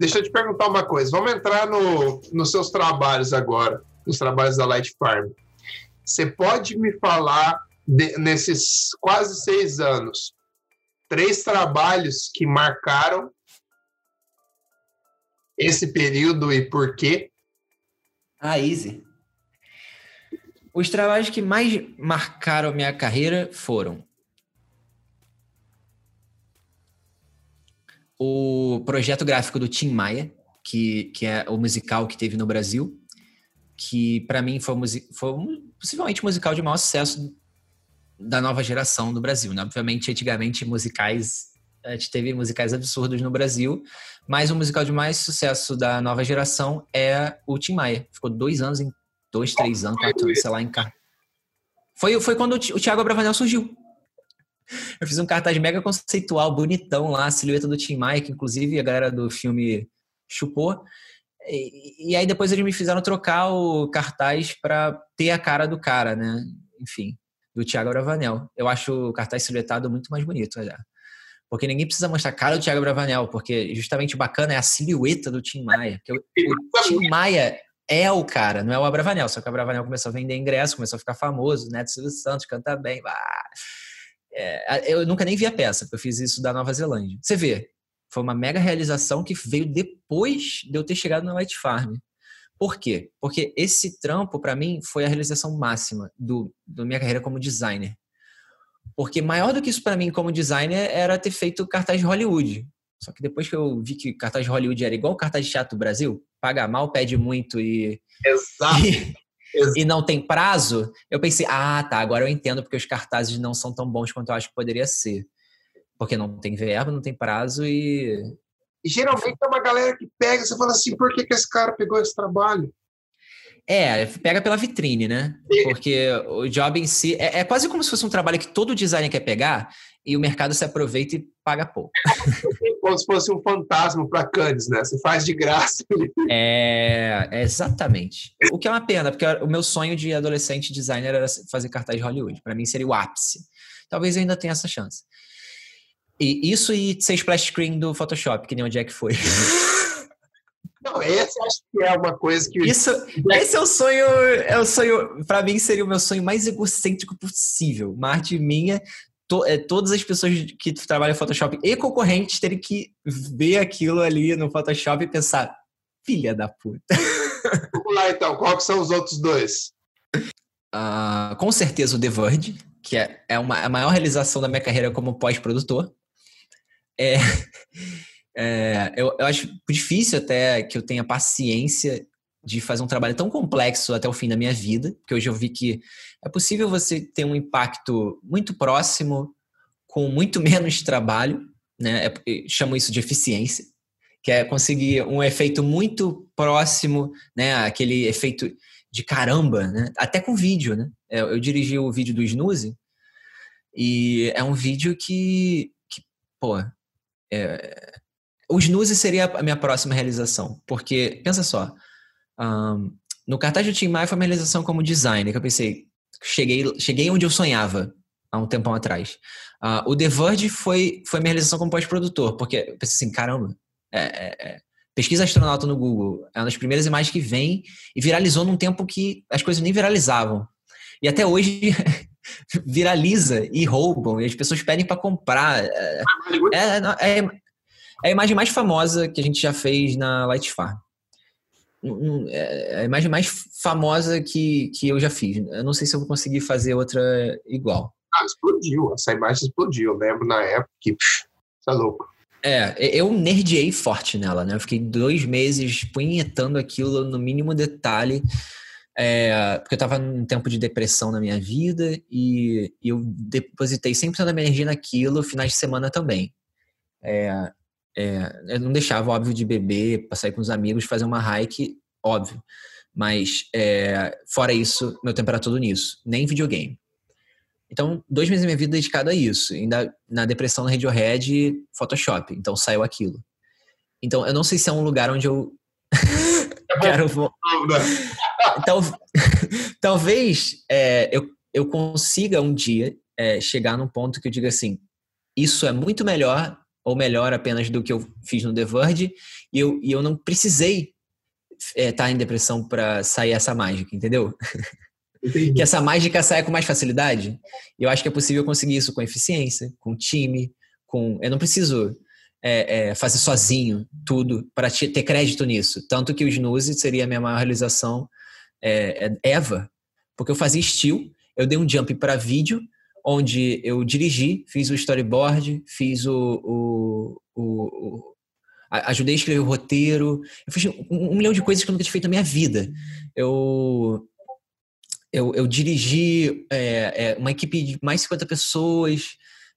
Deixa eu te perguntar uma coisa. Vamos entrar no, nos seus trabalhos agora, nos trabalhos da Light Farm. Você pode me falar, de, nesses quase seis anos, três trabalhos que marcaram esse período e por quê? Ah, easy. Os trabalhos que mais marcaram minha carreira foram o projeto gráfico do Tim Maia, que, que é o musical que teve no Brasil, que para mim foi, foi possivelmente o musical de maior sucesso da nova geração do Brasil. Né? Obviamente, antigamente, musicais, a gente teve musicais absurdos no Brasil, mas o musical de mais sucesso da nova geração é o Tim Maia. Ficou dois anos, em dois, três anos, quatro anos, sei lá, em cá. Foi, foi quando o Thiago Abravanel surgiu. Eu fiz um cartaz mega conceitual, bonitão lá, a silhueta do Tim Maia, que inclusive a galera do filme chupou. E, e aí depois eles me fizeram trocar o cartaz para ter a cara do cara, né? Enfim, do Thiago Bravanel. Eu acho o cartaz silhuetado muito mais bonito, olha. Porque ninguém precisa mostrar a cara do Thiago Bravanel, porque justamente o bacana é a silhueta do Tim Maia. o, o Tim Maia é o cara, não é o Abravanel. Só que o Abravanel começou a vender ingresso, começou a ficar famoso, Neto Silvio Santos canta bem. Ah. É, eu nunca nem vi a peça, porque eu fiz isso da Nova Zelândia. Você vê, foi uma mega realização que veio depois de eu ter chegado na Light Farm. Por quê? Porque esse trampo, para mim, foi a realização máxima do, da minha carreira como designer. Porque maior do que isso para mim como designer era ter feito cartaz de Hollywood. Só que depois que eu vi que cartaz de Hollywood era igual cartaz de teatro do Brasil, paga mal, pede muito e. Exato. (laughs) E, e não tem prazo, eu pensei, ah, tá, agora eu entendo porque os cartazes não são tão bons quanto eu acho que poderia ser. Porque não tem verbo, não tem prazo e. E geralmente é uma galera que pega, você fala assim, por que, que esse cara pegou esse trabalho? É, pega pela vitrine, né? Porque o job em si é, é, quase como se fosse um trabalho que todo designer quer pegar. E o mercado se aproveita e paga pouco. (laughs) Como se fosse um fantasma para Cannes, né? Você faz de graça. É, exatamente. O que é uma pena, porque o meu sonho de adolescente designer era fazer cartaz de Hollywood. Para mim seria o ápice. Talvez eu ainda tenha essa chance. E isso e ser splash screen do Photoshop, que nem o Jack foi. (laughs) Não, esse acho que é uma coisa que. Isso, esse é o sonho. É o sonho. Para mim, seria o meu sonho mais egocêntrico possível. Uma arte minha. To, é, todas as pessoas que trabalham em Photoshop e concorrentes terem que ver aquilo ali no Photoshop e pensar: filha da puta. (laughs) Vamos lá então, quais são os outros dois? Uh, com certeza o The Verge, que é, é uma, a maior realização da minha carreira como pós-produtor. É, (laughs) é, eu, eu acho difícil até que eu tenha paciência de fazer um trabalho tão complexo até o fim da minha vida, porque hoje eu vi que é possível você ter um impacto muito próximo com muito (laughs) menos trabalho, né? É, chamo isso de eficiência, que é conseguir um efeito muito próximo, né? Aquele efeito de caramba, né? Até com vídeo, né? Eu, eu dirigi o vídeo do Snooze e é um vídeo que, que pô, é, o Snooze seria a minha próxima realização, porque, pensa só, um, no cartaz do Tim Maia foi uma realização como designer, que eu pensei, cheguei, cheguei onde eu sonhava há um tempão atrás. Uh, o The Verge foi, foi minha realização como pós-produtor, porque eu pensei assim, caramba, é, é, é, pesquisa astronauta no Google, é uma das primeiras imagens que vem e viralizou num tempo que as coisas nem viralizavam. E até hoje (laughs) viraliza e roubam, e as pessoas pedem para comprar. É, é, é, é a imagem mais famosa que a gente já fez na Light Farm. É a imagem mais famosa que, que eu já fiz. Eu não sei se eu vou conseguir fazer outra igual. Ah, explodiu. Essa imagem explodiu. Eu lembro na época que. Tá louco. É, eu nerdiei forte nela, né? Eu fiquei dois meses punhetando aquilo no mínimo detalhe. É, porque eu tava num tempo de depressão na minha vida e, e eu depositei 100% da minha energia naquilo, finais de semana também. É, é, eu não deixava, óbvio, de beber, pra sair com os amigos, fazer uma hike, óbvio. Mas, é, fora isso, meu tempo era todo nisso. Nem videogame. Então, dois meses da minha vida dedicado a isso. Ainda na depressão no Radiohead, Photoshop. Então, saiu aquilo. Então, eu não sei se é um lugar onde eu (laughs) quero... Tal... (laughs) Talvez é, eu, eu consiga um dia é, chegar num ponto que eu diga assim, isso é muito melhor ou melhor apenas do que eu fiz no The Verge, e eu, e eu não precisei estar é, tá em depressão para sair essa mágica, entendeu? que essa mágica saia com mais facilidade. Eu acho que é possível conseguir isso com eficiência, com time, com. Eu não preciso é, é, fazer sozinho tudo para ter crédito nisso. Tanto que o Snooze seria a minha maior realização é, é Eva, porque eu fazia estilo, eu dei um jump para vídeo, onde eu dirigi, fiz o storyboard, fiz o, o, o, o ajudei a escrever o roteiro, eu fiz um, milhão de coisas que eu nunca tinha feito na minha vida. Eu eu, eu dirigi é, é, uma equipe de mais de 50 pessoas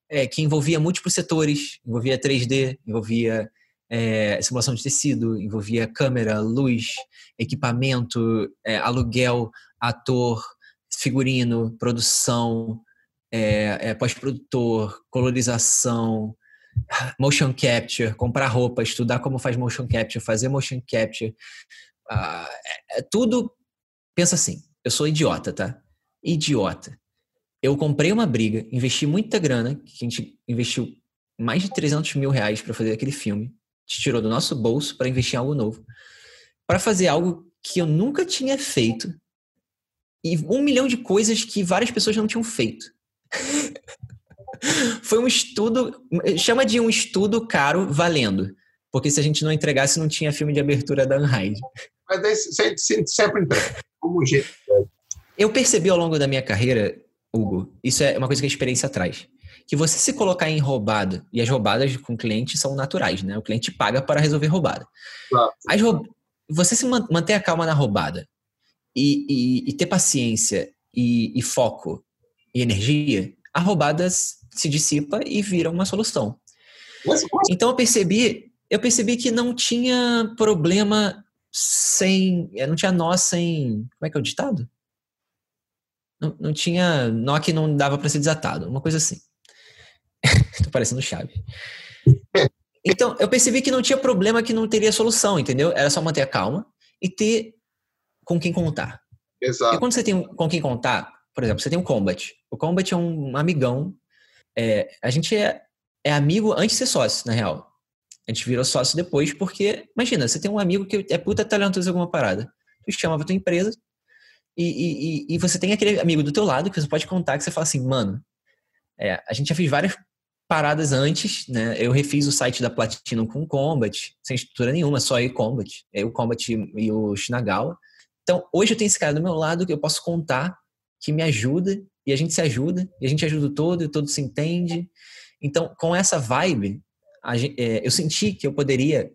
é, que envolvia múltiplos setores, envolvia 3D, envolvia é, simulação de tecido, envolvia câmera, luz, equipamento, é, aluguel, ator, figurino, produção, é, é, pós-produtor, colorização, motion capture, comprar roupa, estudar como faz motion capture, fazer motion capture. Ah, é, é, tudo. Pensa assim, eu sou idiota, tá? Idiota. Eu comprei uma briga, investi muita grana, que a gente investiu mais de 300 mil reais para fazer aquele filme, te tirou do nosso bolso para investir em algo novo, para fazer algo que eu nunca tinha feito e um milhão de coisas que várias pessoas não tinham feito. Foi um estudo, chama de um estudo caro valendo. Porque se a gente não entregasse, não tinha filme de abertura da Unhide. Mas aí sempre entrega. Como jeito. Eu percebi ao longo da minha carreira, Hugo, isso é uma coisa que a experiência traz. Que você se colocar em roubada, e as roubadas com o cliente são naturais, né? O cliente paga para resolver roubada. Claro. As roub... Você se manter a calma na roubada e, e, e ter paciência e, e foco e energia, a roubada se dissipa e vira uma solução. Então eu percebi, eu percebi que não tinha problema sem, eh, não tinha nó sem, como é que é o ditado? Não, não tinha nó que não dava para ser desatado, uma coisa assim. (laughs) Tô parecendo chave. Então, eu percebi que não tinha problema, que não teria solução, entendeu? Era só manter a calma e ter com quem contar. Exato. E quando você tem com quem contar, por exemplo, você tem o Combat. O Combat é um amigão. É, a gente é, é amigo antes de ser sócio, na real. A gente virou sócio depois porque, imagina, você tem um amigo que é puta talentoso em alguma parada. Tu chama pra tua empresa e, e, e, você tem aquele amigo do teu lado que você pode contar que você fala assim, mano, é, a gente já fez várias paradas antes, né? Eu refiz o site da Platinum com o Combat, sem estrutura nenhuma, só e Combat. Eu, o Combat e o Shinagawa. Então, hoje eu tenho esse cara do meu lado que eu posso contar, que me ajuda, e a gente se ajuda, e a gente ajuda o todo, e todo se entende. Então, com essa vibe, gente, é, eu senti que eu poderia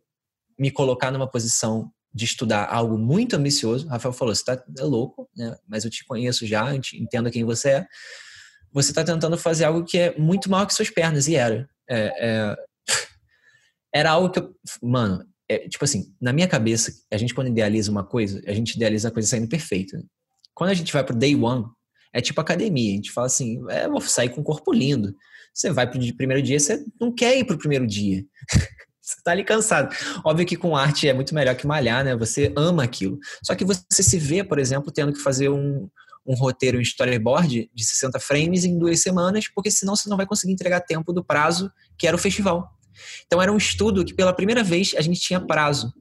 me colocar numa posição de estudar algo muito ambicioso. O Rafael falou: você tá é louco, né? mas eu te conheço já, entendo quem você é você está tentando fazer algo que é muito maior que suas pernas, e era. É, é... (laughs) Era algo que eu. Mano, é, tipo assim, na minha cabeça, a gente quando idealiza uma coisa, a gente idealiza a coisa saindo perfeita. Quando a gente vai pro day one, é tipo academia. A gente fala assim, é, vou sair com um corpo lindo. Você vai pro primeiro dia, você não quer ir pro primeiro dia. (laughs) você tá ali cansado. Óbvio que com arte é muito melhor que malhar, né? Você ama aquilo. Só que você se vê, por exemplo, tendo que fazer um, um roteiro em storyboard de 60 frames em duas semanas, porque senão você não vai conseguir entregar tempo do prazo que era o festival. Então era um estudo que pela primeira vez a gente tinha prazo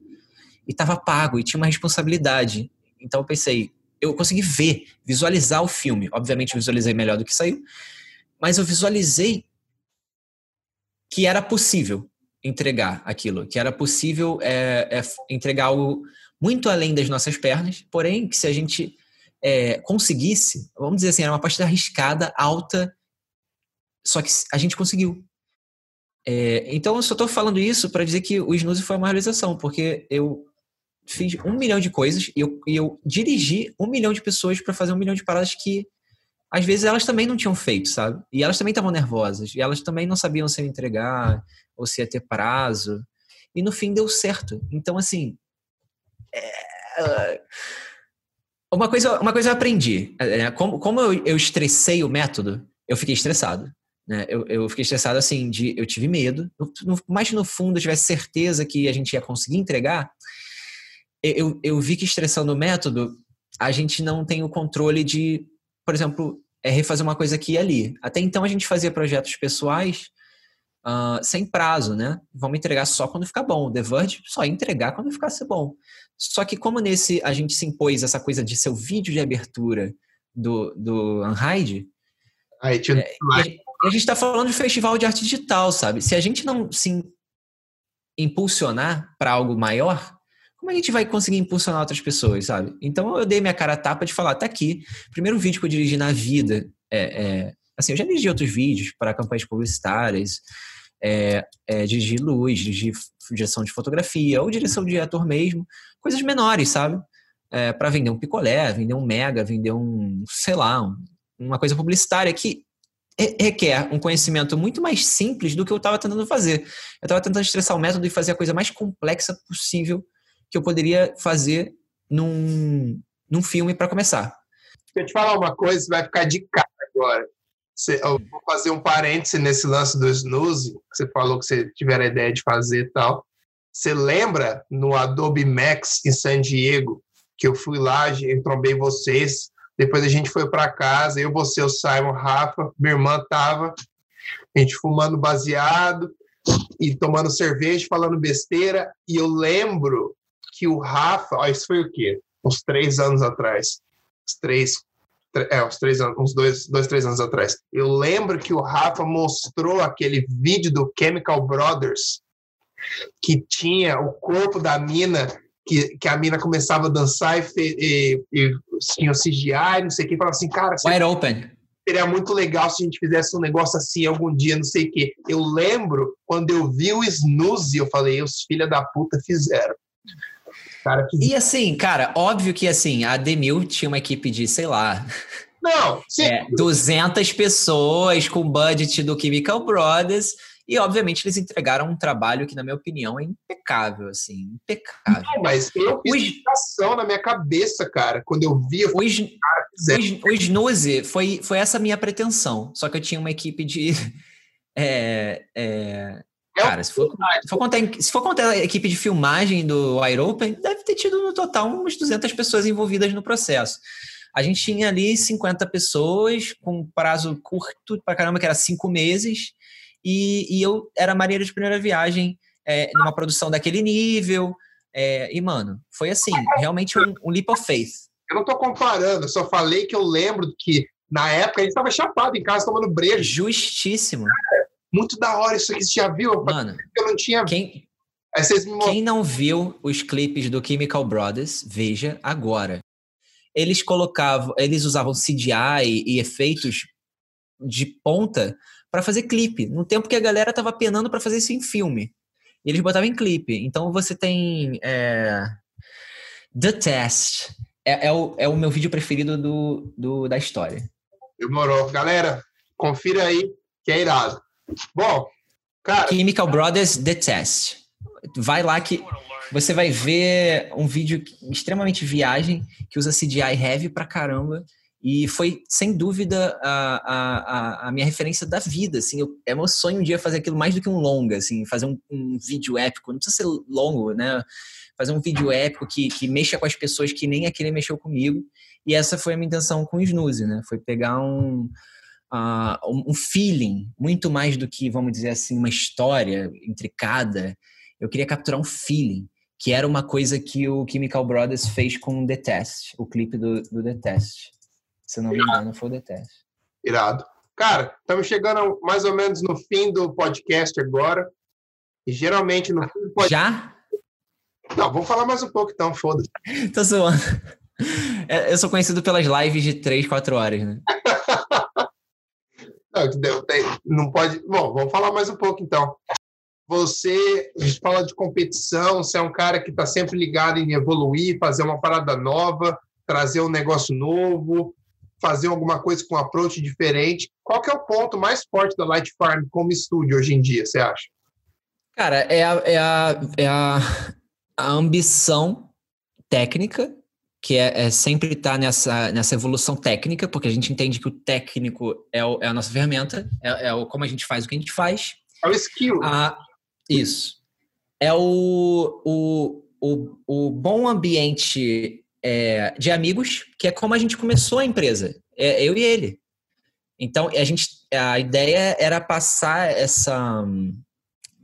e estava pago e tinha uma responsabilidade. Então eu pensei, eu consegui ver, visualizar o filme. Obviamente eu visualizei melhor do que saiu, mas eu visualizei que era possível entregar aquilo, que era possível é, é, entregar algo muito além das nossas pernas, porém que se a gente é, conseguisse, vamos dizer assim, era uma partida arriscada, alta, só que a gente conseguiu. É, então, eu só estou falando isso para dizer que o Snooze foi uma realização, porque eu fiz um milhão de coisas e eu, e eu dirigi um milhão de pessoas para fazer um milhão de paradas que às vezes elas também não tinham feito, sabe? E elas também estavam nervosas, e elas também não sabiam se ia entregar ou se ia ter prazo. E no fim deu certo. Então, assim. É uma coisa, uma coisa eu aprendi. É, é, como, como eu, eu estressei o método, eu fiquei estressado. Né? Eu, eu fiquei estressado assim, de eu tive medo. No, mais no fundo eu tivesse certeza que a gente ia conseguir entregar. Eu, eu vi que estressando o método, a gente não tem o controle de, por exemplo, é refazer uma coisa aqui e ali. Até então a gente fazia projetos pessoais uh, sem prazo, né? Vamos entregar só quando ficar bom. The Verge só entregar quando ficasse bom. Só que como nesse a gente se impôs essa coisa de ser o vídeo de abertura do, do Unhide, Aí, tinha... é, a, a gente está falando de festival de arte digital, sabe? Se a gente não se impulsionar para algo maior, como a gente vai conseguir impulsionar outras pessoas, sabe? Então eu dei minha cara a tapa de falar, tá aqui, primeiro vídeo que eu dirigi na vida, é, é, assim, eu já dirigi outros vídeos para campanhas publicitárias, é, é, dirigir luz, dirigir direção de fotografia ou direção de ator mesmo, coisas menores, sabe? É, para vender um picolé, vender um mega, vender um, sei lá, um, uma coisa publicitária que requer um conhecimento muito mais simples do que eu estava tentando fazer. Eu estava tentando estressar o método e fazer a coisa mais complexa possível que eu poderia fazer num, num filme para começar. Deixa eu te falar uma coisa, você vai ficar de cara agora. Eu vou fazer um parêntese nesse lance do snooze, que você falou que você tiver a ideia de fazer e tal. Você lembra no Adobe Max em San Diego, que eu fui lá, eu trombei vocês, depois a gente foi para casa, eu, você, o Simon, Rafa, minha irmã tava, a gente fumando baseado e tomando cerveja, falando besteira, e eu lembro que o Rafa, ó, isso foi o quê? Uns três anos atrás, uns três, é, uns três anos, uns dois, dois, três anos atrás. Eu lembro que o Rafa mostrou aquele vídeo do Chemical Brothers que tinha o corpo da mina, que, que a mina começava a dançar e, fe, e, e tinha o CGI, não sei o que, falava assim, cara... Wide open. Seria muito legal se a gente fizesse um negócio assim algum dia, não sei o que. Eu lembro, quando eu vi o Snooze, eu falei, os filha da puta fizeram. Cara, que... E assim, cara, óbvio que assim, a Demil tinha uma equipe de, sei lá. Não, sim. É, 200 pessoas com budget do Chemical Brothers. E, obviamente, eles entregaram um trabalho que, na minha opinião, é impecável, assim, impecável. Não, mas eu fiz o... na minha cabeça, cara, quando eu vi... Eu falei, o, cara, o, o Snooze foi, foi essa minha pretensão, só que eu tinha uma equipe de (laughs) É, é, cara, se for, se, for contar, se for contar a equipe de filmagem do Wide Open, deve ter tido no total umas 200 pessoas envolvidas no processo. A gente tinha ali 50 pessoas, com um prazo curto pra caramba, que era cinco meses, e, e eu era marinheiro de primeira viagem é, numa produção daquele nível. É, e, mano, foi assim, realmente um, um leap of faith. Eu não tô comparando, eu só falei que eu lembro que na época a gente tava chapado em casa tomando brejo. Justíssimo. Muito da hora isso aqui, você já viu? Mano, eu não tinha. Quem, quem não viu os clipes do Chemical Brothers, veja agora. Eles colocavam, eles usavam CGI e, e efeitos de ponta para fazer clipe, no tempo que a galera tava penando para fazer isso em filme. E eles botavam em clipe. Então você tem é, The Test. É, é, o, é o meu vídeo preferido do, do, da história. Demorou. Galera, confira aí que é irado. Bom, cara. Chemical Brothers The Test. Vai lá que você vai ver um vídeo extremamente viagem que usa CGI heavy pra caramba e foi, sem dúvida, a, a, a minha referência da vida. Assim, eu, é meu sonho um dia fazer aquilo mais do que um longa, assim, fazer um, um vídeo épico. Não precisa ser longo, né? Fazer um vídeo épico que, que mexa com as pessoas que nem aquele mexeu comigo. E essa foi a minha intenção com o Snooze, né? Foi pegar um, uh, um feeling, muito mais do que, vamos dizer assim, uma história intricada. Eu queria capturar um feeling, que era uma coisa que o Chemical Brothers fez com o The Test, o clipe do, do The Test. Se não me engano, foi o The Test. Irado. Cara, estamos chegando mais ou menos no fim do podcast agora. E geralmente no fim do podcast. Já? Não, vamos falar mais um pouco então, foda-se. Tô zoando. É, eu sou conhecido pelas lives de 3, 4 horas, né? Não, não pode. Bom, vamos falar mais um pouco então. Você fala de competição, você é um cara que está sempre ligado em evoluir, fazer uma parada nova, trazer um negócio novo fazer alguma coisa com um approach diferente. Qual que é o ponto mais forte da Light Farm como estúdio hoje em dia, você acha? Cara, é a, é a, é a, a ambição técnica, que é, é sempre estar tá nessa, nessa evolução técnica, porque a gente entende que o técnico é, o, é a nossa ferramenta, é, é o, como a gente faz o que a gente faz. É o skill. Isso. É o, o, o, o bom ambiente é, de amigos, que é como a gente começou a empresa, é, eu e ele. Então, a, gente, a ideia era passar essa,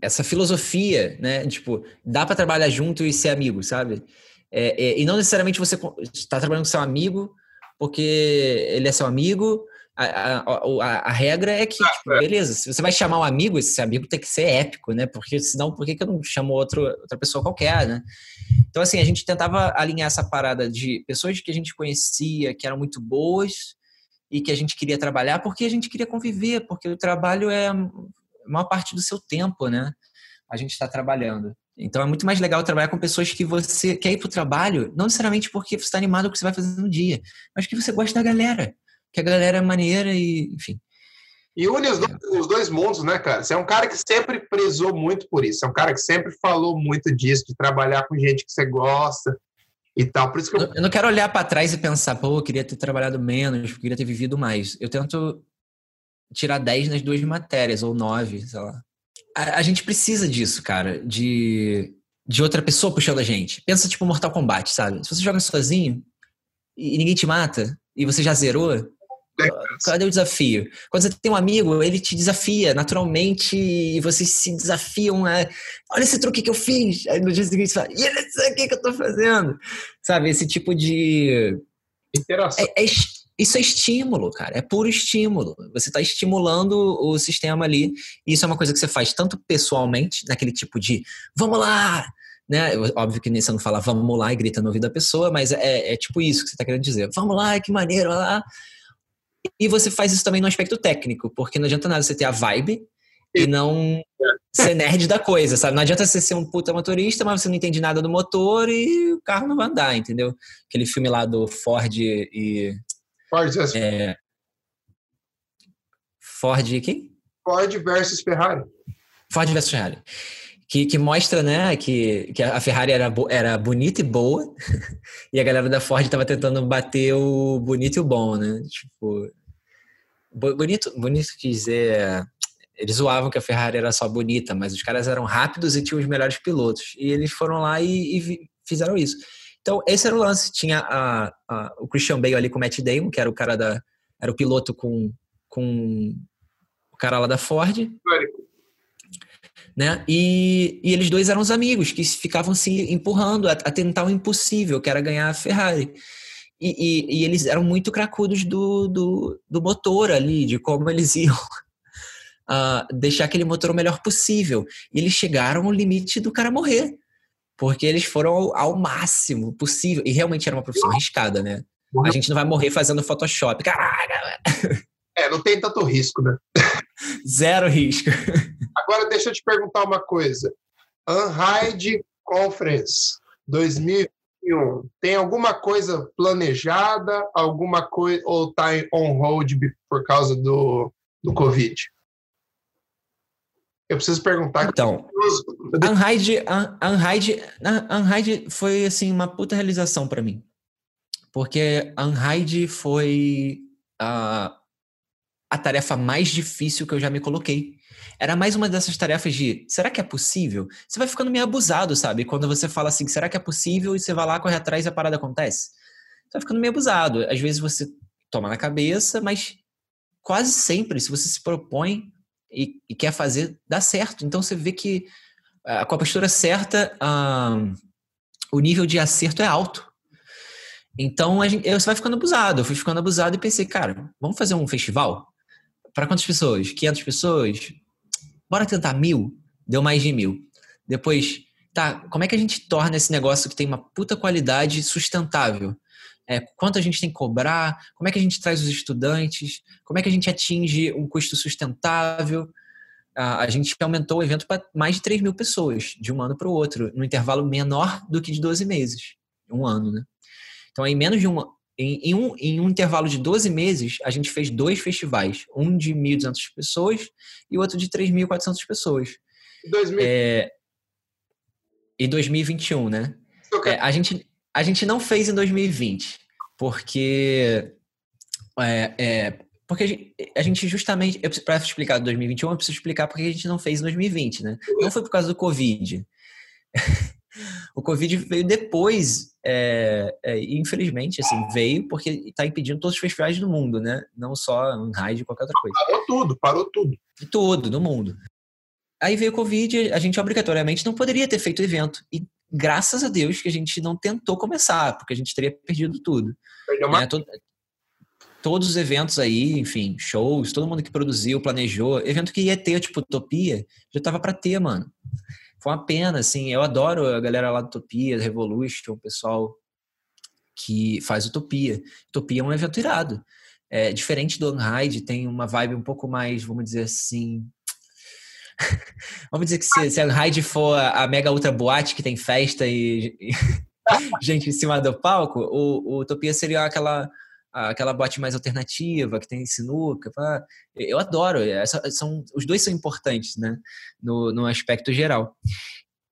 essa filosofia, né? Tipo, dá para trabalhar junto e ser amigo, sabe? É, é, e não necessariamente você está trabalhando com seu amigo porque ele é seu amigo. A, a, a, a regra é que, tipo, beleza, se você vai chamar um amigo, esse amigo tem que ser épico, né? Porque senão, por que, que eu não chamo outro, outra pessoa qualquer, né? Então, assim, a gente tentava alinhar essa parada de pessoas que a gente conhecia, que eram muito boas e que a gente queria trabalhar, porque a gente queria conviver, porque o trabalho é uma parte do seu tempo, né? A gente está trabalhando. Então é muito mais legal trabalhar com pessoas que você quer ir para o trabalho, não necessariamente porque você está animado com o que você vai fazer no dia, mas que você gosta da galera, que a galera é maneira e, enfim. E une os dois, os dois, mundos, né, cara? Você é um cara que sempre prezou muito por isso. Você é um cara que sempre falou muito disso, de trabalhar com gente que você gosta e tal. Por isso que eu... eu não quero olhar para trás e pensar, pô, eu queria ter trabalhado menos, eu queria ter vivido mais. Eu tento tirar 10 nas duas matérias, ou 9, sei lá. A, a, gente precisa disso, cara, de, de outra pessoa puxando a gente. Pensa tipo Mortal Kombat, sabe? Se você joga sozinho e ninguém te mata, e você já zerou, Cadê o desafio? Quando você tem um amigo, ele te desafia naturalmente e vocês se desafiam a. Olha esse truque que eu fiz! Aí no dia seguinte você fala, e olha isso aqui que eu tô fazendo! Sabe, esse tipo de. Interação. É, é, isso é estímulo, cara. É puro estímulo. Você está estimulando o sistema ali. E isso é uma coisa que você faz tanto pessoalmente, naquele tipo de vamos lá! Né? Óbvio que você não fala vamos lá e grita no ouvido da pessoa, mas é, é tipo isso que você está querendo dizer. Vamos lá, que maneiro, lá. E você faz isso também no aspecto técnico, porque não adianta nada você ter a vibe e não (laughs) ser nerd da coisa, sabe? Não adianta você ser um puta motorista, mas você não entende nada do motor e o carro não vai andar, entendeu? Aquele filme lá do Ford e. Ford versus é... Ford quem? Ford versus Ferrari. Ford versus Ferrari que, que mostra, né, que, que a Ferrari era, era bonita e boa, (laughs) e a galera da Ford estava tentando bater o bonito e o bom, né? Tipo, bonito, bonito quer dizer eles zoavam que a Ferrari era só bonita, mas os caras eram rápidos e tinham os melhores pilotos. E eles foram lá e, e fizeram isso. Então, esse era o lance. Tinha a, a, o Christian Bale ali com o Matt Damon, que era o cara da. Era o piloto com, com o cara lá da Ford. Né? E, e eles dois eram os amigos que ficavam se empurrando a, a tentar o impossível, que era ganhar a Ferrari. E, e, e, eles eram muito cracudos do, do, do motor ali, de como eles (laughs) iam uh, deixar aquele motor o melhor possível. E eles chegaram ao limite do cara morrer, porque eles foram ao, ao máximo possível. E realmente era uma profissão arriscada, né? A gente não vai morrer fazendo Photoshop. Caraca! É, não tem tanto risco, né? (laughs) Zero risco. Agora deixa eu te perguntar uma coisa. Unhide Conference 2021. Tem alguma coisa planejada? Alguma coisa ou tá on hold por causa do, do Covid? Eu preciso perguntar. Então, Unhide, Unhide, Unhide foi assim uma puta realização para mim. Porque Unhide foi a, a tarefa mais difícil que eu já me coloquei. Era mais uma dessas tarefas de, será que é possível? Você vai ficando meio abusado, sabe? Quando você fala assim, será que é possível? E você vai lá, corre atrás e a parada acontece. Você vai ficando meio abusado. Às vezes você toma na cabeça, mas quase sempre, se você se propõe, e, e quer fazer, dá certo. Então você vê que uh, com a postura certa, o nível de acerto é alto. Então a gente, você vai ficando abusado. Eu fui ficando abusado e pensei, cara, vamos fazer um festival? Para quantas pessoas? 500 pessoas? Bora tentar mil? Deu mais de mil. Depois, tá, como é que a gente torna esse negócio que tem uma puta qualidade sustentável? É, quanto a gente tem que cobrar, como é que a gente traz os estudantes, como é que a gente atinge um custo sustentável. A, gente aumentou o evento para mais de 3 mil pessoas, de um ano para o outro, num intervalo menor do que de 12 meses, um ano, né? Então, em menos de uma, em, em, um, em um intervalo de 12 meses, a gente fez dois festivais, um de 1.200 pessoas e outro de 3.400 pessoas. 2000. É, e 2021, né? É, a gente a gente não fez em 2020, porque. É, é, porque a gente justamente. Para explicar 2021, eu preciso explicar porque a gente não fez em 2020, né? Não foi por causa do Covid. (laughs) o Covid veio depois, é, é, infelizmente, assim, veio porque está impedindo todos os festivais do mundo, né? Não só um raio qualquer outra coisa. Parou tudo, parou tudo. Tudo, no mundo. Aí veio o Covid, a gente obrigatoriamente não poderia ter feito o evento. E graças a Deus que a gente não tentou começar, porque a gente teria perdido tudo. Perdeu uma... É, todo, todos os eventos aí, enfim, shows, todo mundo que produziu, planejou, evento que ia ter, tipo, Utopia, já tava para ter, mano. Foi uma pena, assim, eu adoro a galera lá do Utopia, Revolution, o pessoal que faz Utopia. Utopia é um evento irado. É diferente do Unhide, tem uma vibe um pouco mais, vamos dizer assim, (laughs) Vamos dizer que se, se a Hyde for a mega ultra boate que tem festa e, e (laughs) gente em cima do palco, o, o Utopia seria aquela aquela boate mais alternativa, que tem sinuca. Eu adoro, são, os dois são importantes, né? No, no aspecto geral.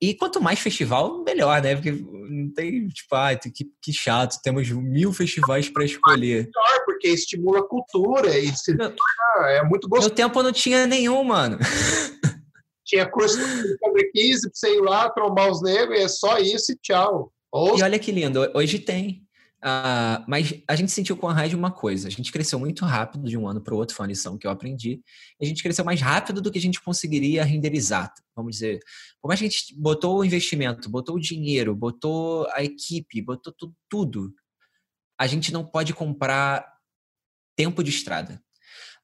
E quanto mais festival, melhor, né? Porque não tem, tipo, ah, que, que chato, temos mil festivais para escolher. Melhor, porque estimula a cultura e se, é muito gostoso. Meu tempo não tinha nenhum, mano. (laughs) Tinha curso sobre 15 pra você ir lá, trombar os negros, e é só isso e tchau. Ou... E olha que lindo, hoje tem. Uh, mas a gente sentiu com a rádio uma coisa: a gente cresceu muito rápido de um ano para o outro, foi uma lição que eu aprendi. A gente cresceu mais rápido do que a gente conseguiria renderizar. Vamos dizer, que a gente botou o investimento, botou o dinheiro, botou a equipe, botou tudo, tudo a gente não pode comprar tempo de estrada.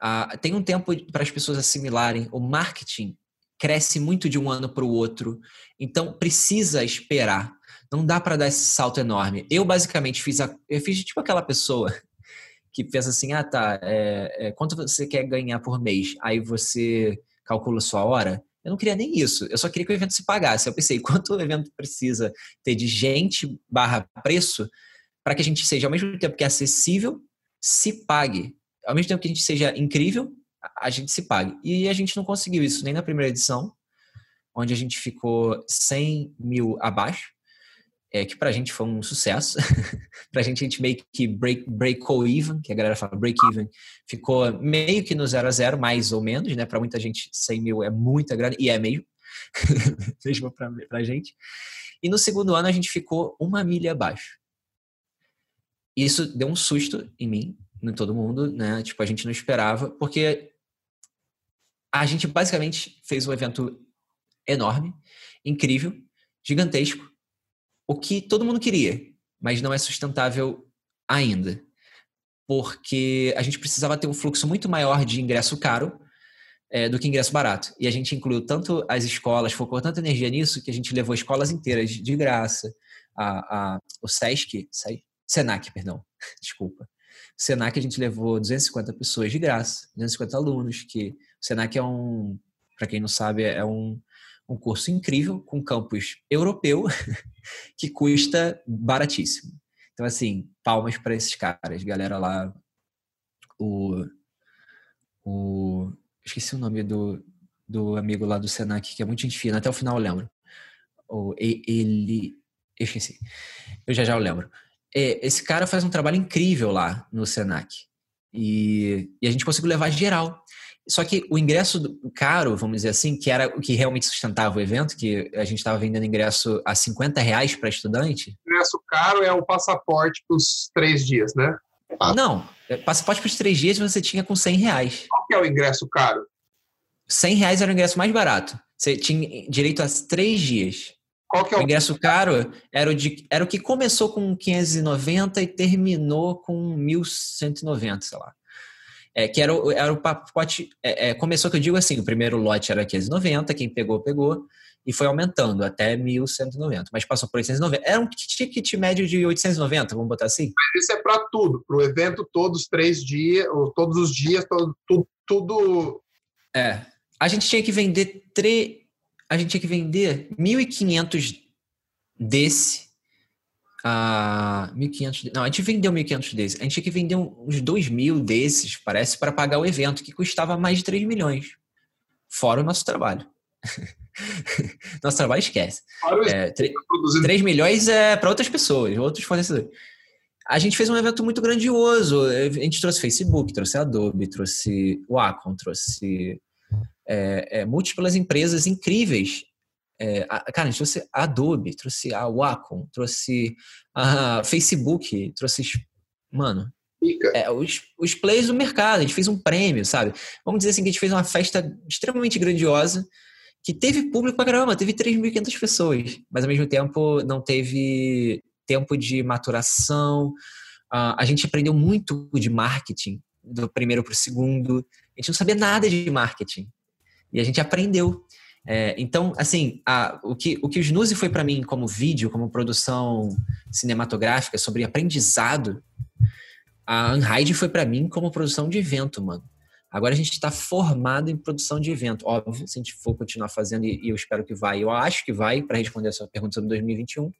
Uh, tem um tempo para as pessoas assimilarem. O marketing cresce muito de um ano para o outro. Então precisa esperar. Não dá para dar esse salto enorme. Eu basicamente fiz a, eu fiz tipo aquela pessoa (laughs) que pensa assim, ah tá, é, é, quanto você quer ganhar por mês? Aí você calcula sua hora. Eu não queria nem isso. Eu só queria que o evento se pagasse. Eu pensei, (laughs) quanto o evento precisa ter de gente barra preço para que a gente seja, ao mesmo tempo que é acessível, se pague. Ao mesmo tempo que a gente seja incrível, a gente se pague. E a gente não conseguiu isso nem na primeira edição, onde a gente ficou 100 mil abaixo. é, que pra gente foi um sucesso. (laughs) pra gente, a gente meio que break, breakou even, que a galera fala break even, ficou meio que no zero a zero, mais ou menos, né? Pra muita gente, 100 mil é muita grana, e é mesmo, mesmo (laughs) pra, pra gente. E no segundo ano a gente ficou uma milha abaixo. Isso deu um susto em mim, em todo mundo, né? Tipo, a gente não esperava, porque a gente basicamente fez um evento enorme, incrível, gigantesco, o que todo mundo queria, mas não é sustentável ainda. Porque a gente precisava ter um fluxo muito maior de ingresso caro é, do que ingresso barato. E a gente incluiu tanto as escolas, focou tanta energia nisso, que a gente levou escolas inteiras de graça. A, a, o SESC, Senac, perdão, (laughs) desculpa. Senac a gente levou 250 pessoas de graça, 250 alunos, que o Senac é um, para quem não sabe, é um um curso incrível com campus europeu (laughs) que custa baratíssimo. Então, assim, palmas para esses caras, galera lá. O, o. Esqueci o nome do, do amigo lá do Senac, que é muito gente fina, até o final eu lembro. O, ele. Eu esqueci. Eu já já eu lembro. Esse cara faz um trabalho incrível lá no Senac. E, e a gente conseguiu levar geral. Só que o ingresso caro, vamos dizer assim, que era o que realmente sustentava o evento, que a gente estava vendendo ingresso a 50 reais para estudante. O ingresso caro é o passaporte para os três dias, né? Ah. Não, é, passaporte para os três dias você tinha com 100 reais. Qual que é o ingresso caro? 100 reais era o ingresso mais barato. Você tinha direito a três dias. Qual que é o... o ingresso caro era o, de, era o que começou com 590 e terminou com 1.190, sei lá. É, que era, o, era o pacote. É, é, começou que eu digo assim: o primeiro lote era 590, quem pegou, pegou, e foi aumentando até 1.190. Mas passou por 890. Era um ticket médio de 890, vamos botar assim? Mas isso é para tudo, para o evento todos os três dias, ou todos os dias, todo, tudo, tudo. É. A gente tinha que vender. Tre... A gente tinha que vender 1.500 desse a 1.500. Não, a gente vendeu 1.500 desses. A gente tinha que vender uns 2.000 desses, parece, para pagar o evento, que custava mais de 3 milhões. Fora o nosso trabalho. (laughs) nosso trabalho esquece. É, 3, 3 milhões é para outras pessoas, outros fornecedores. A gente fez um evento muito grandioso. A gente trouxe Facebook, trouxe Adobe, trouxe Wacom, trouxe é, é, múltiplas empresas incríveis é, a, cara, a gente trouxe a Adobe, trouxe a Wacom, trouxe a (laughs) Facebook, trouxe. Mano, é, os, os players do mercado. A gente fez um prêmio, sabe? Vamos dizer assim que a gente fez uma festa extremamente grandiosa que teve público pra caramba, teve 3.500 pessoas, mas ao mesmo tempo não teve tempo de maturação. Uh, a gente aprendeu muito de marketing do primeiro para o segundo. A gente não sabia nada de marketing e a gente aprendeu. É, então, assim, a, o, que, o que o foi para mim como vídeo, como produção cinematográfica sobre aprendizado, a Unhide foi para mim como produção de evento, mano. Agora a gente está formado em produção de evento. Óbvio, se a gente for continuar fazendo, e eu espero que vai, eu acho que vai, para responder a sua pergunta sobre 2021,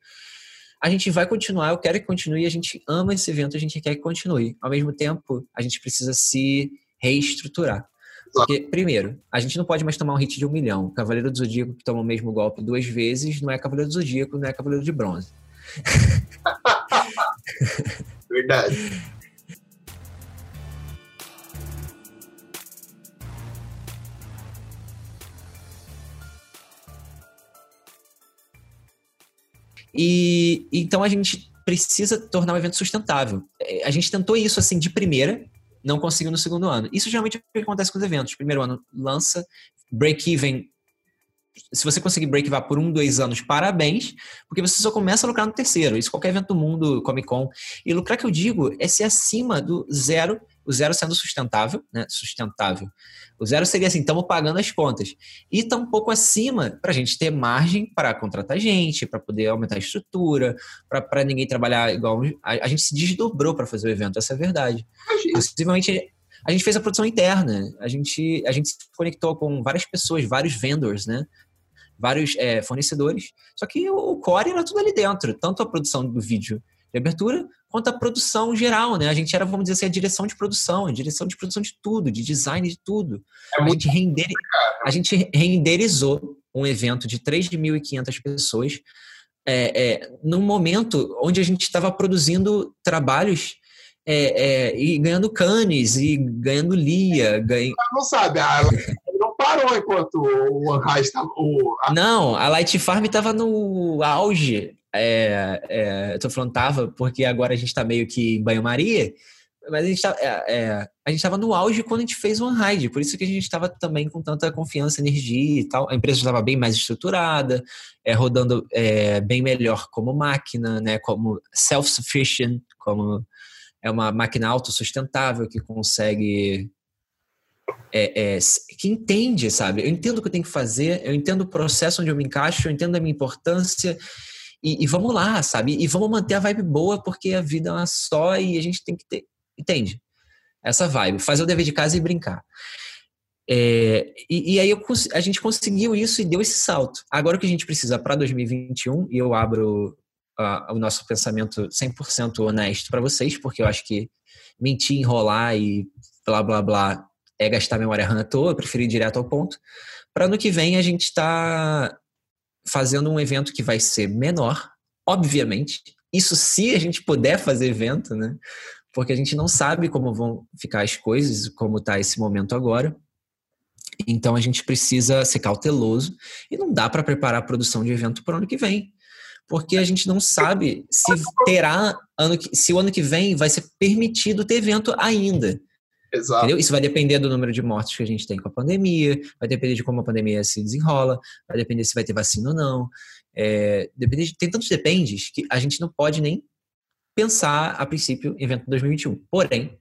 a gente vai continuar, eu quero que continue, a gente ama esse evento, a gente quer que continue. Ao mesmo tempo, a gente precisa se reestruturar. Porque, primeiro, a gente não pode mais tomar um hit de um milhão. Cavaleiro do Zodíaco que toma o mesmo golpe duas vezes não é Cavaleiro do Zodíaco, não é Cavaleiro de Bronze. (laughs) Verdade. E então a gente precisa tornar o evento sustentável. É, a gente tentou isso assim de primeira, não conseguiu no segundo ano. Isso geralmente é o que acontece com os eventos. Primeiro ano lança, break-even. Se você conseguir break-even por um, dois anos, parabéns, porque você só começa a lucrar no terceiro. Isso qualquer evento do mundo, Comic Con. E lucrar que eu digo é ser acima do zero, o zero sendo sustentável, né? Sustentável. O zero seria assim, estamos pagando as contas. E está um pouco acima para a gente ter margem para contratar gente, para poder aumentar a estrutura, para ninguém trabalhar igual. A, a gente se desdobrou para fazer o evento, essa é a verdade. Possivelmente a gente fez a produção interna, a gente, a gente se conectou com várias pessoas, vários vendors, né? Vários é, fornecedores. Só que o core era tudo ali dentro, tanto a produção do vídeo de abertura, quanto a produção geral, né? A gente era, vamos dizer assim, a direção de produção, a direção de produção de tudo, de design de tudo. É a, gente render, a gente renderizou um evento de 3.500 pessoas é, é, num momento onde a gente estava produzindo trabalhos é, é, e ganhando canes e ganhando lia. Ganha... Não sabe, a não parou enquanto o Anhai estava. O... Não, a Light Farm estava no auge. É, é, eu tô falando tava, porque agora a gente está meio que em banho-maria. Mas a gente tá, é, é, a gente estava no auge quando a gente fez o Unhide, por isso que a gente estava também com tanta confiança, energia e tal. A empresa estava bem mais estruturada, é, rodando é, bem melhor como máquina, né, como self-sufficient, como é uma máquina autossustentável que consegue. É, é, que entende, sabe? Eu entendo o que eu tenho que fazer, eu entendo o processo onde eu me encaixo, eu entendo a minha importância. E, e vamos lá, sabe? E vamos manter a vibe boa, porque a vida é uma só e a gente tem que ter. Entende? Essa vibe. Fazer o dever de casa e brincar. É, e, e, aí eu, a gente conseguiu isso e deu esse salto. Agora o que a gente precisa para 2021, e eu abro uh, o nosso pensamento 100% honesto para vocês, porque eu acho que mentir, enrolar e blá blá blá é gastar memória RAM à toa, eu preferi ir direto ao ponto. Para ano que vem a gente está fazendo um evento que vai ser menor, obviamente. Isso se a gente puder fazer evento, né? Porque a gente não sabe como vão ficar as coisas, como está esse momento agora. Então a gente precisa ser cauteloso e não dá para preparar a produção de evento para o ano que vem porque a gente não sabe se terá ano que, se o ano que vem vai ser permitido ter evento ainda. Exato. Entendeu? Isso vai depender do número de mortes que a gente tem com a pandemia, vai depender de como a pandemia se desenrola, vai depender se vai ter vacina ou não. É, depende de, tem tantos dependes que a gente não pode nem pensar, a princípio, evento 2021. Porém,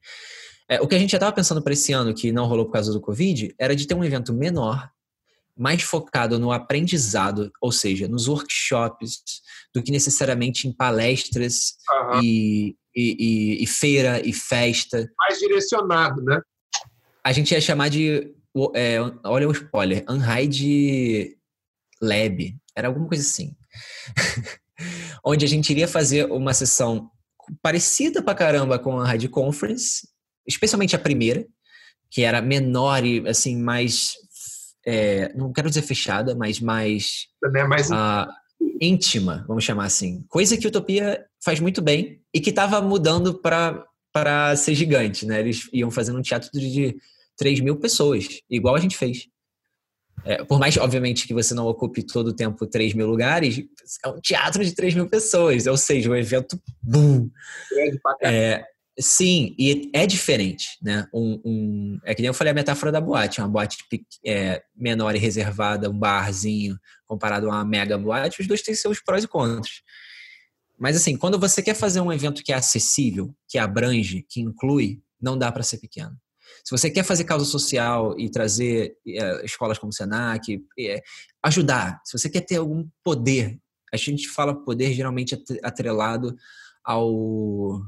é, o que a gente já estava pensando para esse ano, que não rolou por causa do Covid, era de ter um evento menor, mais focado no aprendizado, ou seja, nos workshops, do que necessariamente em palestras uhum. e, e, e, e, feira e festa. Mais direcionado, né? A gente ia chamar de, é, olha o spoiler, Unhide Lab, era alguma coisa assim. (laughs) Onde a gente iria fazer uma sessão parecida pra caramba com a Unhide Conference, especialmente a primeira, que era menor e assim mais é, não quero dizer fechada, mas mais, é mais uh, íntima, vamos chamar assim. Coisa que Utopia faz muito bem e que estava mudando para ser gigante, né? Eles iam fazendo um teatro de 3 mil pessoas, igual a gente fez. É, por mais, obviamente, que você não ocupe todo o tempo 3 mil lugares, é um teatro de 3 mil pessoas, ou seja, um evento boom. É, Sim, e é diferente, né? Um, um, é que nem eu falei a metáfora da boate, uma boate é, menor e reservada, um barzinho, comparado a uma mega boate, os dois têm seus prós e contras. Mas assim, quando você quer fazer um evento que é acessível, que abrange, que inclui, não dá para ser pequeno. Se você quer fazer causa social e trazer é, escolas como o Senac, é, ajudar, se você quer ter algum poder, a gente fala poder geralmente atrelado ao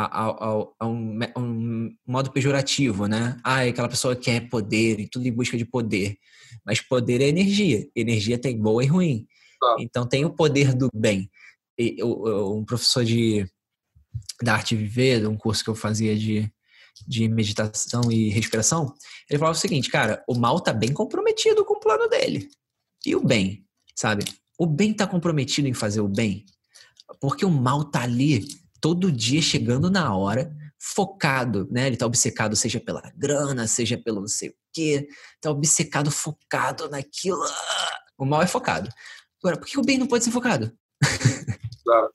a, um, um, modo pejorativo, né? Ah, aquela pessoa quer poder e tudo em busca de poder. Mas poder é energia. Energia tem boa e ruim. Então tem o poder do bem. Um professor de da arte viver, um curso que eu fazia de, de meditação e respiração, ele falava o seguinte, cara, o mal tá bem comprometido com o plano dele. E o bem, sabe? O bem tá comprometido em fazer o bem, porque o mal tá ali todo dia chegando na hora, focado, né? Ele tá obcecado, seja pela grana, seja pelo não sei o quê, tá obcecado, focado naquilo. O mal é focado. Agora, por que o bem não pode ser focado? Claro.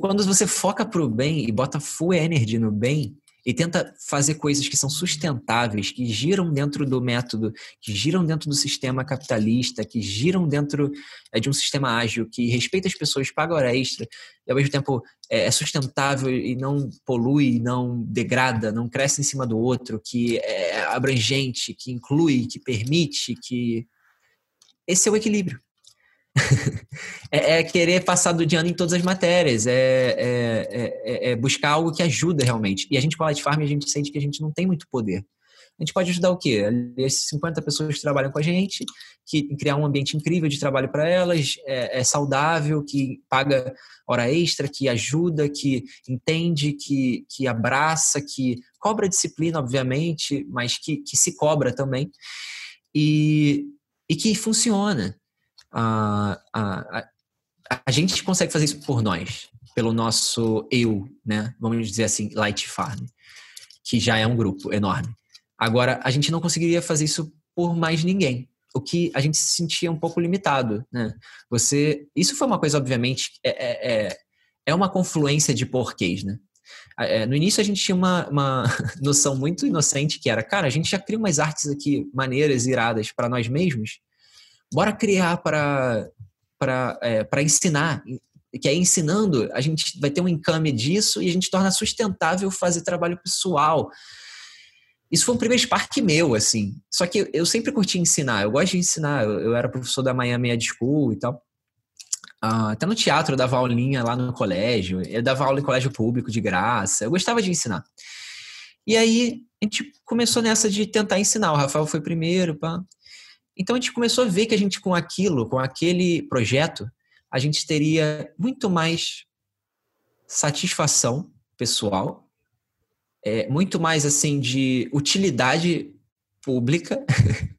Quando você foca pro bem e bota full energy no bem, e tenta fazer coisas que são sustentáveis, que giram dentro do método, que giram dentro do sistema capitalista, que giram dentro é, de um sistema ágil, que respeita as pessoas, paga hora extra, e ao mesmo tempo é, é sustentável e não polui, não degrada, não cresce em cima do outro, que é abrangente, que inclui, que permite, que. Esse é o equilíbrio. É, é, querer passar do de ano em todas as matérias, é, é, é, é, buscar algo que ajuda realmente. E a gente, com a Light Farm, a gente sente que a gente não tem muito poder. A gente pode ajudar o quê? As 50 pessoas que trabalham com a gente, que criar um ambiente incrível de trabalho para elas, é, é, saudável, que paga hora extra, que ajuda, que entende, que, que abraça, que cobra disciplina, obviamente, mas que, que se cobra também. E, e que funciona a, a, a gente consegue fazer isso por nós, pelo nosso eu, né? Vamos dizer assim, Light Farm, que já é um grupo enorme. Agora, a gente não conseguiria fazer isso por mais ninguém. O que a gente se sentia um pouco limitado, né? Você, isso foi uma coisa, obviamente, é, é, é, é uma confluência de porquês, né? É, no início a gente tinha uma, uma, (laughs) noção muito inocente que era, cara, a gente já cria umas artes aqui maneiras, iradas para nós mesmos. Bora criar para é, ensinar, que é ensinando, a gente vai ter um encame disso e a gente torna sustentável fazer trabalho pessoal. Isso foi um primeiro spark meu, assim. Só que eu sempre curti ensinar, eu gosto de ensinar. Eu, eu era professor da Miami Ed School e tal. Uh, até no teatro eu dava aulinha lá no colégio, eu dava aula em colégio público de graça, eu gostava de ensinar. E aí a gente começou nessa de tentar ensinar, o Rafael foi primeiro, pá. Então a gente começou a ver que a gente com aquilo, com aquele projeto, a gente teria muito mais satisfação pessoal, é, muito mais assim de utilidade pública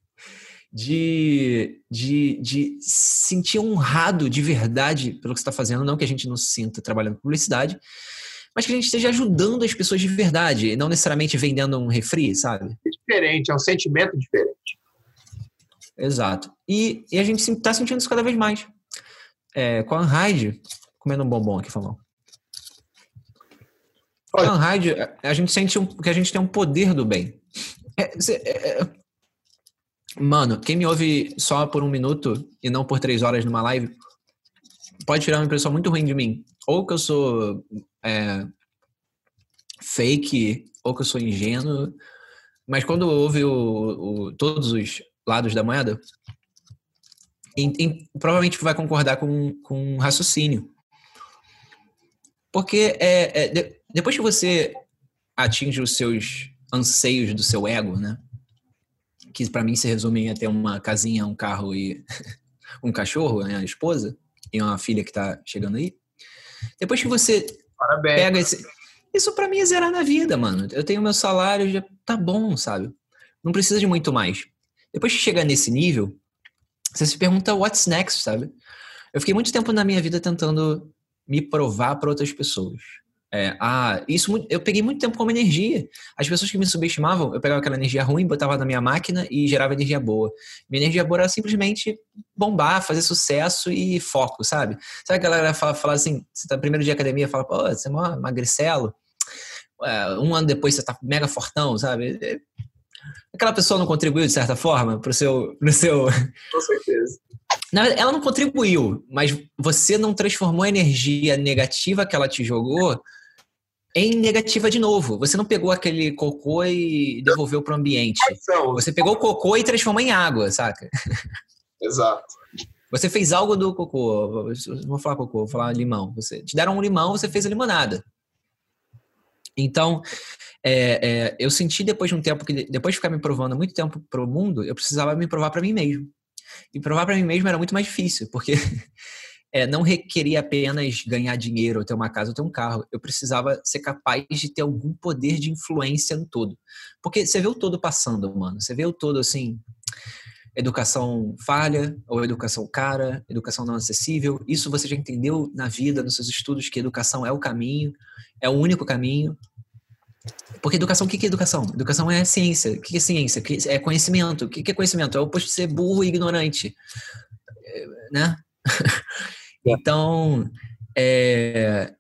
(laughs) de, de, de sentir honrado de verdade pelo que está fazendo, não que a gente não se sinta trabalhando publicidade, mas que a gente esteja ajudando as pessoas de verdade, não necessariamente vendendo um refri, sabe? É diferente, é um sentimento diferente. Exato. E, e a gente está sentindo isso cada vez mais. É, com a Unhide, comendo um bombom aqui, falou. Com a Unhide, a gente sente um, que a gente tem um poder do bem. É, é, é Mano, quem me ouve só por um minuto e não por três horas numa live, pode tirar uma impressão muito ruim de mim. Ou que eu sou é, fake, ou que eu sou ingênuo. Mas quando ouve o, o, todos os lados da moeda, em, em, provavelmente vai concordar com, com raciocínio. Porque é, é de, depois que você atinge os seus anseios do seu ego, né? que para mim se resume a ter uma casinha, um carro e (laughs) um cachorro, né, a esposa, e uma filha que tá chegando aí. Depois que você Parabéns. pega esse. Isso para mim é zerar na vida, mano. Eu tenho meu salário, já tá bom, sabe? Não precisa de muito mais. Depois que chega nesse nível, você se pergunta what's next, sabe? Eu fiquei muito tempo na minha vida tentando me provar para outras pessoas. É, ah, isso eu peguei muito tempo como energia. As pessoas que me subestimavam, eu pegava aquela energia ruim, botava na minha máquina e gerava energia boa. Minha energia boa era simplesmente bombar, fazer sucesso e foco, sabe? Sabe a galera fala, fala assim, você tá no primeiro dia de academia, fala, pô, você é mó magricelo. É, um ano depois você tá mega fortão, sabe? Aquela pessoa não contribuiu de certa forma pro seu. Pro seu... (laughs) Com certeza. Ela não contribuiu, mas você não transformou a energia negativa que ela te jogou em negativa de novo. Você não pegou aquele cocô e devolveu para o ambiente. Você pegou o cocô e transformou em água, saca? Exato. Você fez algo do cocô. Não vou falar cocô, vou falar limão. Você te deram um limão, você fez a limonada. Então, é, é, eu senti depois de um tempo que depois de ficar me provando muito tempo para o mundo, eu precisava me provar para mim mesmo. E provar para mim mesmo era muito mais difícil, porque (laughs) é, não requeria apenas ganhar dinheiro, ou ter uma casa, ou ter um carro. Eu precisava ser capaz de ter algum poder de influência no todo. Porque você vê o todo passando, mano. Você vê o todo assim. Educação falha, ou educação cara, educação não acessível. Isso você já entendeu na vida, nos seus estudos, que educação é o caminho, é o único caminho. Porque educação, o que é educação? Educação é ciência. O que é ciência? É conhecimento. O que é conhecimento? É o oposto de ser burro e ignorante. É, né? (laughs) então, é,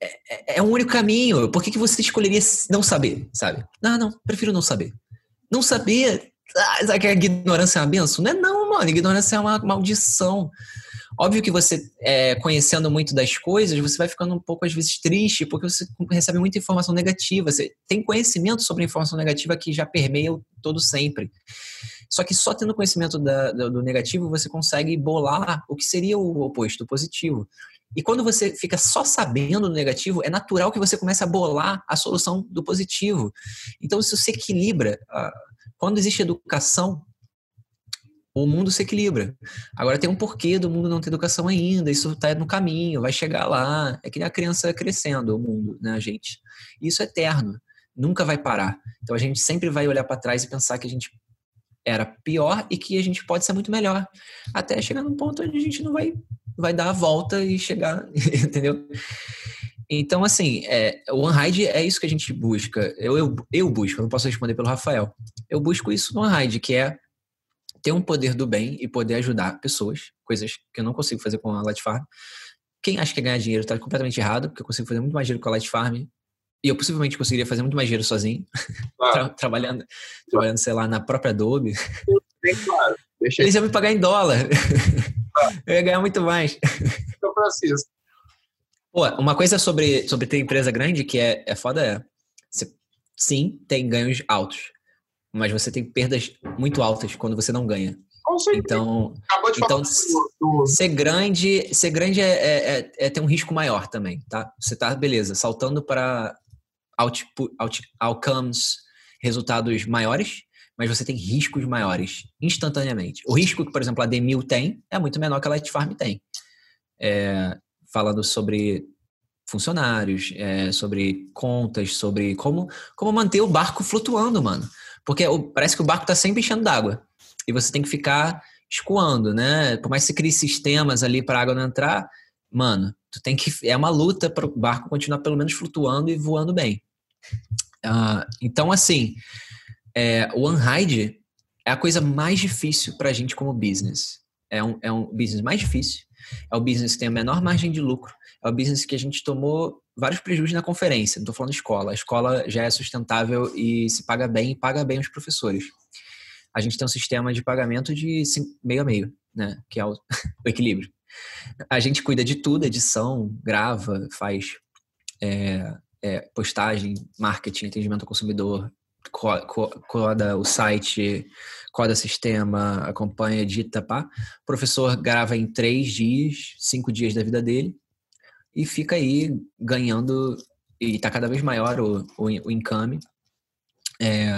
é, é um único caminho. Por que, que você escolheria não saber, sabe? Não, não, prefiro não saber. Não saber, ah, sabe que a ignorância é uma benção? Não é não, mano. Ignorância é uma maldição. Óbvio que você, é, conhecendo muito das coisas, você vai ficando um pouco, às vezes, triste, porque você recebe muita informação negativa. Você tem conhecimento sobre a informação negativa que já permeia o todo sempre. Só que só tendo conhecimento da, do negativo, você consegue bolar o que seria o oposto, o positivo. E quando você fica só sabendo do negativo, é natural que você comece a bolar a solução do positivo. Então, isso se equilibra. Quando existe educação, o mundo se equilibra. Agora tem um porquê do mundo não ter educação ainda, isso está no caminho, vai chegar lá. É que a criança crescendo, o mundo, né, a gente? Isso é eterno, nunca vai parar. Então a gente sempre vai olhar para trás e pensar que a gente era pior e que a gente pode ser muito melhor. Até chegar num ponto onde a gente não vai vai dar a volta e chegar, (laughs) entendeu? Então, assim, é, o OneRide é isso que a gente busca. Eu, eu, eu busco, eu não posso responder pelo Rafael. Eu busco isso no OneRide, que é ter um poder do bem e poder ajudar pessoas, coisas que eu não consigo fazer com a Light Farm. Quem acha que é ganhar dinheiro está completamente errado, porque eu consigo fazer muito mais dinheiro com a Light Farm. E eu possivelmente conseguiria fazer muito mais dinheiro sozinho, (laughs) claro. Tra trabalhando, trabalhando, sei lá, na própria Adobe. Bem claro. Deixa (laughs) Eles iam me pagar em dólar. Claro. (laughs) Eu ia ganhar muito mais. Então, Francisco, Pô, uma coisa sobre, sobre ter empresa grande que é, é foda é. Você, sim, tem ganhos altos. Mas você tem perdas muito altas quando você não ganha. Então, então ser grande, ser grande é, é, é, é, ter um risco maior também, tá? Você tá, beleza, saltando para output, out, outcomes, resultados maiores, mas você tem riscos maiores instantaneamente. O risco que, por exemplo, a Demil tem é muito menor que a Light Farm tem. É, falando sobre funcionários, é, sobre contas, sobre como, como manter o barco flutuando, mano. Porque parece que o barco tá sempre enchendo d'água. E você tem que ficar escoando, né? Por mais que você crie sistemas ali para a água não entrar, mano, tu tem que. É uma luta para o barco continuar pelo menos flutuando e voando bem. Uh, então, assim, é, o Unhide é a coisa mais difícil para a gente como business. É um, é um business mais difícil é o business que tem a menor margem de lucro, é o business que a gente tomou vários prejuízos na conferência, não estou falando escola. A escola já é sustentável e se paga bem e paga bem os professores. A gente tem um sistema de pagamento de meio a meio, né? que é o, (laughs) o equilíbrio. A gente cuida de tudo, edição, grava, faz é, é, postagem, marketing, atendimento ao consumidor, coda o site, coda sistema, acompanha, edita, pá. O professor grava em três dias, cinco dias da vida dele e fica aí ganhando e está cada vez maior o, o, o income. É,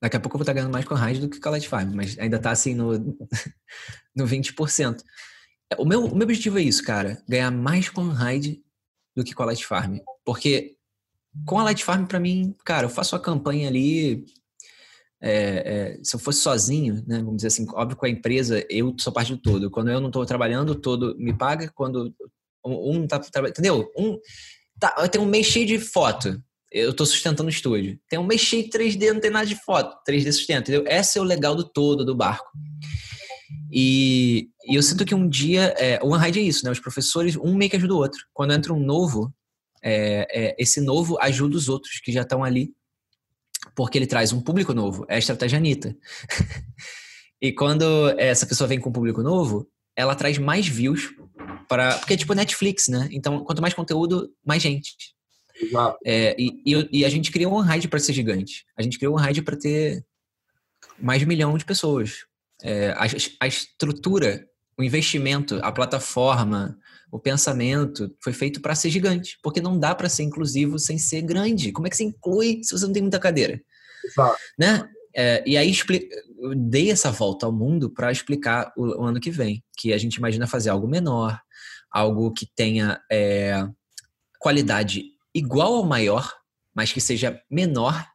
daqui a pouco eu vou estar tá ganhando mais com a Ride do que com a Light Farm, mas ainda está assim no, (laughs) no 20%. O meu, o meu objetivo é isso, cara, ganhar mais com a Ride do que com a Light Farm, porque com a Light Farm, para mim, cara, eu faço a campanha ali. É, é, se eu fosse sozinho, né, vamos dizer assim, óbvio com a empresa, eu sou parte do todo. Quando eu não estou trabalhando, todo me paga. Quando um tá trabalhando, entendeu? Um tá, tem um mês cheio de foto. Eu estou sustentando o estúdio. Tem um mês cheio de 3D, não tem nada de foto. 3D sustenta, entendeu? Esse é o legal do todo do barco. E, e eu sinto que um dia, é, o OneRide é isso, né? Os professores, um meio que ajuda o outro. Quando entra um novo, é, é, esse novo ajuda os outros que já estão ali, porque ele traz um público novo. É a estratégia Anitta. (laughs) e quando essa pessoa vem com um público novo, ela traz mais views para. Porque é tipo Netflix, né? Então, quanto mais conteúdo, mais gente. É, e, e, e, a gente criou um raid para ser gigante. A gente criou um raid para ter mais de um milhão de pessoas. É, a, a estrutura, o investimento, a plataforma, o pensamento foi feito para ser gigante, porque não dá para ser inclusivo sem ser grande. Como é que você inclui se você não tem muita cadeira? Exato. Né? É, e aí eu dei essa volta ao mundo para explicar o, o, ano que vem, que a gente imagina fazer algo menor, algo que tenha é, qualidade igual ao maior, mas que seja menor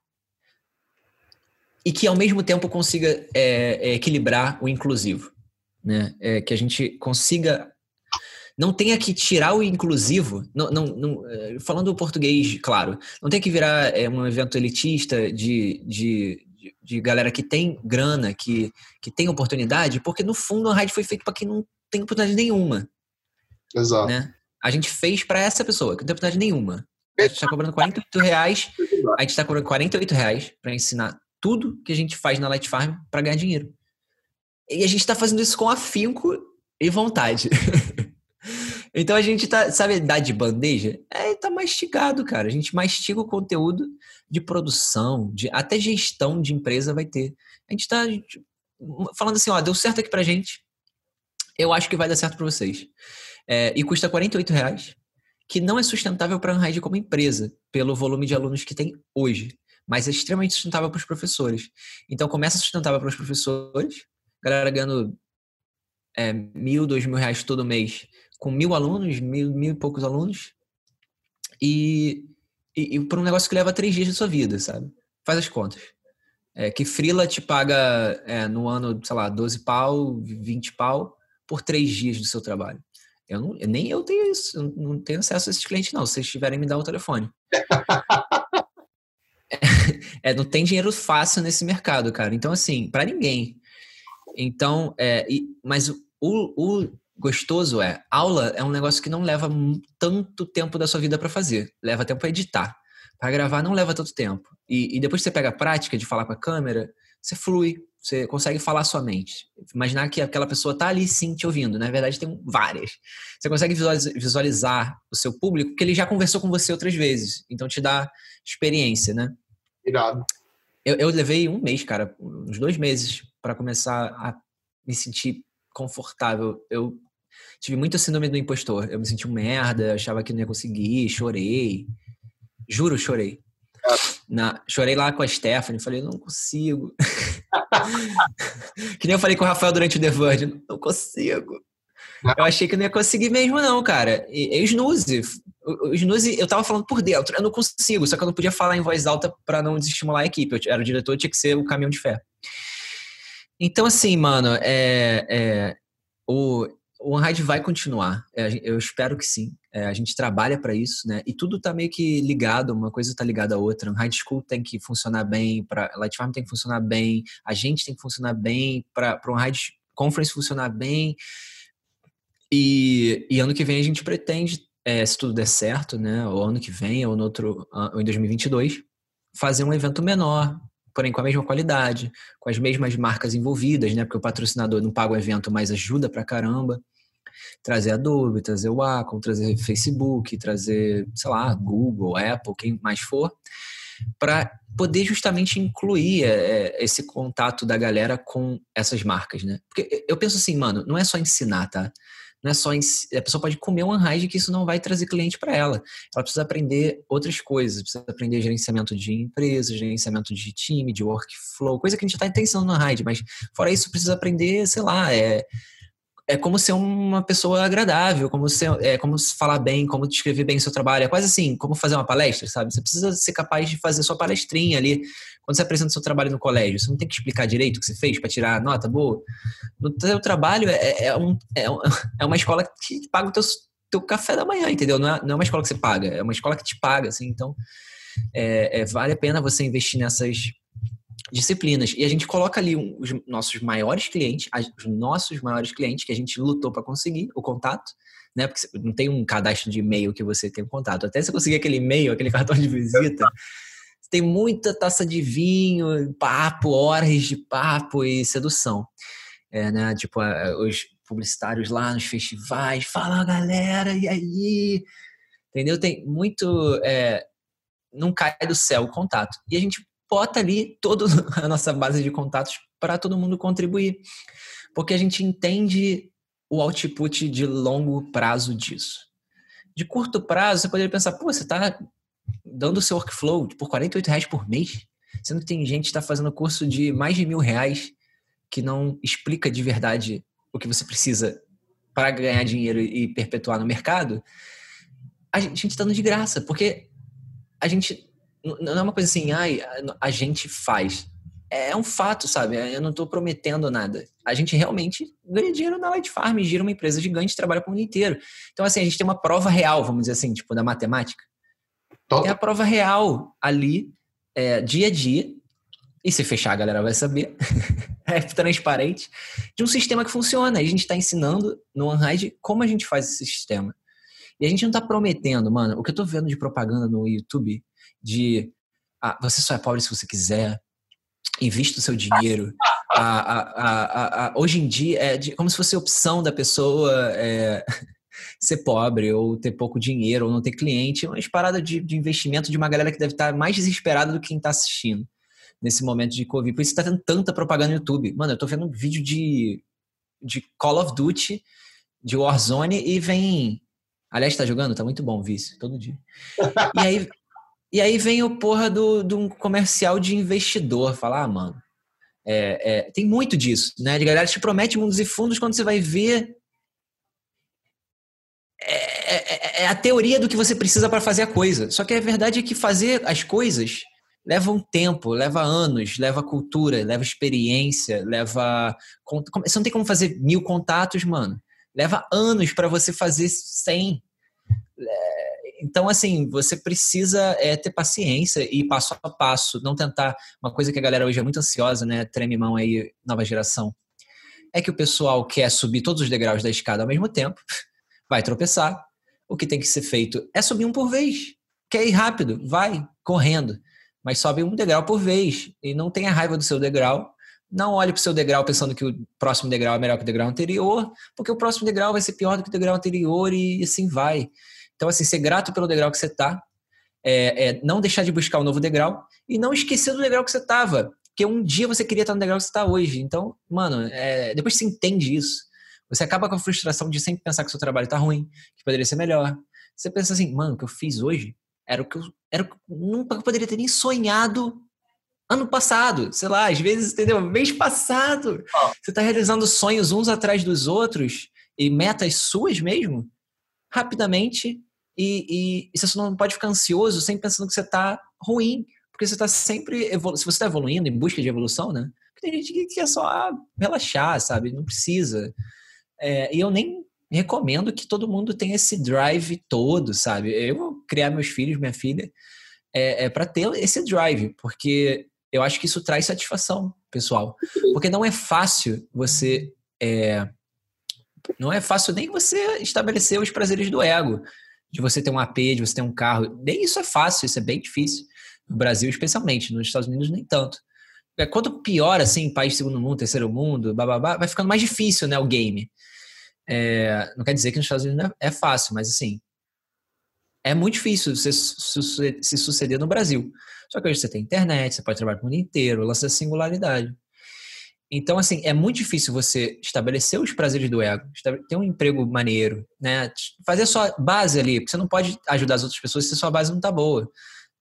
e que ao mesmo tempo consiga é, é equilibrar o inclusivo, né? É, que a gente consiga não tenha que tirar o inclusivo, não, não, não eh, falando o português, claro, não tem que virar é, um evento elitista de, de, de, galera que tem grana, que, que tem oportunidade, porque no fundo a rádio foi feita para quem não tem oportunidade nenhuma. Exato. Né? A gente fez para essa pessoa, que não tem oportunidade nenhuma. A gente está cobrando 48 reais, a gente está cobrando 48 reais para ensinar tudo que a gente faz na Light Farm para ganhar dinheiro. E a gente está fazendo isso com afinco e vontade. (laughs) Então a gente tá, sabe, dar de bandeja? É, tá mastigado, cara. A gente mastiga o conteúdo de produção, de até gestão de empresa vai ter. A gente tá falando assim, ó, deu certo aqui pra gente. Eu acho que vai dar certo para vocês. É, e custa 48 reais, que não é sustentável para a Unride como empresa, pelo volume de alunos que tem hoje. Mas é extremamente sustentável para os professores. Então começa sustentável para os professores, galera ganhando é, mil, dois mil reais todo mês com mil alunos, mil, mil e poucos alunos, e, e, e por um negócio que leva três dias da sua vida, sabe? Faz as contas. É, que Frila te paga é, no ano, sei lá, 12 pau, 20 pau por três dias do seu trabalho. Eu não, nem eu tenho isso, eu não tenho acesso a esses clientes, não. Se vocês tiverem, me dá o telefone. (laughs) é, não tem dinheiro fácil nesse mercado, cara. Então, assim, para ninguém. Então, é, e, mas o, o gostoso é, aula é um negócio que não leva tanto tempo da sua vida para fazer. Leva tempo para editar. Para gravar não leva tanto tempo. E, e, depois que você pega a prática de falar com a câmera, você flui, você consegue falar sua mente. Imaginar que aquela pessoa tá ali sim te ouvindo. Na verdade, tem várias. Você consegue visualizar o seu público porque ele já conversou com você outras vezes. Então te dá experiência, né? Irado. Eu, eu levei um mês, cara, uns dois meses para começar a me sentir confortável. Eu tive muita síndrome do impostor. Eu me senti um merda, achava que não ia conseguir, chorei. Juro, chorei. Na, chorei lá com a Stephanie, falei, não consigo. (laughs) que nem eu falei com o Rafael durante o The Verge, não consigo. Eu achei que não ia conseguir mesmo, não, cara. E, e snooze, o, snooze, eu tava falando por dentro, eu não consigo, só que eu não podia falar em voz alta para não desestimular a equipe. Eu era o diretor, tinha que ser o caminhão de fé. Então, assim, mano, é, é o, o OneRide vai continuar. É, eu espero que sim. É, a gente trabalha para isso, né? E tudo tá meio que ligado, uma coisa tá ligada à outra. O High School tem que funcionar bem, para Light Farm tem que funcionar bem, a gente tem que funcionar bem, para um High Conference funcionar bem. E, e, ano que vem a gente pretende, é, se tudo der certo, né? Ou ano que vem, ou no outro, ou em 2022, fazer um evento menor, porém com a mesma qualidade, com as mesmas marcas envolvidas, né? Porque o patrocinador não paga o evento, mas ajuda pra caramba trazer Adobe, trazer o Wacom, trazer Facebook, trazer, sei lá, Google, Apple, quem mais for, para poder justamente incluir é, esse contato da galera com essas marcas, né? Porque eu penso assim, mano, não é só ensinar, tá? Não é só a pessoa pode comer um unride que isso não vai trazer cliente para ela. Ela precisa aprender outras coisas, precisa aprender gerenciamento de empresa, gerenciamento de time, de workflow, coisa que a gente está ensinando no unride, mas fora isso precisa aprender, sei lá, é é como ser uma pessoa agradável, como ser, é como falar bem, como descrever bem o seu trabalho. É quase assim, como fazer uma palestra, sabe? Você precisa ser capaz de fazer sua palestrinha ali quando você apresenta seu trabalho no colégio. Você não tem que explicar direito o que você fez para tirar nota boa. No seu trabalho é, é, um, é, (laughs) é uma escola que paga o teu, teu café da manhã, entendeu? Não é, não é uma escola que você paga, é uma escola que te paga, assim. Então, é, é vale a pena você investir nessas disciplinas. E a gente coloca ali os nossos maiores clientes, os nossos maiores clientes que a gente lutou para conseguir o contato, né? Porque não tem um cadastro de e-mail que você tem contato. Até você conseguir aquele e-mail, aquele (laughs) cartão de visita, tem muita taça de vinho, papo, horas de papo e sedução. É, né? Tipo, os publicitários lá nos festivais, fala galera, e aí? Entendeu? Tem muito. É, não cai do céu o contato. E a gente bota ali toda (laughs) a nossa base de contatos para todo mundo contribuir. Porque a gente entende o output de longo prazo disso. De curto prazo, você poderia pensar, pô, você está dando o seu workflow por 48 reais por mês, sendo que tem gente que está fazendo curso de mais de mil reais que não explica de verdade o que você precisa para ganhar dinheiro e perpetuar no mercado. A gente está dando de graça, porque a gente não é uma coisa assim, ai, a gente faz. É um fato, sabe? Eu não estou prometendo nada. A gente realmente ganha dinheiro na Light Farm, gira uma empresa gigante, trabalha com o mundo inteiro. Então, assim, a gente tem uma prova real, vamos dizer assim, tipo, da matemática. Tem a prova real ali, é, dia a dia, e se fechar a galera vai saber, (laughs) é transparente, de um sistema que funciona. E a gente está ensinando no OneRide como a gente faz esse sistema. E a gente não está prometendo, mano, o que eu estou vendo de propaganda no YouTube de ah, você só é pobre se você quiser, invista o seu dinheiro. hoje em dia é de, como se fosse opção da pessoa é, (laughs) ser pobre ou ter pouco dinheiro ou não ter cliente, uma parada de, de, investimento de uma galera que deve estar mais desesperada do que quem está assistindo nesse momento de Covid. Por isso está tendo tanta propaganda no YouTube. Mano, eu tô vendo um vídeo de, de Call of Duty, de Warzone e vem. Aliás, tá jogando? Tá muito bom vício, todo dia. (laughs) E aí e aí vem o porra do, de um comercial de investidor falar, ah, mano, é, é, tem muito disso, né? De galera te promete mundos e fundos quando você vai ver. É, é, é a teoria do que você precisa para fazer a coisa. Só que a verdade é que fazer as coisas leva um tempo, leva anos, leva cultura, leva experiência, leva. Você não tem como fazer mil contatos, mano. Leva anos para você fazer 100. Então, assim, você precisa é, ter paciência e passo a passo, não tentar. Uma coisa que a galera hoje é muito ansiosa, né? Treme mão aí, nova geração. É que o pessoal quer subir todos os degraus da escada ao mesmo tempo, (laughs) vai tropeçar. O que tem que ser feito é subir um por vez. Quer ir rápido? Vai, correndo. Mas sobe um degrau por vez. E não tenha raiva do seu degrau não olhe para o seu degrau pensando que o próximo degrau é melhor que o degrau anterior, porque o próximo degrau vai ser pior do que o degrau anterior e assim vai. Então, assim, ser grato pelo degrau que você está, é, é, não deixar de buscar um novo degrau e não esquecer do degrau que você estava, porque um dia você queria estar no degrau que você está hoje. Então, mano, é, depois você entende isso, você acaba com a frustração de sempre pensar que o seu trabalho está ruim, que poderia ser melhor. Você pensa assim, mano, o que eu fiz hoje era o que eu, era o que eu nunca poderia ter nem sonhado ano passado, sei lá, às vezes, entendeu? Mês passado. Você está realizando sonhos uns atrás dos outros e metas suas mesmo, rapidamente, e, e, e você não pode ficar ansioso sempre pensando que você está ruim, porque você está sempre, evolu se você está evoluindo em busca de evolução, né? Porque tem gente que quer só relaxar, sabe? Não precisa. É, e eu nem recomendo que todo mundo tenha esse drive todo, sabe? Eu vou criar meus filhos, minha filha, é, é para ter esse drive, porque eu acho que isso traz satisfação, pessoal. Porque não é fácil você. É, não é fácil nem você estabelecer os prazeres do ego. De você ter um AP, de você ter um carro. Nem isso é fácil, isso é bem difícil. No Brasil, especialmente. Nos Estados Unidos, nem tanto. É, quanto pior, assim, país segundo mundo, terceiro mundo, bababá, vai ficando mais difícil, né, o game. É, não quer dizer que nos Estados Unidos é fácil, mas assim, é muito difícil você se suceder no Brasil. Só que hoje você tem internet, você pode trabalhar o mundo inteiro, da singularidade. Então, assim, é muito difícil você estabelecer os prazeres do ego, ter um emprego maneiro, né? Fazer sua base ali, porque você não pode ajudar as outras pessoas se sua base não tá boa.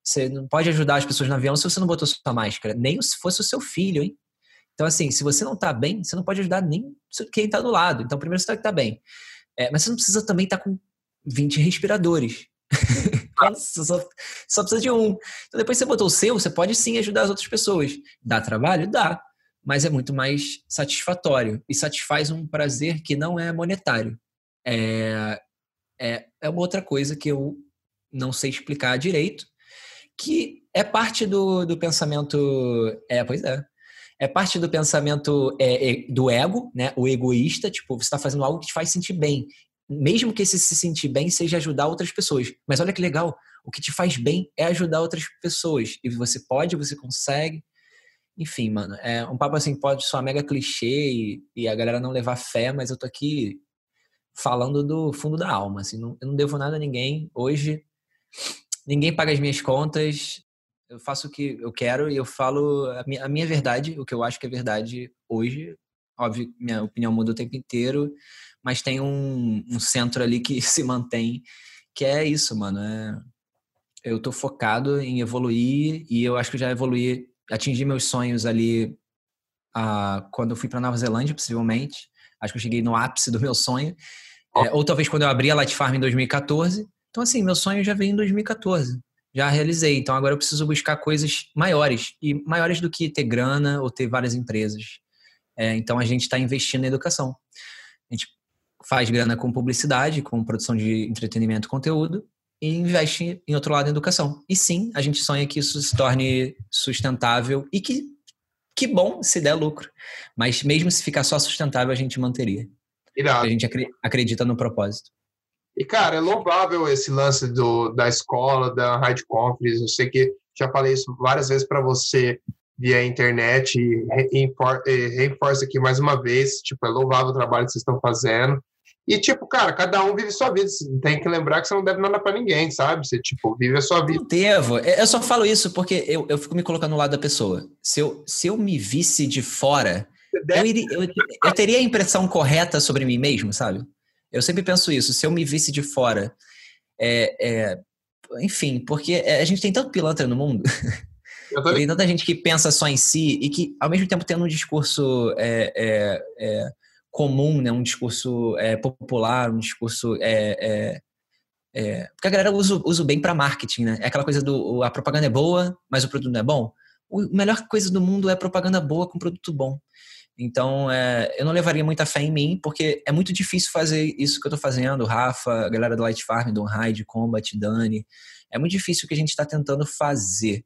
Você não pode ajudar as pessoas no avião se você não botou sua máscara, nem se fosse o seu filho, hein? Então, assim, se você não tá bem, você não pode ajudar nem quem tá do lado. Então, primeiro você tem que estar tá bem. É, mas você não precisa também estar tá com 20 respiradores. (laughs) só, só precisa de um. Então, depois você botou o seu, você pode sim ajudar as outras pessoas. Dá trabalho? Dá. Mas é muito mais satisfatório. E satisfaz um prazer que não é monetário. É, é, é uma outra coisa que eu não sei explicar direito, que é parte do, do pensamento. É, pois é. É parte do pensamento é, é, do ego, né? O egoísta, tipo, você está fazendo algo que te faz sentir bem mesmo que esse se sentir bem seja ajudar outras pessoas. Mas olha que legal, o que te faz bem é ajudar outras pessoas. E você pode, você consegue. Enfim, mano, é um papo assim pode soar mega clichê e, e a galera não levar fé, mas eu tô aqui falando do fundo da alma. Assim, não, eu não devo nada a ninguém. Hoje, ninguém paga as minhas contas. Eu faço o que eu quero e eu falo a minha, a minha verdade, o que eu acho que é verdade hoje. Óbvio, minha opinião muda o tempo inteiro mas tem um, um centro ali que (laughs) se mantém, que é isso, mano. É, eu tô focado em evoluir e eu acho que já evoluí, atingi meus sonhos ali ah, quando eu fui para Nova Zelândia, possivelmente. Acho que eu cheguei no ápice do meu sonho. É, ou talvez quando eu abri a Light Farm em 2014. Então, assim, meu sonho já veio em 2014. Já realizei. Então, agora eu preciso buscar coisas maiores. E maiores do que ter grana ou ter várias empresas. É, então, a gente está investindo na educação. A gente faz grana com publicidade, com produção de entretenimento e conteúdo, e investe em outro lado em educação. E sim, a gente sonha que isso se torne sustentável e que, que bom se der lucro. Mas mesmo se ficar só sustentável, a gente manteria. Irado. A gente acredita no propósito. E, cara, é louvável esse lance do, da escola, da Rádio Conference. Eu sei que já falei isso várias vezes para você via internet e reforço aqui mais uma vez. Tipo, é louvável o trabalho que vocês estão fazendo. E, tipo, cara, cada um vive sua vida. Você tem que lembrar que você não deve nada para ninguém, sabe? Você, tipo, vive a sua vida. Não devo. É, eu só falo isso porque eu, eu fico me colocando no lado da pessoa. Se eu, se eu me visse de fora, eu, iria, eu, eu teria a impressão correta sobre mim mesmo, sabe? Eu sempre penso isso. Se eu me visse de fora, é, é, enfim, porque a gente tem tanto pilantra no mundo. (laughs) Tem tanta gente que pensa só em si e que, ao mesmo tempo, tendo um discurso é, é, é comum, né? um discurso é, popular, um discurso. É, é, é, porque a galera usa, usa bem para marketing, né? É aquela coisa do a propaganda é boa, mas o produto não é bom. A melhor coisa do mundo é propaganda boa com produto bom. Então, é, eu não levaria muita fé em mim, porque é muito difícil fazer isso que eu estou fazendo. Rafa, a galera do Light Farm, Don Hyde, Combat, Dani. É muito difícil o que a gente está tentando fazer.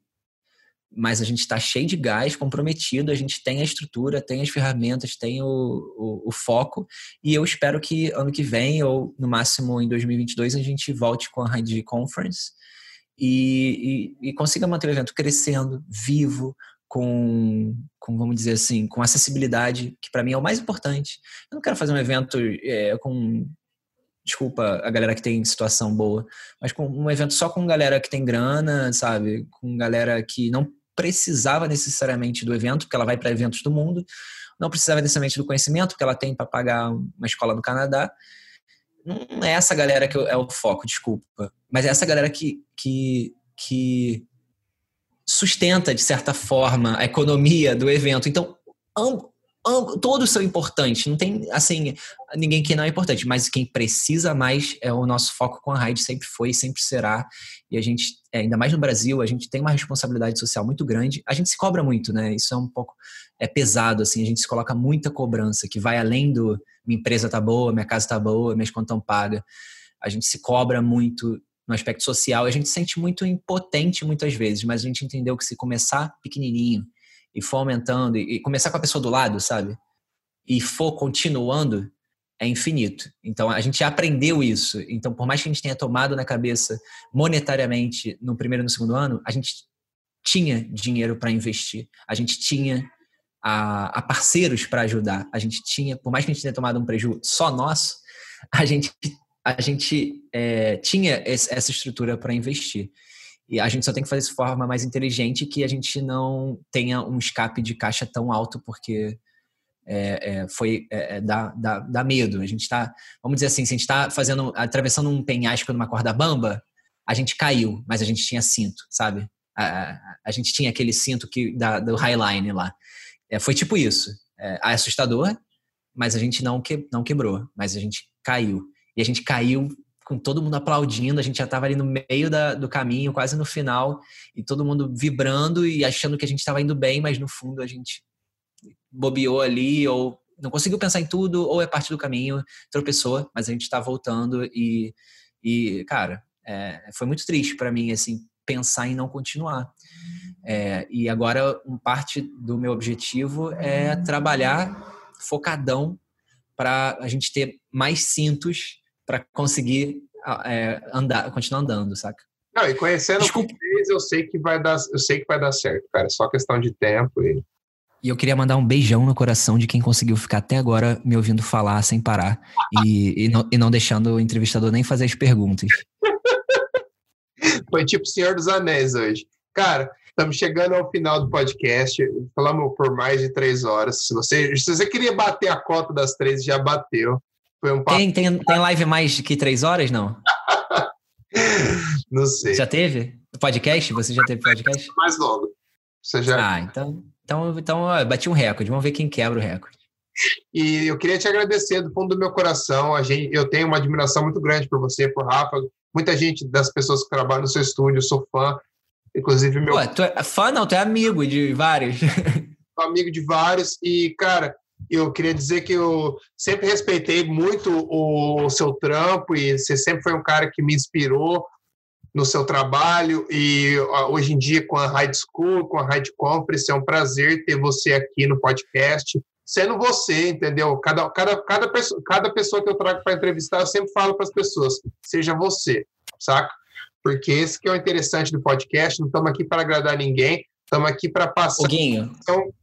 Mas a gente está cheio de gás, comprometido, a gente tem a estrutura, tem as ferramentas, tem o, o, o, foco. E eu espero que ano que vem, ou no máximo em 2022, a gente volte com a Hyde Conference e, e, e consiga manter o evento crescendo, vivo, com, com, vamos dizer assim, com acessibilidade, que para mim é o mais importante. Eu não quero fazer um evento é, com, desculpa a galera que tem situação boa, mas com um evento só com galera que tem grana, sabe? Com galera que não precisava necessariamente do evento, porque ela vai para eventos do mundo, não precisava necessariamente do conhecimento, porque ela tem para pagar uma escola no Canadá. Não é essa galera que é o foco, desculpa. Mas é essa galera que, que, que sustenta, de certa forma, a economia do evento. Então, todos são importantes. Não tem, assim, ninguém que não é importante, mas quem precisa mais é o nosso foco com a Raid, sempre foi e sempre será. E a gente, é, ainda mais no Brasil, a gente tem uma responsabilidade social muito grande. A gente se cobra muito, né? Isso é um pouco é pesado, assim, a gente se coloca muita cobrança, que vai além do minha empresa tá boa, minha casa tá boa, minhas contas estão pagas. A gente se cobra muito no aspecto social. A gente se sente muito impotente muitas vezes, mas a gente entendeu que se começar pequenininho e for aumentando e começar com a pessoa do lado, sabe? E for continuando, é infinito. Então a gente aprendeu isso. Então, por mais que a gente tenha tomado na cabeça monetariamente no primeiro e no segundo ano, a gente tinha dinheiro para investir. A gente tinha a, a parceiros para ajudar. A gente tinha, por mais que a gente tenha tomado um prejuízo só nosso, a gente a gente é, tinha essa estrutura para investir. E a gente só tem que fazer isso de forma mais inteligente que a gente não tenha um escape de caixa tão alto, porque é, é, foi é, é dá, dá, dá, medo. A gente está, vamos dizer assim, se a gente está fazendo, atravessando um penhasco numa corda bamba, a gente caiu, mas a gente tinha cinto, sabe? A, a, a gente tinha aquele cinto que da, do Highline lá. É, foi tipo isso. É, assustador, mas a gente não, que, não quebrou, mas a gente caiu. E a gente caiu com todo mundo aplaudindo, a gente já estava ali no meio da, do caminho, quase no final, e todo mundo vibrando e achando que a gente estava indo bem, mas no fundo a gente bobeou ali, ou não conseguiu pensar em tudo, ou é parte do caminho, tropeçou, mas a gente está voltando e, e cara, é, foi muito triste para mim, assim, pensar em não continuar. É, e agora, parte do meu objetivo é trabalhar focadão para a gente ter mais cintos para conseguir é, andar, continuar andando, saca? Não, e conhecendo Desculpa. vocês, eu sei que vai dar, eu sei que vai dar certo, cara. É só questão de tempo e e eu queria mandar um beijão no coração de quem conseguiu ficar até agora me ouvindo falar sem parar e, e, não, e não deixando o entrevistador nem fazer as perguntas. (laughs) Foi tipo Senhor dos Anéis hoje. Cara, estamos chegando ao final do podcast. Falamos por mais de três horas. Se você, se você queria bater a cota das três, já bateu. Foi um papo... tem, tem, tem live mais que três horas, não? (laughs) não sei. Já teve? Podcast? Você já teve podcast? Mais longo. Você já... Ah, então, então, então ó, bati um recorde. Vamos ver quem quebra o recorde. E eu queria te agradecer do fundo do meu coração. A gente, eu tenho uma admiração muito grande por você, por Rafa. Muita gente das pessoas que trabalham no seu estúdio, sou fã. Inclusive meu. Pô, tu é fã, não, tu é amigo de vários. (laughs) Amigo de vários. E, cara, eu queria dizer que eu sempre respeitei muito o seu trampo e você sempre foi um cara que me inspirou no seu trabalho e hoje em dia com a High School, com a High Conference, é um prazer ter você aqui no podcast, sendo você, entendeu? Cada, cada, cada, pessoa, cada pessoa que eu trago para entrevistar, eu sempre falo para as pessoas, seja você, saca? Porque esse que é o interessante do podcast, não estamos aqui para agradar ninguém, estamos aqui para passar informação,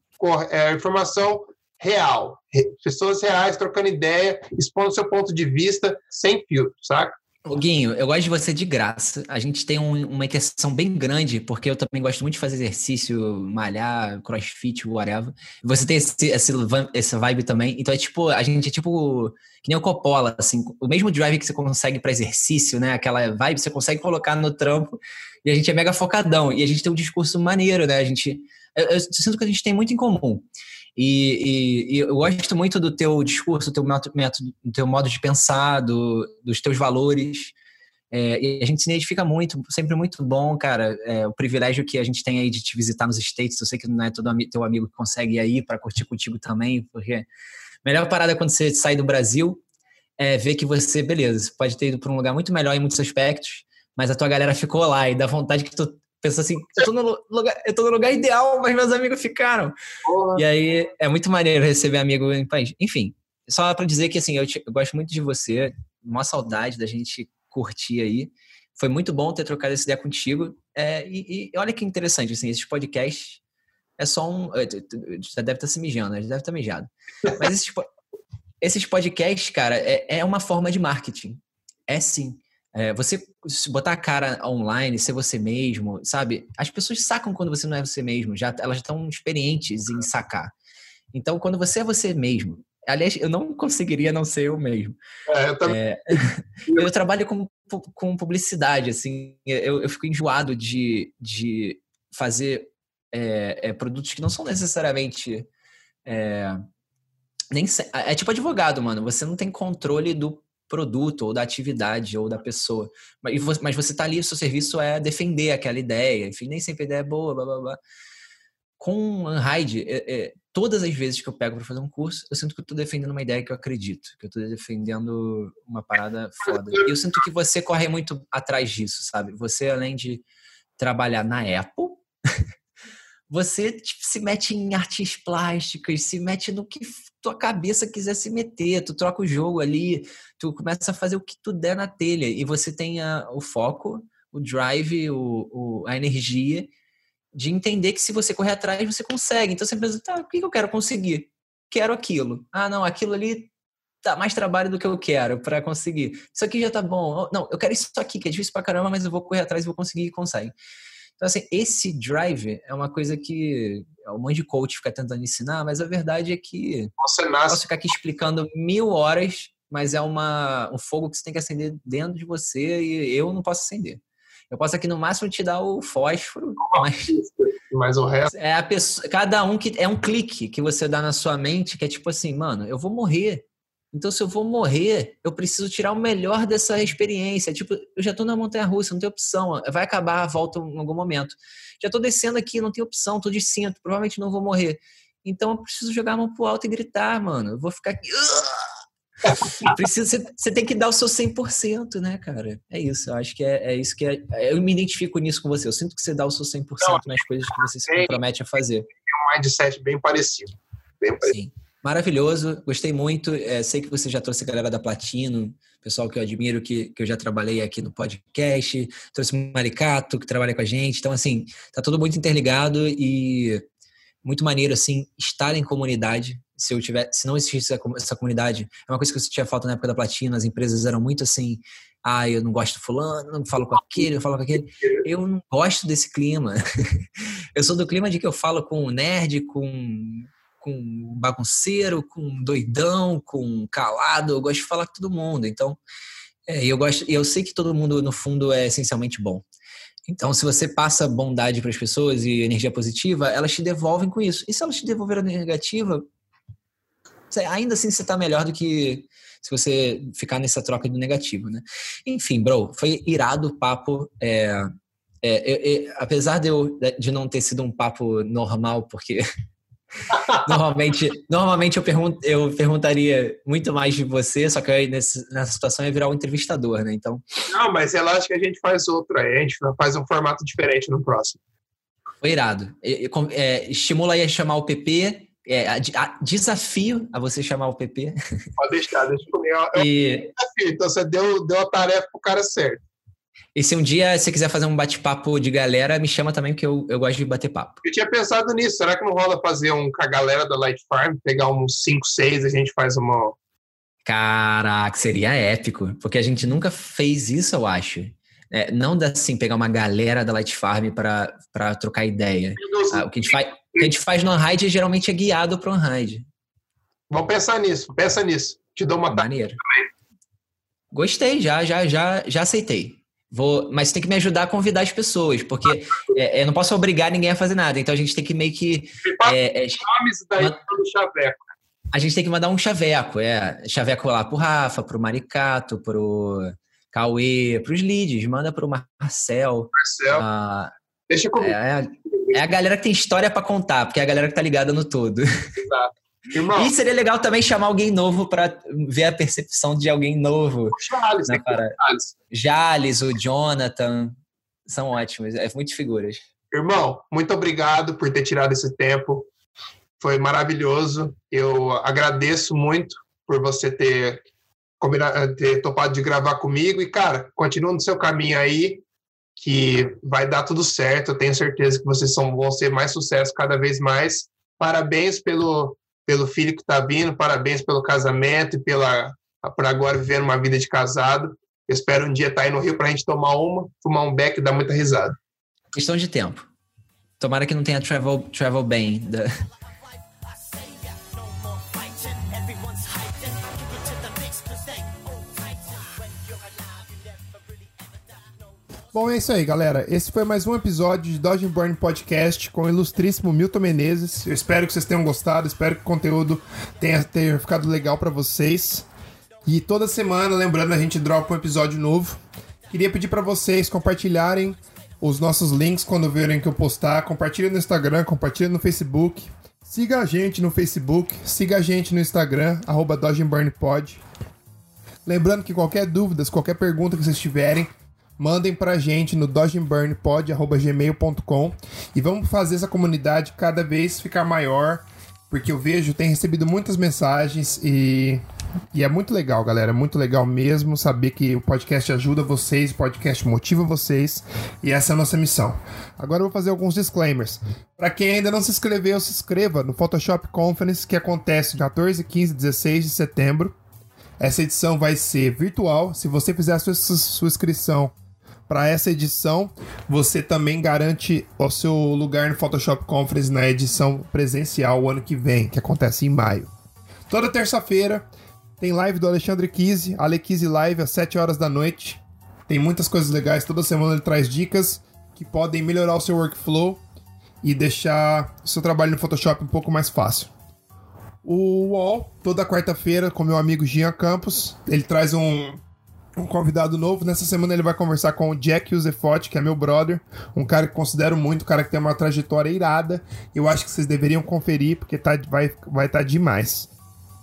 é, informação real. Pessoas reais trocando ideia, expondo seu ponto de vista sem filtro, saca? Guinho, eu gosto de você de graça. A gente tem um, uma intenção bem grande, porque eu também gosto muito de fazer exercício, malhar, crossfit, whatever. Você tem esse, esse, esse vibe também. Então é tipo, a gente é tipo, que nem o Coppola, assim, o mesmo drive que você consegue para exercício, né? Aquela vibe, você consegue colocar no trampo. E a gente é mega focadão. E a gente tem um discurso maneiro, né? A gente. Eu, eu sinto que a gente tem muito em comum. E, e, e, eu gosto muito do teu discurso, do teu método, do teu modo de pensar, do, dos teus valores. É, e a gente se identifica muito, sempre muito bom, cara. É, o privilégio que a gente tem aí de te visitar nos States. Eu sei que não é todo teu amigo que consegue ir aí para curtir contigo também, porque a melhor parada é quando você sai do Brasil é ver que você, beleza, você pode ter ido para um lugar muito melhor em muitos aspectos, mas a tua galera ficou lá e dá vontade que tu pensa assim, eu tô no lugar, eu tô no lugar ideal, mas meus amigos ficaram. Porra. E aí é muito maneiro receber amigo em país. Enfim, só para dizer que assim, eu, te, eu gosto muito de você, uma saudade da gente curtir aí. Foi muito bom ter trocado essa ideia contigo. É, e, e, olha que interessante, assim, esses podcasts é só um. É, já deve estar se mijando, já deve estar mijado. Mas esses, esses podcasts, cara, é, é uma forma de marketing. É sim. É, você botar a cara online, ser você mesmo, sabe? As pessoas sacam quando você não é você mesmo, já, elas já estão experientes em sacar. Então, quando você é você mesmo, Aliás, eu não (laughs) conseguiria não ser eu mesmo. É, eu, também... é, (laughs) eu trabalho com, com publicidade, assim, eu, eu fico enjoado de, de fazer é, é produtos que não são necessariamente. É, nem é tipo advogado, mano. Você não tem controle do produto ou da atividade ou da pessoa. Mas, você tá ali, o seu serviço é defender aquela ideia. Enfim, nem sempre a ideia é boa, blá blá blá. Com Unhide, é, é, todas as vezes que eu pego para fazer um curso, eu sinto que eu estou defendendo uma ideia que eu acredito, que eu estou defendendo uma parada foda. E eu sinto que você corre muito atrás disso, sabe? Você, além de trabalhar na Apple, (laughs) você tipo, se mete em artes plásticas, se mete no que tua cabeça quiser se meter, tu troca o jogo ali, tu começa a fazer o que tu der na telha, e você tem a, o foco, o drive, o, o, a energia de entender que se você correr atrás, você consegue. Então você pensa, tá, o que eu quero conseguir? Quero aquilo. Ah, não, aquilo ali dá mais trabalho do que eu quero para conseguir. Isso aqui já tá bom. Não, eu quero isso aqui, que é difícil pra caramba, mas eu vou correr atrás e vou conseguir e consegue. Então, assim, esse drive é uma coisa que um monte de coach fica tentando ensinar, mas a verdade é que você nasce. posso ficar aqui explicando mil horas, mas é uma, um fogo que você tem que acender dentro de você e eu não posso acender. Eu posso aqui no máximo te dar o fósforo, mas. Mas o resto. É a pessoa, cada um que. É um clique que você dá na sua mente que é tipo assim, mano, eu vou morrer. Então, se eu vou morrer, eu preciso tirar o melhor dessa experiência. Tipo, eu já tô na montanha russa, não tem opção. Vai acabar a volta em algum momento. Já tô descendo aqui, não tem opção, tô de cinto, provavelmente não vou morrer. Então eu preciso jogar a mão pro alto e gritar, mano. Eu vou ficar aqui. Precisa, você tem que dar o seu 100%, né, cara? É isso, eu acho que é, é isso que é. Eu me identifico nisso com você. Eu sinto que você dá o seu 100% Não, nas coisas que você se compromete a fazer. É um mindset bem parecido. Bem parecido. Sim. Maravilhoso, gostei muito. É, sei que você já trouxe a galera da Platino, pessoal que eu admiro, que, que eu já trabalhei aqui no podcast, trouxe o Maricato, que trabalha com a gente. Então, assim, tá tudo muito interligado e muito maneiro, assim, estar em comunidade se eu tiver, se não existisse essa comunidade, é uma coisa que eu sentia falta na época da platina, as empresas eram muito assim, ah, eu não gosto do fulano, não falo com aquele, eu falo com aquele. Eu não gosto desse clima. (laughs) eu sou do clima de que eu falo com nerd, com com bagunceiro, com doidão, com calado, eu gosto de falar com todo mundo. Então, é, eu gosto, eu sei que todo mundo no fundo é essencialmente bom. Então, se você passa bondade para as pessoas e energia positiva, elas te devolvem com isso. E se elas te devolverem negativa, ainda assim você está melhor do que se você ficar nessa troca do negativo, né? Enfim, bro, foi irado o papo. É, é, é, apesar de, eu, de não ter sido um papo normal, porque normalmente, normalmente eu, pergun eu perguntaria muito mais de você, só que aí nesse, nessa situação ia virar um entrevistador, né? Então. Não, mas relaxa que a gente faz outro aí, a gente faz um formato diferente no próximo. Foi irado. É, estimula aí a chamar o PP é, a, a, desafio a você chamar o PP. Pode deixar, deixa comigo. É e... desafio, então você deu, deu a tarefa pro cara certo. E se um dia você quiser fazer um bate-papo de galera, me chama também, porque eu, eu gosto de bater papo. Eu tinha pensado nisso. Será que não rola fazer um com a galera da Light Farm? Pegar uns 5, 6, a gente faz uma. Caraca, seria épico. Porque a gente nunca fez isso, eu acho. É, não dá assim, pegar uma galera da Light Farm para trocar ideia. Ah, o que a gente faz o que a gente faz no Unride geralmente é guiado para o Unride. Vamos pensar nisso, pensa nisso. Te dou uma maneira. Gostei, já, já, já, já aceitei. Vou, mas tem que me ajudar a convidar as pessoas, porque é, eu não posso obrigar ninguém a fazer nada. Então a gente tem que meio que. É, é, daí chaveco. A gente tem que mandar um chaveco, é. Chaveco lá pro Rafa, pro Maricato, pro Cauê, pros leads, manda pro Marcel. Marcel. Ah, Deixa comigo. é, é a galera que tem história pra contar, porque é a galera que tá ligada no todo. Irmão, E seria legal também chamar alguém novo pra ver a percepção de alguém novo. o ter o parada. Charles. Jales, o Jonathan, são ótimos, é muitas figuras. Irmão, muito obrigado por ter tirado esse tempo. Foi maravilhoso. Eu agradeço muito por você ter, ter topado de gravar comigo. E, cara, continua no seu caminho aí, que vai dar tudo certo. Eu tenho certeza que vocês são, vão ser mais sucesso cada vez mais. Parabéns pelo, pelo filho que está vindo, parabéns pelo casamento e pela, agora vivendo uma vida de casado. Espero um dia estar aí no Rio para a gente tomar uma, fumar um beck e dar muita risada. Questão de tempo. Tomara que não tenha travel, travel ban. da- Bom, é isso aí, galera. Esse foi mais um episódio de Dodge Burn Podcast com o ilustríssimo Milton Menezes. Eu espero que vocês tenham gostado, espero que o conteúdo tenha, tenha ficado legal pra vocês. E toda semana, lembrando, a gente dropa um episódio novo. Queria pedir pra vocês compartilharem os nossos links quando verem que eu postar. Compartilha no Instagram, compartilha no Facebook. Siga a gente no Facebook, siga a gente no Instagram, arroba. Lembrando que qualquer dúvidas, qualquer pergunta que vocês tiverem, mandem pra gente no dodgeburnpod.gmail.com e vamos fazer essa comunidade cada vez ficar maior, porque eu vejo, tem recebido muitas mensagens e, e é muito legal, galera, é muito legal mesmo saber que o podcast ajuda vocês, o podcast motiva vocês e essa é a nossa missão. Agora eu vou fazer alguns disclaimers. Pra quem ainda não se inscreveu, se inscreva no Photoshop Conference que acontece 14, 15 e 16 de setembro. Essa edição vai ser virtual. Se você fizer a sua, sua inscrição para essa edição, você também garante o seu lugar no Photoshop Conference na edição presencial o ano que vem, que acontece em maio. Toda terça-feira tem live do Alexandre Kise, Ale Kise Live às 7 horas da noite. Tem muitas coisas legais, toda semana ele traz dicas que podem melhorar o seu workflow e deixar o seu trabalho no Photoshop um pouco mais fácil o UOL, toda quarta-feira, com meu amigo Gian Campos. Ele traz um, um convidado novo. Nessa semana ele vai conversar com o Jack Uzefotti, que é meu brother. Um cara que considero muito, um cara que tem uma trajetória irada. Eu acho que vocês deveriam conferir, porque tá, vai estar vai tá demais.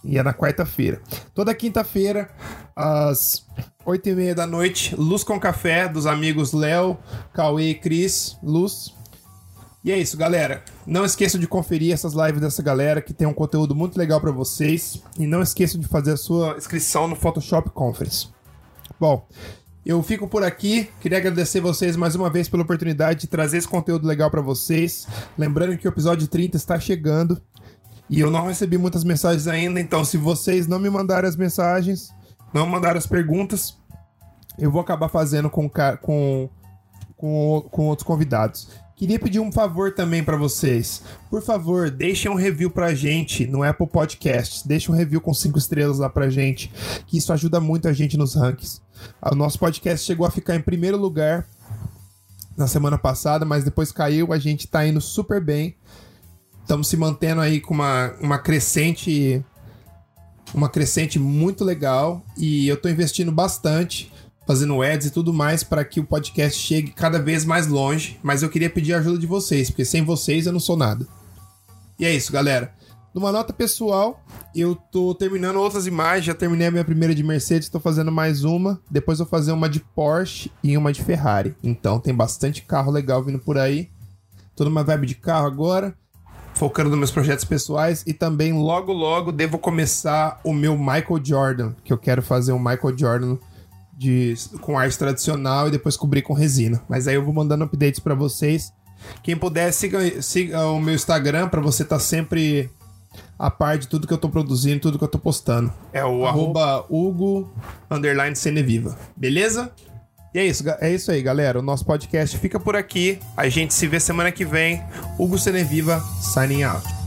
E é na quarta-feira. Toda quinta-feira, às oito e meia da noite, Luz com Café, dos amigos Léo, Cauê e Cris. Luz, e é isso, galera. Não esqueçam de conferir essas lives dessa galera que tem um conteúdo muito legal pra vocês. E não esqueçam de fazer a sua inscrição no Photoshop Conference. Bom, eu fico por aqui. Queria agradecer vocês mais uma vez pela oportunidade de trazer esse conteúdo legal pra vocês. Lembrando que o episódio 30 está chegando. E eu não recebi muitas mensagens ainda, então se vocês não me mandarem as mensagens, não mandarem as perguntas, eu vou acabar fazendo com, com, com, com outros convidados. Queria pedir um favor também pra vocês. Por favor, deixem um review pra gente no Apple Podcasts. Deixem um review com cinco estrelas lá pra gente, que isso ajuda muito a gente nos rankings. O nosso podcast chegou a ficar em primeiro lugar na semana passada, mas depois caiu. A gente tá indo super bem. Estamos se mantendo aí com uma, uma crescente uma crescente muito legal e eu tô investindo bastante fazendo ads e tudo mais para que o podcast chegue cada vez mais longe, mas eu queria pedir a ajuda de vocês, porque sem vocês eu não sou nada. E é isso, galera. Numa nota pessoal, eu tô terminando outras imagens, já terminei a minha primeira de Mercedes, tô fazendo mais uma, depois vou fazer uma de Porsche e uma de Ferrari. Então tem bastante carro legal vindo por aí. Tô numa vibe de carro agora, focando nos meus projetos pessoais e também logo logo devo começar o meu Michael Jordan, que eu quero fazer um Michael Jordan de, com arte tradicional e depois cobrir com resina. Mas aí eu vou mandando updates pra vocês. Quem puder, siga, siga o meu Instagram pra você estar sempre a par de tudo que eu tô produzindo, tudo que eu tô postando. É o arroba Hugo underline Ceneviva. Beleza? E é isso, é isso aí, galera. O nosso podcast fica por aqui. A gente se vê semana que vem. Hugo Ceneviva, signing out.